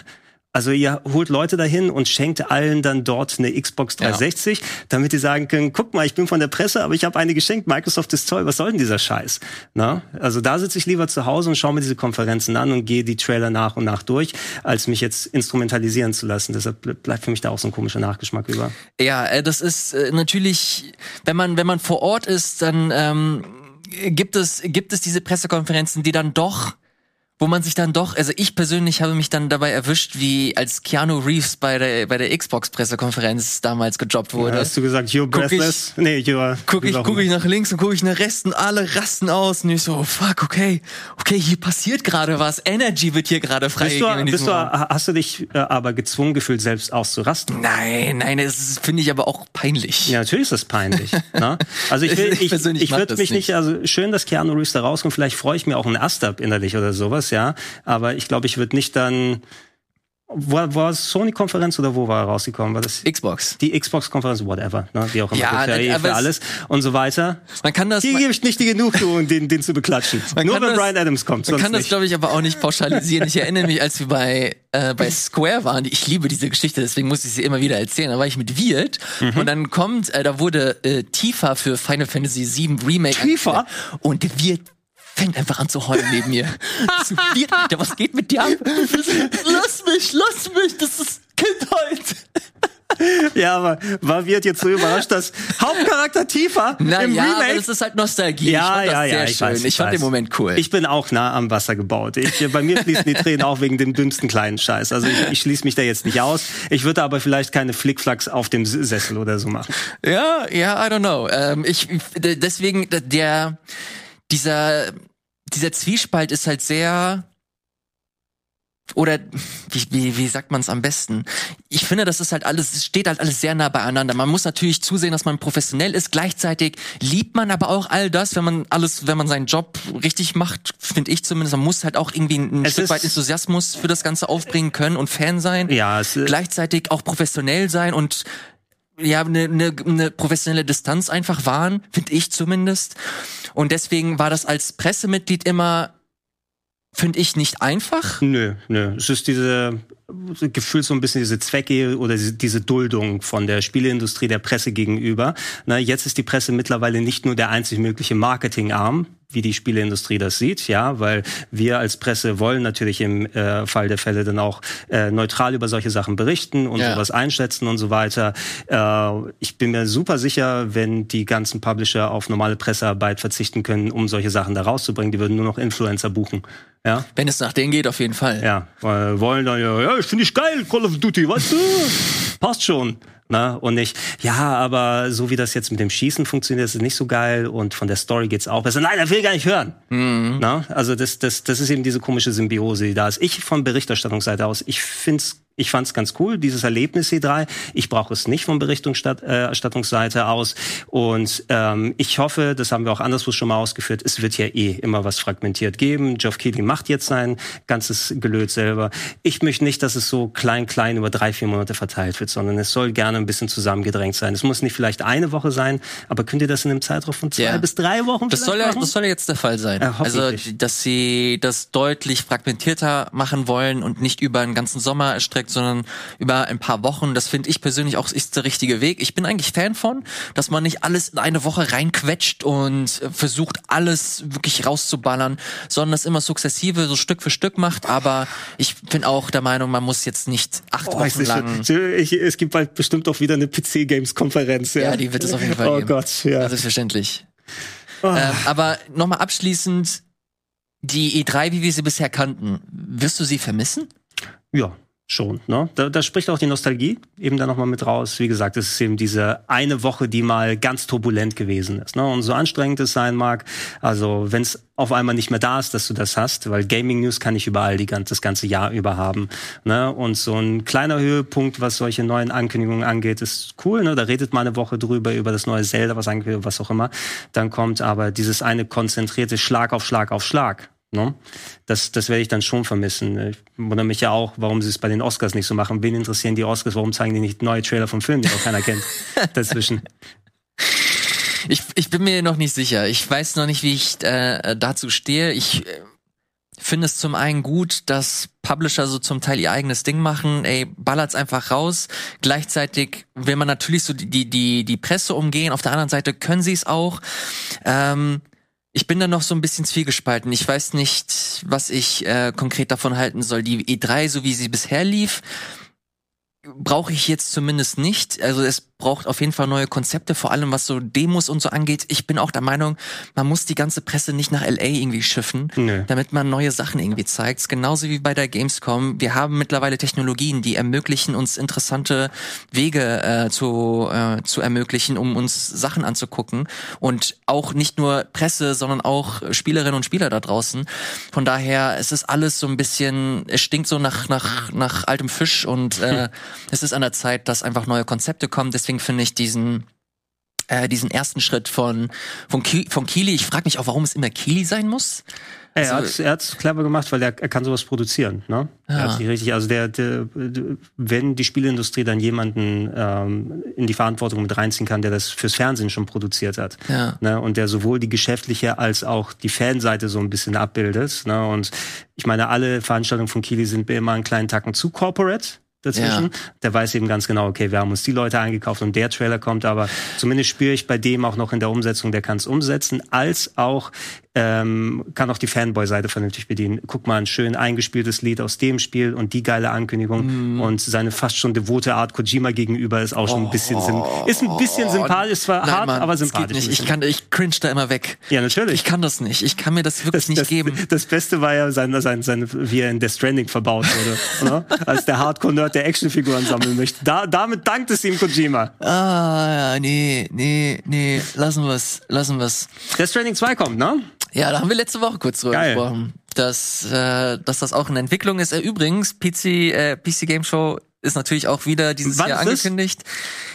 Speaker 2: Also ihr holt Leute dahin und schenkt allen dann dort eine Xbox 360, ja. damit die sagen können, guck mal, ich bin von der Presse, aber ich habe eine geschenkt, Microsoft ist toll, was soll denn dieser Scheiß? Na? Also da sitze ich lieber zu Hause und schaue mir diese Konferenzen an und gehe die Trailer nach und nach durch, als mich jetzt instrumentalisieren zu lassen. Deshalb bleibt für mich da auch so ein komischer Nachgeschmack über.
Speaker 1: Ja, äh, das ist äh, natürlich, wenn man, wenn man vor Ort ist, dann ähm, gibt es, gibt es diese Pressekonferenzen, die dann doch wo man sich dann doch, also ich persönlich habe mich dann dabei erwischt, wie als Keanu Reeves bei der bei der Xbox Pressekonferenz damals gejobbt wurde. Ja,
Speaker 2: hast du gesagt, you're breathless?
Speaker 1: Guck ich, nee, you're guck ich guck ich nach links und guck ich nach rechts und alle rasten aus und ich so, oh, fuck, okay. Okay, hier passiert gerade was. Energy wird hier gerade freigegeben.
Speaker 2: Bist du, bist du hast du dich äh, aber gezwungen gefühlt selbst auszurasten?
Speaker 1: Nein, nein, das finde ich aber auch peinlich.
Speaker 2: Ja, natürlich ist das peinlich, ne? Also ich will ich, ich, ich würde mich nicht. nicht also schön, dass Keanu Reeves da rauskommt, vielleicht freue ich mir auch ein Ast-up innerlich oder sowas, ja. Aber ich glaube, ich würde nicht dann war es Sony-Konferenz oder wo war er rausgekommen? War das
Speaker 1: Xbox.
Speaker 2: Die Xbox-Konferenz, whatever, ne? wie auch immer,
Speaker 1: ja,
Speaker 2: für,
Speaker 1: ne,
Speaker 2: für alles und so weiter.
Speaker 1: Man kann das.
Speaker 2: Hier gebe ich nicht die Genugtuung, den, den zu beklatschen. Nur wenn das, Brian Adams kommt.
Speaker 1: Man kann
Speaker 2: nicht. das,
Speaker 1: glaube ich, aber auch nicht pauschalisieren. Ich erinnere mich, als wir bei äh, bei Square waren. Ich liebe diese Geschichte, deswegen muss ich sie immer wieder erzählen. Da war ich mit Wirt mhm. und dann kommt, äh, da wurde äh, Tifa für Final Fantasy VII Remake.
Speaker 2: Tifa?
Speaker 1: Und Wirt fängt einfach an zu heulen neben mir. Alter, was geht mit dir ab? lass mich, lass mich, das ist Kindheit.
Speaker 2: Ja, aber war wird jetzt so überrascht, dass Hauptcharakter Tifa
Speaker 1: Na,
Speaker 2: im
Speaker 1: ja,
Speaker 2: Remake.
Speaker 1: das ist halt Nostalgie.
Speaker 2: Ja,
Speaker 1: ich fand
Speaker 2: ja,
Speaker 1: das
Speaker 2: ja,
Speaker 1: sehr
Speaker 2: ich
Speaker 1: schön.
Speaker 2: weiß,
Speaker 1: ich, ich fand
Speaker 2: weiß.
Speaker 1: den Moment cool.
Speaker 2: Ich bin auch nah am Wasser gebaut. Ich, bei mir fließen die Tränen auch wegen dem dümmsten kleinen Scheiß. Also ich, ich schließe mich da jetzt nicht aus. Ich würde aber vielleicht keine Flickflacks auf dem Sessel oder so machen.
Speaker 1: Ja, ja, I don't know. Ähm, ich deswegen der dieser dieser Zwiespalt ist halt sehr oder wie, wie, wie sagt man es am besten? Ich finde, das ist halt alles, es steht halt alles sehr nah beieinander. Man muss natürlich zusehen, dass man professionell ist. Gleichzeitig liebt man aber auch all das, wenn man alles, wenn man seinen Job richtig macht, finde ich zumindest. Man muss halt auch irgendwie ein es Stück weit Enthusiasmus für das Ganze aufbringen können und Fan sein.
Speaker 2: Ja, es
Speaker 1: gleichzeitig auch professionell sein und ja, eine, eine, eine professionelle Distanz einfach wahren, finde ich zumindest. Und deswegen war das als Pressemitglied immer, finde ich, nicht einfach.
Speaker 2: Nö, nö. Es ist diese Gefühl so ein bisschen diese Zwecke oder diese Duldung von der Spieleindustrie der Presse gegenüber. Na, jetzt ist die Presse mittlerweile nicht nur der einzig mögliche Marketingarm, wie die Spieleindustrie das sieht, ja, weil wir als Presse wollen natürlich im äh, Fall der Fälle dann auch äh, neutral über solche Sachen berichten und ja. sowas einschätzen und so weiter. Äh, ich bin mir super sicher, wenn die ganzen Publisher auf normale Pressearbeit verzichten können, um solche Sachen da rauszubringen, die würden nur noch Influencer buchen. Ja.
Speaker 1: Wenn es nach denen geht, auf jeden Fall.
Speaker 2: Ja, weil wollen dann ja, ja, ich finde ich geil, Call of Duty, weißt du? Passt schon. Ne? Und nicht, ja, aber so wie das jetzt mit dem Schießen funktioniert, ist es nicht so geil und von der Story geht's auch besser. Nein, er will gar nicht hören. Mhm. Ne? Also das, das, das ist eben diese komische Symbiose, die da ist. Ich von Berichterstattungsseite aus, ich find's ich fand es ganz cool, dieses Erlebnis E3. Ich brauche es nicht von Berichterstattungsseite äh, aus. Und ähm, ich hoffe, das haben wir auch anderswo schon mal ausgeführt, es wird ja eh immer was fragmentiert geben. Geoff Keighley macht jetzt sein ganzes Gelöt selber. Ich möchte nicht, dass es so klein, klein über drei, vier Monate verteilt wird, sondern es soll gerne ein bisschen zusammengedrängt sein. Es muss nicht vielleicht eine Woche sein, aber könnt ihr das in einem Zeitraum von zwei ja. bis drei Wochen
Speaker 1: das soll ja, Das soll ja jetzt der Fall sein. Äh, also, dass sie das deutlich fragmentierter machen wollen und nicht über einen ganzen Sommer erstrecken Projekt, sondern über ein paar Wochen. Das finde ich persönlich auch ist der richtige Weg. Ich bin eigentlich Fan von, dass man nicht alles in eine Woche reinquetscht und versucht alles wirklich rauszuballern, sondern es immer sukzessive so Stück für Stück macht. Aber ich bin auch der Meinung, man muss jetzt nicht acht oh, Wochen lang.
Speaker 2: Ich, es gibt bald bestimmt auch wieder eine PC Games Konferenz.
Speaker 1: Ja. ja, die wird es auf jeden Fall oh geben. Oh Gott, ja. Selbstverständlich. Oh. Ähm, aber nochmal abschließend, die E3, wie wir sie bisher kannten, wirst du sie vermissen?
Speaker 2: Ja, schon. Ne? Da, da spricht auch die Nostalgie eben da nochmal mit raus. Wie gesagt, es ist eben diese eine Woche, die mal ganz turbulent gewesen ist. Ne? Und so anstrengend es sein mag, also wenn es auf einmal nicht mehr da ist, dass du das hast, weil Gaming News kann ich überall die, das ganze Jahr über haben. Ne? Und so ein kleiner Höhepunkt, was solche neuen Ankündigungen angeht, ist cool. Ne? Da redet man eine Woche drüber, über das neue Zelda, was angekündigt was auch immer. Dann kommt aber dieses eine konzentrierte Schlag auf Schlag auf Schlag. Ne? Das, das werde ich dann schon vermissen. Ich wundere mich ja auch, warum sie es bei den Oscars nicht so machen. Wen interessieren die Oscars? Warum zeigen die nicht neue Trailer vom Film, die auch keiner kennt dazwischen?
Speaker 1: Ich, ich bin mir noch nicht sicher. Ich weiß noch nicht, wie ich äh, dazu stehe. Ich äh, finde es zum einen gut, dass Publisher so zum Teil ihr eigenes Ding machen. Ey, ballert's einfach raus. Gleichzeitig will man natürlich so die die die Presse umgehen. Auf der anderen Seite können sie es auch. Ähm, ich bin da noch so ein bisschen zwiegespalten. Ich weiß nicht, was ich äh, konkret davon halten soll. Die E3, so wie sie bisher lief, brauche ich jetzt zumindest nicht. Also es braucht auf jeden Fall neue Konzepte, vor allem was so Demos und so angeht. Ich bin auch der Meinung, man muss die ganze Presse nicht nach LA irgendwie schiffen, nee. damit man neue Sachen irgendwie zeigt. Genauso wie bei der Gamescom. Wir haben mittlerweile Technologien, die ermöglichen uns interessante Wege äh, zu, äh, zu ermöglichen, um uns Sachen anzugucken. Und auch nicht nur Presse, sondern auch Spielerinnen und Spieler da draußen. Von daher, es ist alles so ein bisschen, es stinkt so nach, nach, nach altem Fisch und äh, es ist an der Zeit, dass einfach neue Konzepte kommen. Deswegen deswegen finde ich diesen äh, diesen ersten Schritt von von, Ki von Kili. Ich frage mich auch, warum es immer Kili sein muss.
Speaker 2: Er also, hat es clever gemacht, weil er, er kann sowas produzieren. Ne? Ja. Er hat sich richtig, also der, der, wenn die Spielindustrie dann jemanden ähm, in die Verantwortung mit reinziehen kann, der das fürs Fernsehen schon produziert hat, ja. ne? und der sowohl die geschäftliche als auch die Fanseite so ein bisschen abbildet. Ne? Und ich meine, alle Veranstaltungen von Kili sind mir immer einen kleinen Tacken zu corporate dazwischen. Ja. Der weiß eben ganz genau, okay, wir haben uns die Leute eingekauft und der Trailer kommt, aber zumindest spüre ich bei dem auch noch in der Umsetzung, der kann es umsetzen, als auch ähm, kann auch die Fanboy-Seite vernünftig bedienen. Guck mal, ein schön eingespieltes Lied aus dem Spiel und die geile Ankündigung mm. und seine fast schon devote Art Kojima gegenüber ist auch schon ein bisschen oh, ist ein bisschen sympathisch, zwar hart, Mann, aber sympathisch.
Speaker 1: Ich kann, ich cringe da immer weg.
Speaker 2: Ja, natürlich.
Speaker 1: Ich kann das nicht. Ich kann mir das wirklich
Speaker 2: das,
Speaker 1: nicht
Speaker 2: das,
Speaker 1: geben.
Speaker 2: Das Beste war ja sein, sein, sein, wie er in Death Stranding verbaut wurde, ne? als der Hardcore-Nerd der Actionfiguren sammeln möchte. Da, damit dankt es ihm Kojima.
Speaker 1: Ah, ja, nee, nee, nee, lassen wir's, lassen wir's.
Speaker 2: Death Stranding 2 kommt, ne?
Speaker 1: Ja, da haben wir letzte Woche kurz drüber Geil. gesprochen, dass, äh, dass das auch in Entwicklung ist. Äh, übrigens, PC, äh, PC Game Show ist natürlich auch wieder dieses Wann Jahr angekündigt.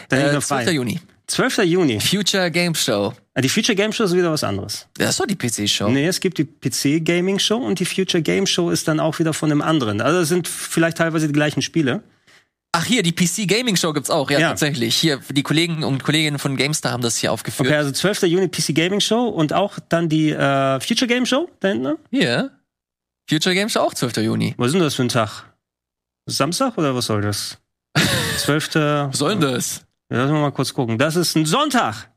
Speaker 2: Äh, 12. Juni. 12. Juni.
Speaker 1: Future Game Show.
Speaker 2: Ah, die Future Game Show ist wieder was anderes.
Speaker 1: Das ist doch die PC-Show.
Speaker 2: Nee, es gibt die PC Gaming Show und die Future Game Show ist dann auch wieder von einem anderen. Also es sind vielleicht teilweise die gleichen Spiele.
Speaker 1: Ach hier, die PC Gaming Show gibt's auch, ja, ja, tatsächlich. Hier, die Kollegen und Kolleginnen von GameStar haben das hier aufgeführt.
Speaker 2: Okay, also 12. Juni PC Gaming Show und auch dann die äh, Future Game Show da hinten, ne?
Speaker 1: Hier. Future Game Show auch 12. Juni.
Speaker 2: Was ist denn das für ein Tag? Samstag oder was soll das? 12.
Speaker 1: was soll denn das?
Speaker 2: Ja, lass mal kurz gucken. Das ist ein Sonntag.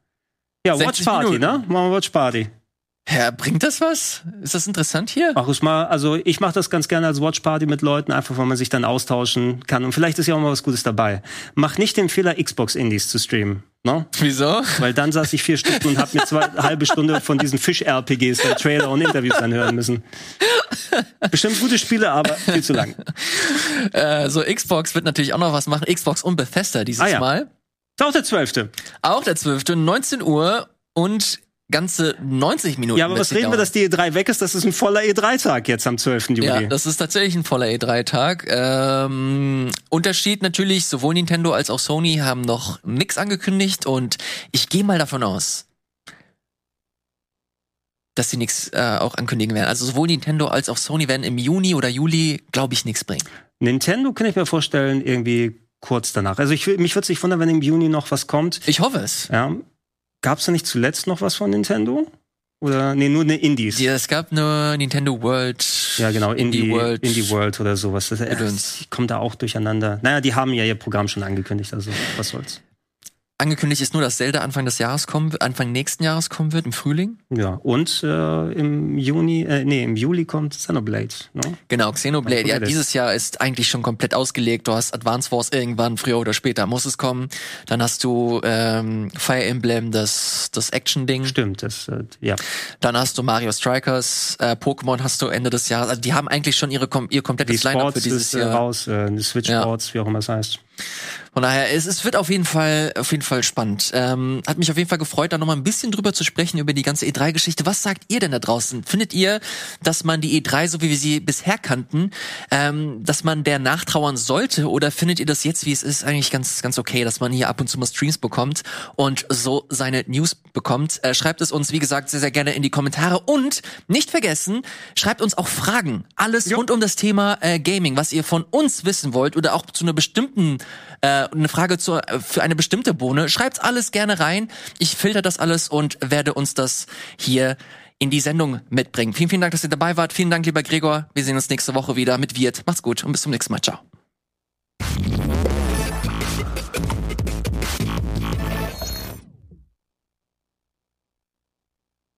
Speaker 2: Ja, Watch Party, Minuten. ne? Machen wir Watch Party.
Speaker 1: Ja, bringt das was? Ist das interessant hier?
Speaker 2: Ach, ich mal, also ich mache das ganz gerne als Watchparty mit Leuten, einfach weil man sich dann austauschen kann. Und vielleicht ist ja auch mal was Gutes dabei. Mach nicht den Fehler, Xbox Indies zu streamen. No?
Speaker 1: Wieso?
Speaker 2: Weil dann saß ich vier Stunden und habe mir zwei halbe Stunde von diesen Fisch-RPGs, der Trailer und Interviews anhören müssen. Bestimmt gute Spiele, aber viel zu lang.
Speaker 1: Äh, so, Xbox wird natürlich auch noch was machen. Xbox und Bethesda dieses ah, ja. Mal.
Speaker 2: Auch der 12.
Speaker 1: Auch der 12. 19 Uhr und ganze 90 Minuten.
Speaker 2: Ja, aber was reden wir, dass die E3 weg ist? Das ist ein voller E3-Tag jetzt am 12. Juli.
Speaker 1: Ja, das ist tatsächlich ein voller E3-Tag. Ähm, Unterschied natürlich, sowohl Nintendo als auch Sony haben noch nix angekündigt und ich gehe mal davon aus, dass sie nichts äh, auch ankündigen werden. Also sowohl Nintendo als auch Sony werden im Juni oder Juli, glaube ich, nichts bringen.
Speaker 2: Nintendo kann ich mir vorstellen, irgendwie kurz danach. Also ich, mich würde es nicht wundern, wenn im Juni noch was kommt.
Speaker 1: Ich hoffe es.
Speaker 2: Ja. Gab es da nicht zuletzt noch was von Nintendo? Oder nee, nur eine Indies.
Speaker 1: Ja, es gab nur Nintendo World.
Speaker 2: Ja, genau, Indie,
Speaker 1: Indie World.
Speaker 2: Indie World oder sowas. Das, äh, ich komme da auch durcheinander. Naja, die haben ja ihr Programm schon angekündigt, also was soll's.
Speaker 1: Angekündigt ist nur, dass Zelda Anfang des Jahres kommen, Anfang nächsten Jahres kommen wird, im Frühling.
Speaker 2: Ja, und äh, im Juni, äh, nee, im Juli kommt Xenoblade. Ne?
Speaker 1: Genau, Xenoblade. Ja, dieses Jahr ist eigentlich schon komplett ausgelegt. Du hast Advance Wars irgendwann, früher oder später muss es kommen. Dann hast du ähm, Fire Emblem, das, das Action-Ding.
Speaker 2: Stimmt, das, äh, ja.
Speaker 1: Dann hast du Mario Strikers, äh, Pokémon hast du Ende des Jahres. Also die haben eigentlich schon ihre, ihr komplettes Line-Up für dieses
Speaker 2: ist äh,
Speaker 1: Jahr.
Speaker 2: raus, äh, die Switch
Speaker 1: Ja.
Speaker 2: Sports, wie auch immer es heißt.
Speaker 1: Von daher, es, es wird auf jeden Fall, auf jeden Fall spannend. Ähm, hat mich auf jeden Fall gefreut, da noch mal ein bisschen drüber zu sprechen über die ganze E3-Geschichte. Was sagt ihr denn da draußen? Findet ihr, dass man die E3, so wie wir sie bisher kannten, ähm, dass man der nachtrauern sollte? Oder findet ihr das jetzt, wie es ist, eigentlich ganz, ganz okay, dass man hier ab und zu mal Streams bekommt und so seine News bekommt? Äh, schreibt es uns, wie gesagt, sehr, sehr gerne in die Kommentare. Und nicht vergessen, schreibt uns auch Fragen. Alles rund um das Thema äh, Gaming, was ihr von uns wissen wollt oder auch zu einer bestimmten äh, eine Frage äh, für eine bestimmte Bohne. Schreibt's alles gerne rein. Ich filter das alles und werde uns das hier in die Sendung mitbringen. Vielen, vielen Dank, dass ihr dabei wart. Vielen Dank, lieber Gregor. Wir sehen uns nächste Woche wieder mit Wirt. Macht's gut und bis zum nächsten Mal. Ciao.